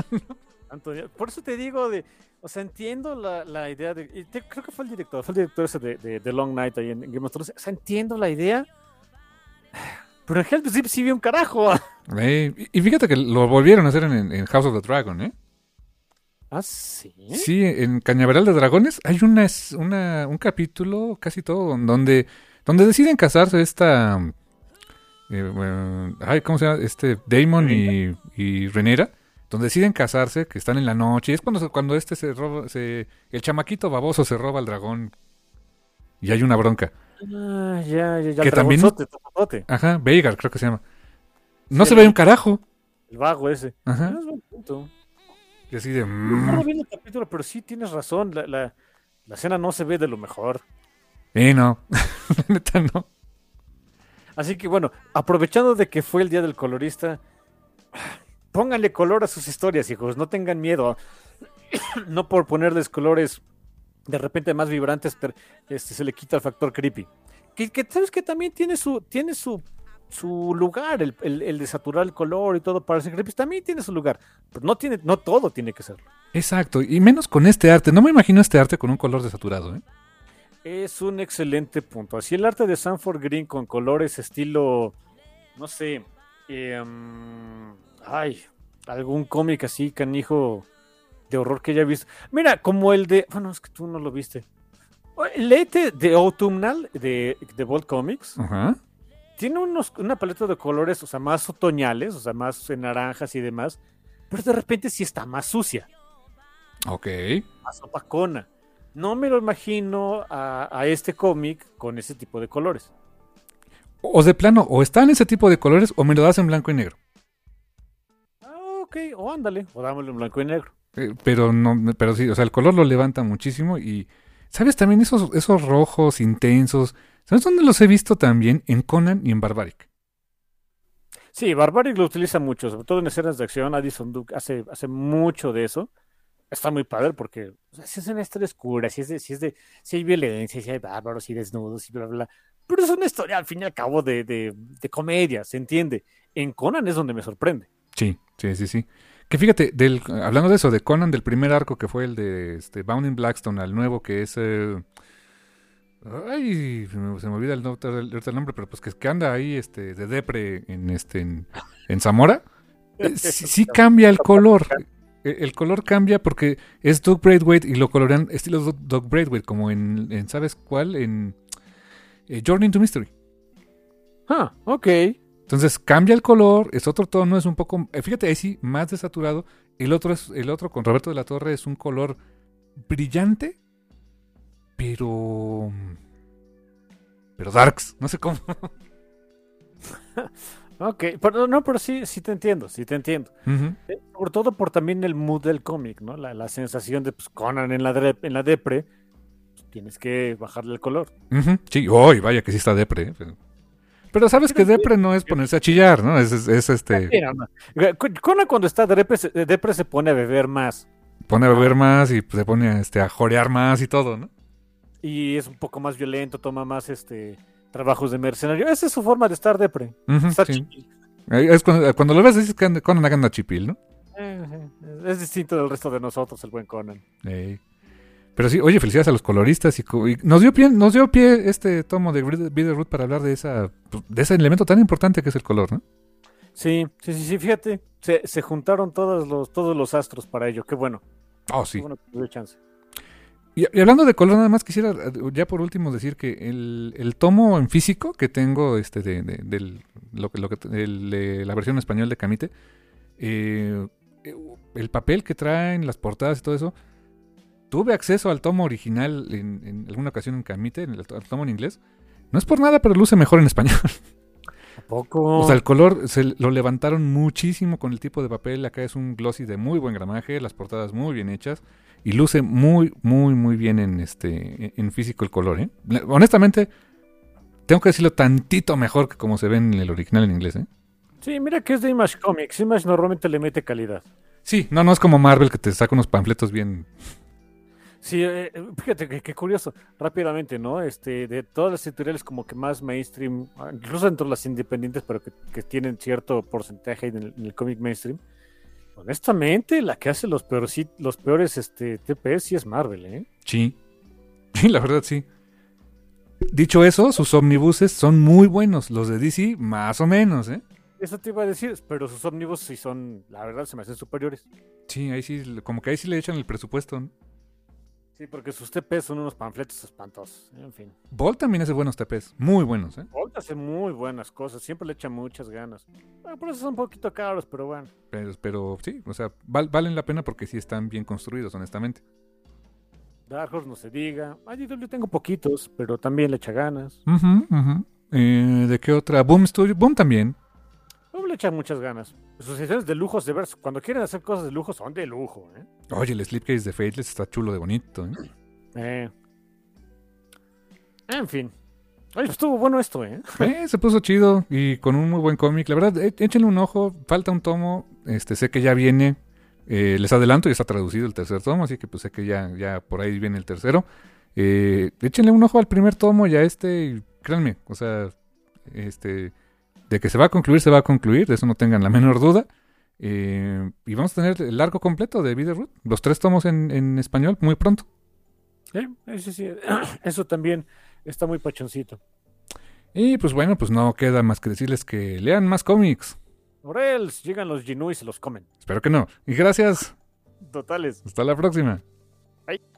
Antonio, por eso te digo de, o sea, entiendo la, la idea de, y te, creo que fue el director, fue el director ese de, de, de Long Night ahí en, en, Game of Thrones, o sea, entiendo la idea, pero en Helm's Deep sí vi un carajo. Eh, y fíjate que lo volvieron a hacer en, en House of the Dragon, ¿eh? ¿Ah, sí? Sí, en Cañaveral de Dragones hay una, una, un capítulo, casi todo, donde, donde deciden casarse esta... Eh, bueno, ay, ¿Cómo se llama? Este Damon y, y, Renera, donde deciden casarse, que están en la noche, y es cuando, cuando este se roba, se, el chamaquito baboso se roba al dragón y hay una bronca. Ah, ya, ya, ya. Que también... Ajá, Veigar creo que se llama. No sí, se ve un carajo. El vago ese. Ajá. No es buen punto. Y así de. No lo vi en el capítulo, pero sí tienes razón. La, la, la escena no se ve de lo mejor. Sí, no. *laughs* neta no. Así que bueno, aprovechando de que fue el día del colorista, pónganle color a sus historias, hijos. No tengan miedo. *coughs* no por ponerles colores de repente más vibrantes, pero este, se le quita el factor creepy. Que, que sabes que también tiene su, tiene su su lugar, el, el, el, de saturar el color y todo para ser creepy, también tiene su lugar. Pero no, tiene, no todo tiene que serlo. Exacto, y menos con este arte. No me imagino este arte con un color desaturado. ¿eh? Es un excelente punto. Así el arte de Sanford Green con colores estilo, no sé, eh, um, ay, algún cómic así, canijo, de horror que haya visto. Mira, como el de, bueno, es que tú no lo viste. Léete de Autumnal de, de Bolt Comics. Ajá tiene unos, una paleta de colores, o sea, más otoñales, o sea, más en naranjas y demás, pero de repente sí está más sucia. Ok. Más opacona. No me lo imagino a, a este cómic con ese tipo de colores. O de plano, o está en ese tipo de colores o me lo das en blanco y negro. Ah, ok, o ándale, o dámelo en blanco y negro. Eh, pero no, pero sí, o sea, el color lo levanta muchísimo y, ¿sabes? También esos, esos rojos intensos, ¿Sabes dónde los he visto también? En Conan y en Barbaric. Sí, Barbaric lo utiliza mucho, sobre todo en escenas de acción. Addison Duke hace, hace mucho de eso. Está muy padre porque o sea, si es una historia oscura, si es de, si es de, si hay violencia, si hay bárbaros y desnudos y bla, bla, bla. Pero es una historia al fin y al cabo de, de, de comedia, ¿se entiende? En Conan es donde me sorprende. Sí, sí, sí, sí. Que fíjate, del, hablando de eso, de Conan, del primer arco que fue el de este, Bound Blackstone al nuevo que es... Eh, Ay, se me, se me olvida el, el, el, nombre, pero pues que, que, anda ahí este, de depre en, este, en, en Zamora. Eh, sí, sí, *laughs* cambia el color. El, el, color cambia porque es Doug Braithwaite y lo colorean estilo Doug Braithwaite, como en, en, ¿sabes cuál? En eh, Journey into Mystery. Ah, ok. Entonces cambia el color, es otro tono, es un poco, eh, fíjate ahí sí, más desaturado. El otro es, el otro con Roberto de la Torre es un color brillante, pero. Pero Darks, no sé cómo. *laughs* ok, pero no, pero sí, sí te entiendo, sí te entiendo. Uh -huh. eh, sobre todo por también el mood del cómic, ¿no? La, la, sensación de pues, Conan en la, de, en la depre, pues, tienes que bajarle el color. Uh -huh. Sí, hoy oh, vaya que sí está depre. ¿eh? Pero, pero sabes pero que depre no es ponerse a chillar, ¿no? Es, es, es este. No. Conan cuando está depre, depre se pone a beber más. Pone a beber más y se pone este, a jorear más y todo, ¿no? Y es un poco más violento, toma más este trabajos de mercenario. Esa es su forma de estar depre. Sí. chill. Eh, Es cuando, cuando lo ves, dices que anda- Conan anda chipil, ¿no? Eh, eh, Es distinto del resto de nosotros, el buen Conan. Pero sí, oye, felicidades a los coloristas. Y, nos dio pie, nos dio pie este tomo de Bitterroot para hablar de esa de ese elemento tan importante que es el color, ¿no? Sí, sí, sí, sí, fíjate. Se, se juntaron todos los, todos los astros para ello. Qué bueno. Oh, Qué sí. bueno que chance. Y, y hablando de color, nada más quisiera, eh, ya por último, decir que el, el tomo en físico que tengo, este, de, de- del, lo, que- lo que, el- de la versión en español de Camite, eh, eh, el papel que traen, las portadas y todo eso, tuve acceso al tomo original en, en alguna ocasión en Camite, en el, al tomo en inglés. No es por nada, pero luce mejor en español. *laughs* ¿A poco? O sea, el color se lo levantaron muchísimo con el tipo de papel. Acá es un glossy de muy buen gramaje, las portadas muy bien hechas y luce muy, muy, muy bien en este, en físico el color. ¿eh? Honestamente, tengo que decirlo tantito mejor que como se ve en el original en inglés. ¿eh? Sí, mira que es de Image Comics. Image normalmente le mete calidad. Sí, no, no es como Marvel que te saca unos panfletos bien. Sí, eh, fíjate que, qué curioso, rápidamente, ¿no? Este, de todas las editoriales como que más mainstream, ah, incluso dentro de las independientes, pero que, que tienen cierto porcentaje en el, en el cómic mainstream, honestamente, la que hace los peores, los peores este, TPS sí es Marvel, ¿eh? Sí. *laughs* Sí, la verdad sí. Dicho eso, sus omnibuses son muy buenos. Los de DC, más o menos, ¿eh? Eso te iba a decir, pero sus ómnibus sí son, la verdad, se me hacen superiores. Sí, ahí sí, como que ahí sí le echan el presupuesto. ¿no? Sí, porque sus TPs son unos panfletos espantosos, en fin. Bolt también hace buenos TPs, muy buenos, ¿eh? Bolt hace muy buenas cosas, siempre le echa muchas ganas. Ah, por eso son un poquito caros, pero bueno. Pero, pero sí, o sea, val- valen la pena porque sí están bien construidos, honestamente. Dark Horse no se diga. IDW tengo poquitos, pero también le echa ganas. Eh, ¿De qué otra? Boom Studio. Boom también. Le echa muchas ganas. Sus ediciones de lujos, de ver, cuando quieren hacer cosas de lujo, son de lujo, ¿eh? Oye, el Slipcase de Fateless está chulo de bonito. ¿eh? Eh. En fin. Oye, pues estuvo bueno esto, ¿eh? *laughs* Eh, se puso chido y con un muy buen cómic. La verdad, é- échenle un ojo. Falta un tomo. Este, sé que ya viene. Eh, les adelanto, ya está traducido el tercer tomo, así que pues sé que ya, ya por ahí viene el tercero. Eh, échenle un ojo al primer tomo y a este, y créanme, o sea, este, de que se va a concluir, se va a concluir, de eso no tengan la *laughs* menor duda. Eh, y vamos a tener el arco completo de Bitterroot, los tres tomos en, en español, muy pronto. Sí, eh, sí, sí. *clears throat* Eso también está muy pachoncito. Y pues bueno, pues no queda más que decirles que lean más cómics. Morels, llegan los Ginu y se los comen. Espero que no. Y gracias. Totales. Hasta la próxima. Bye.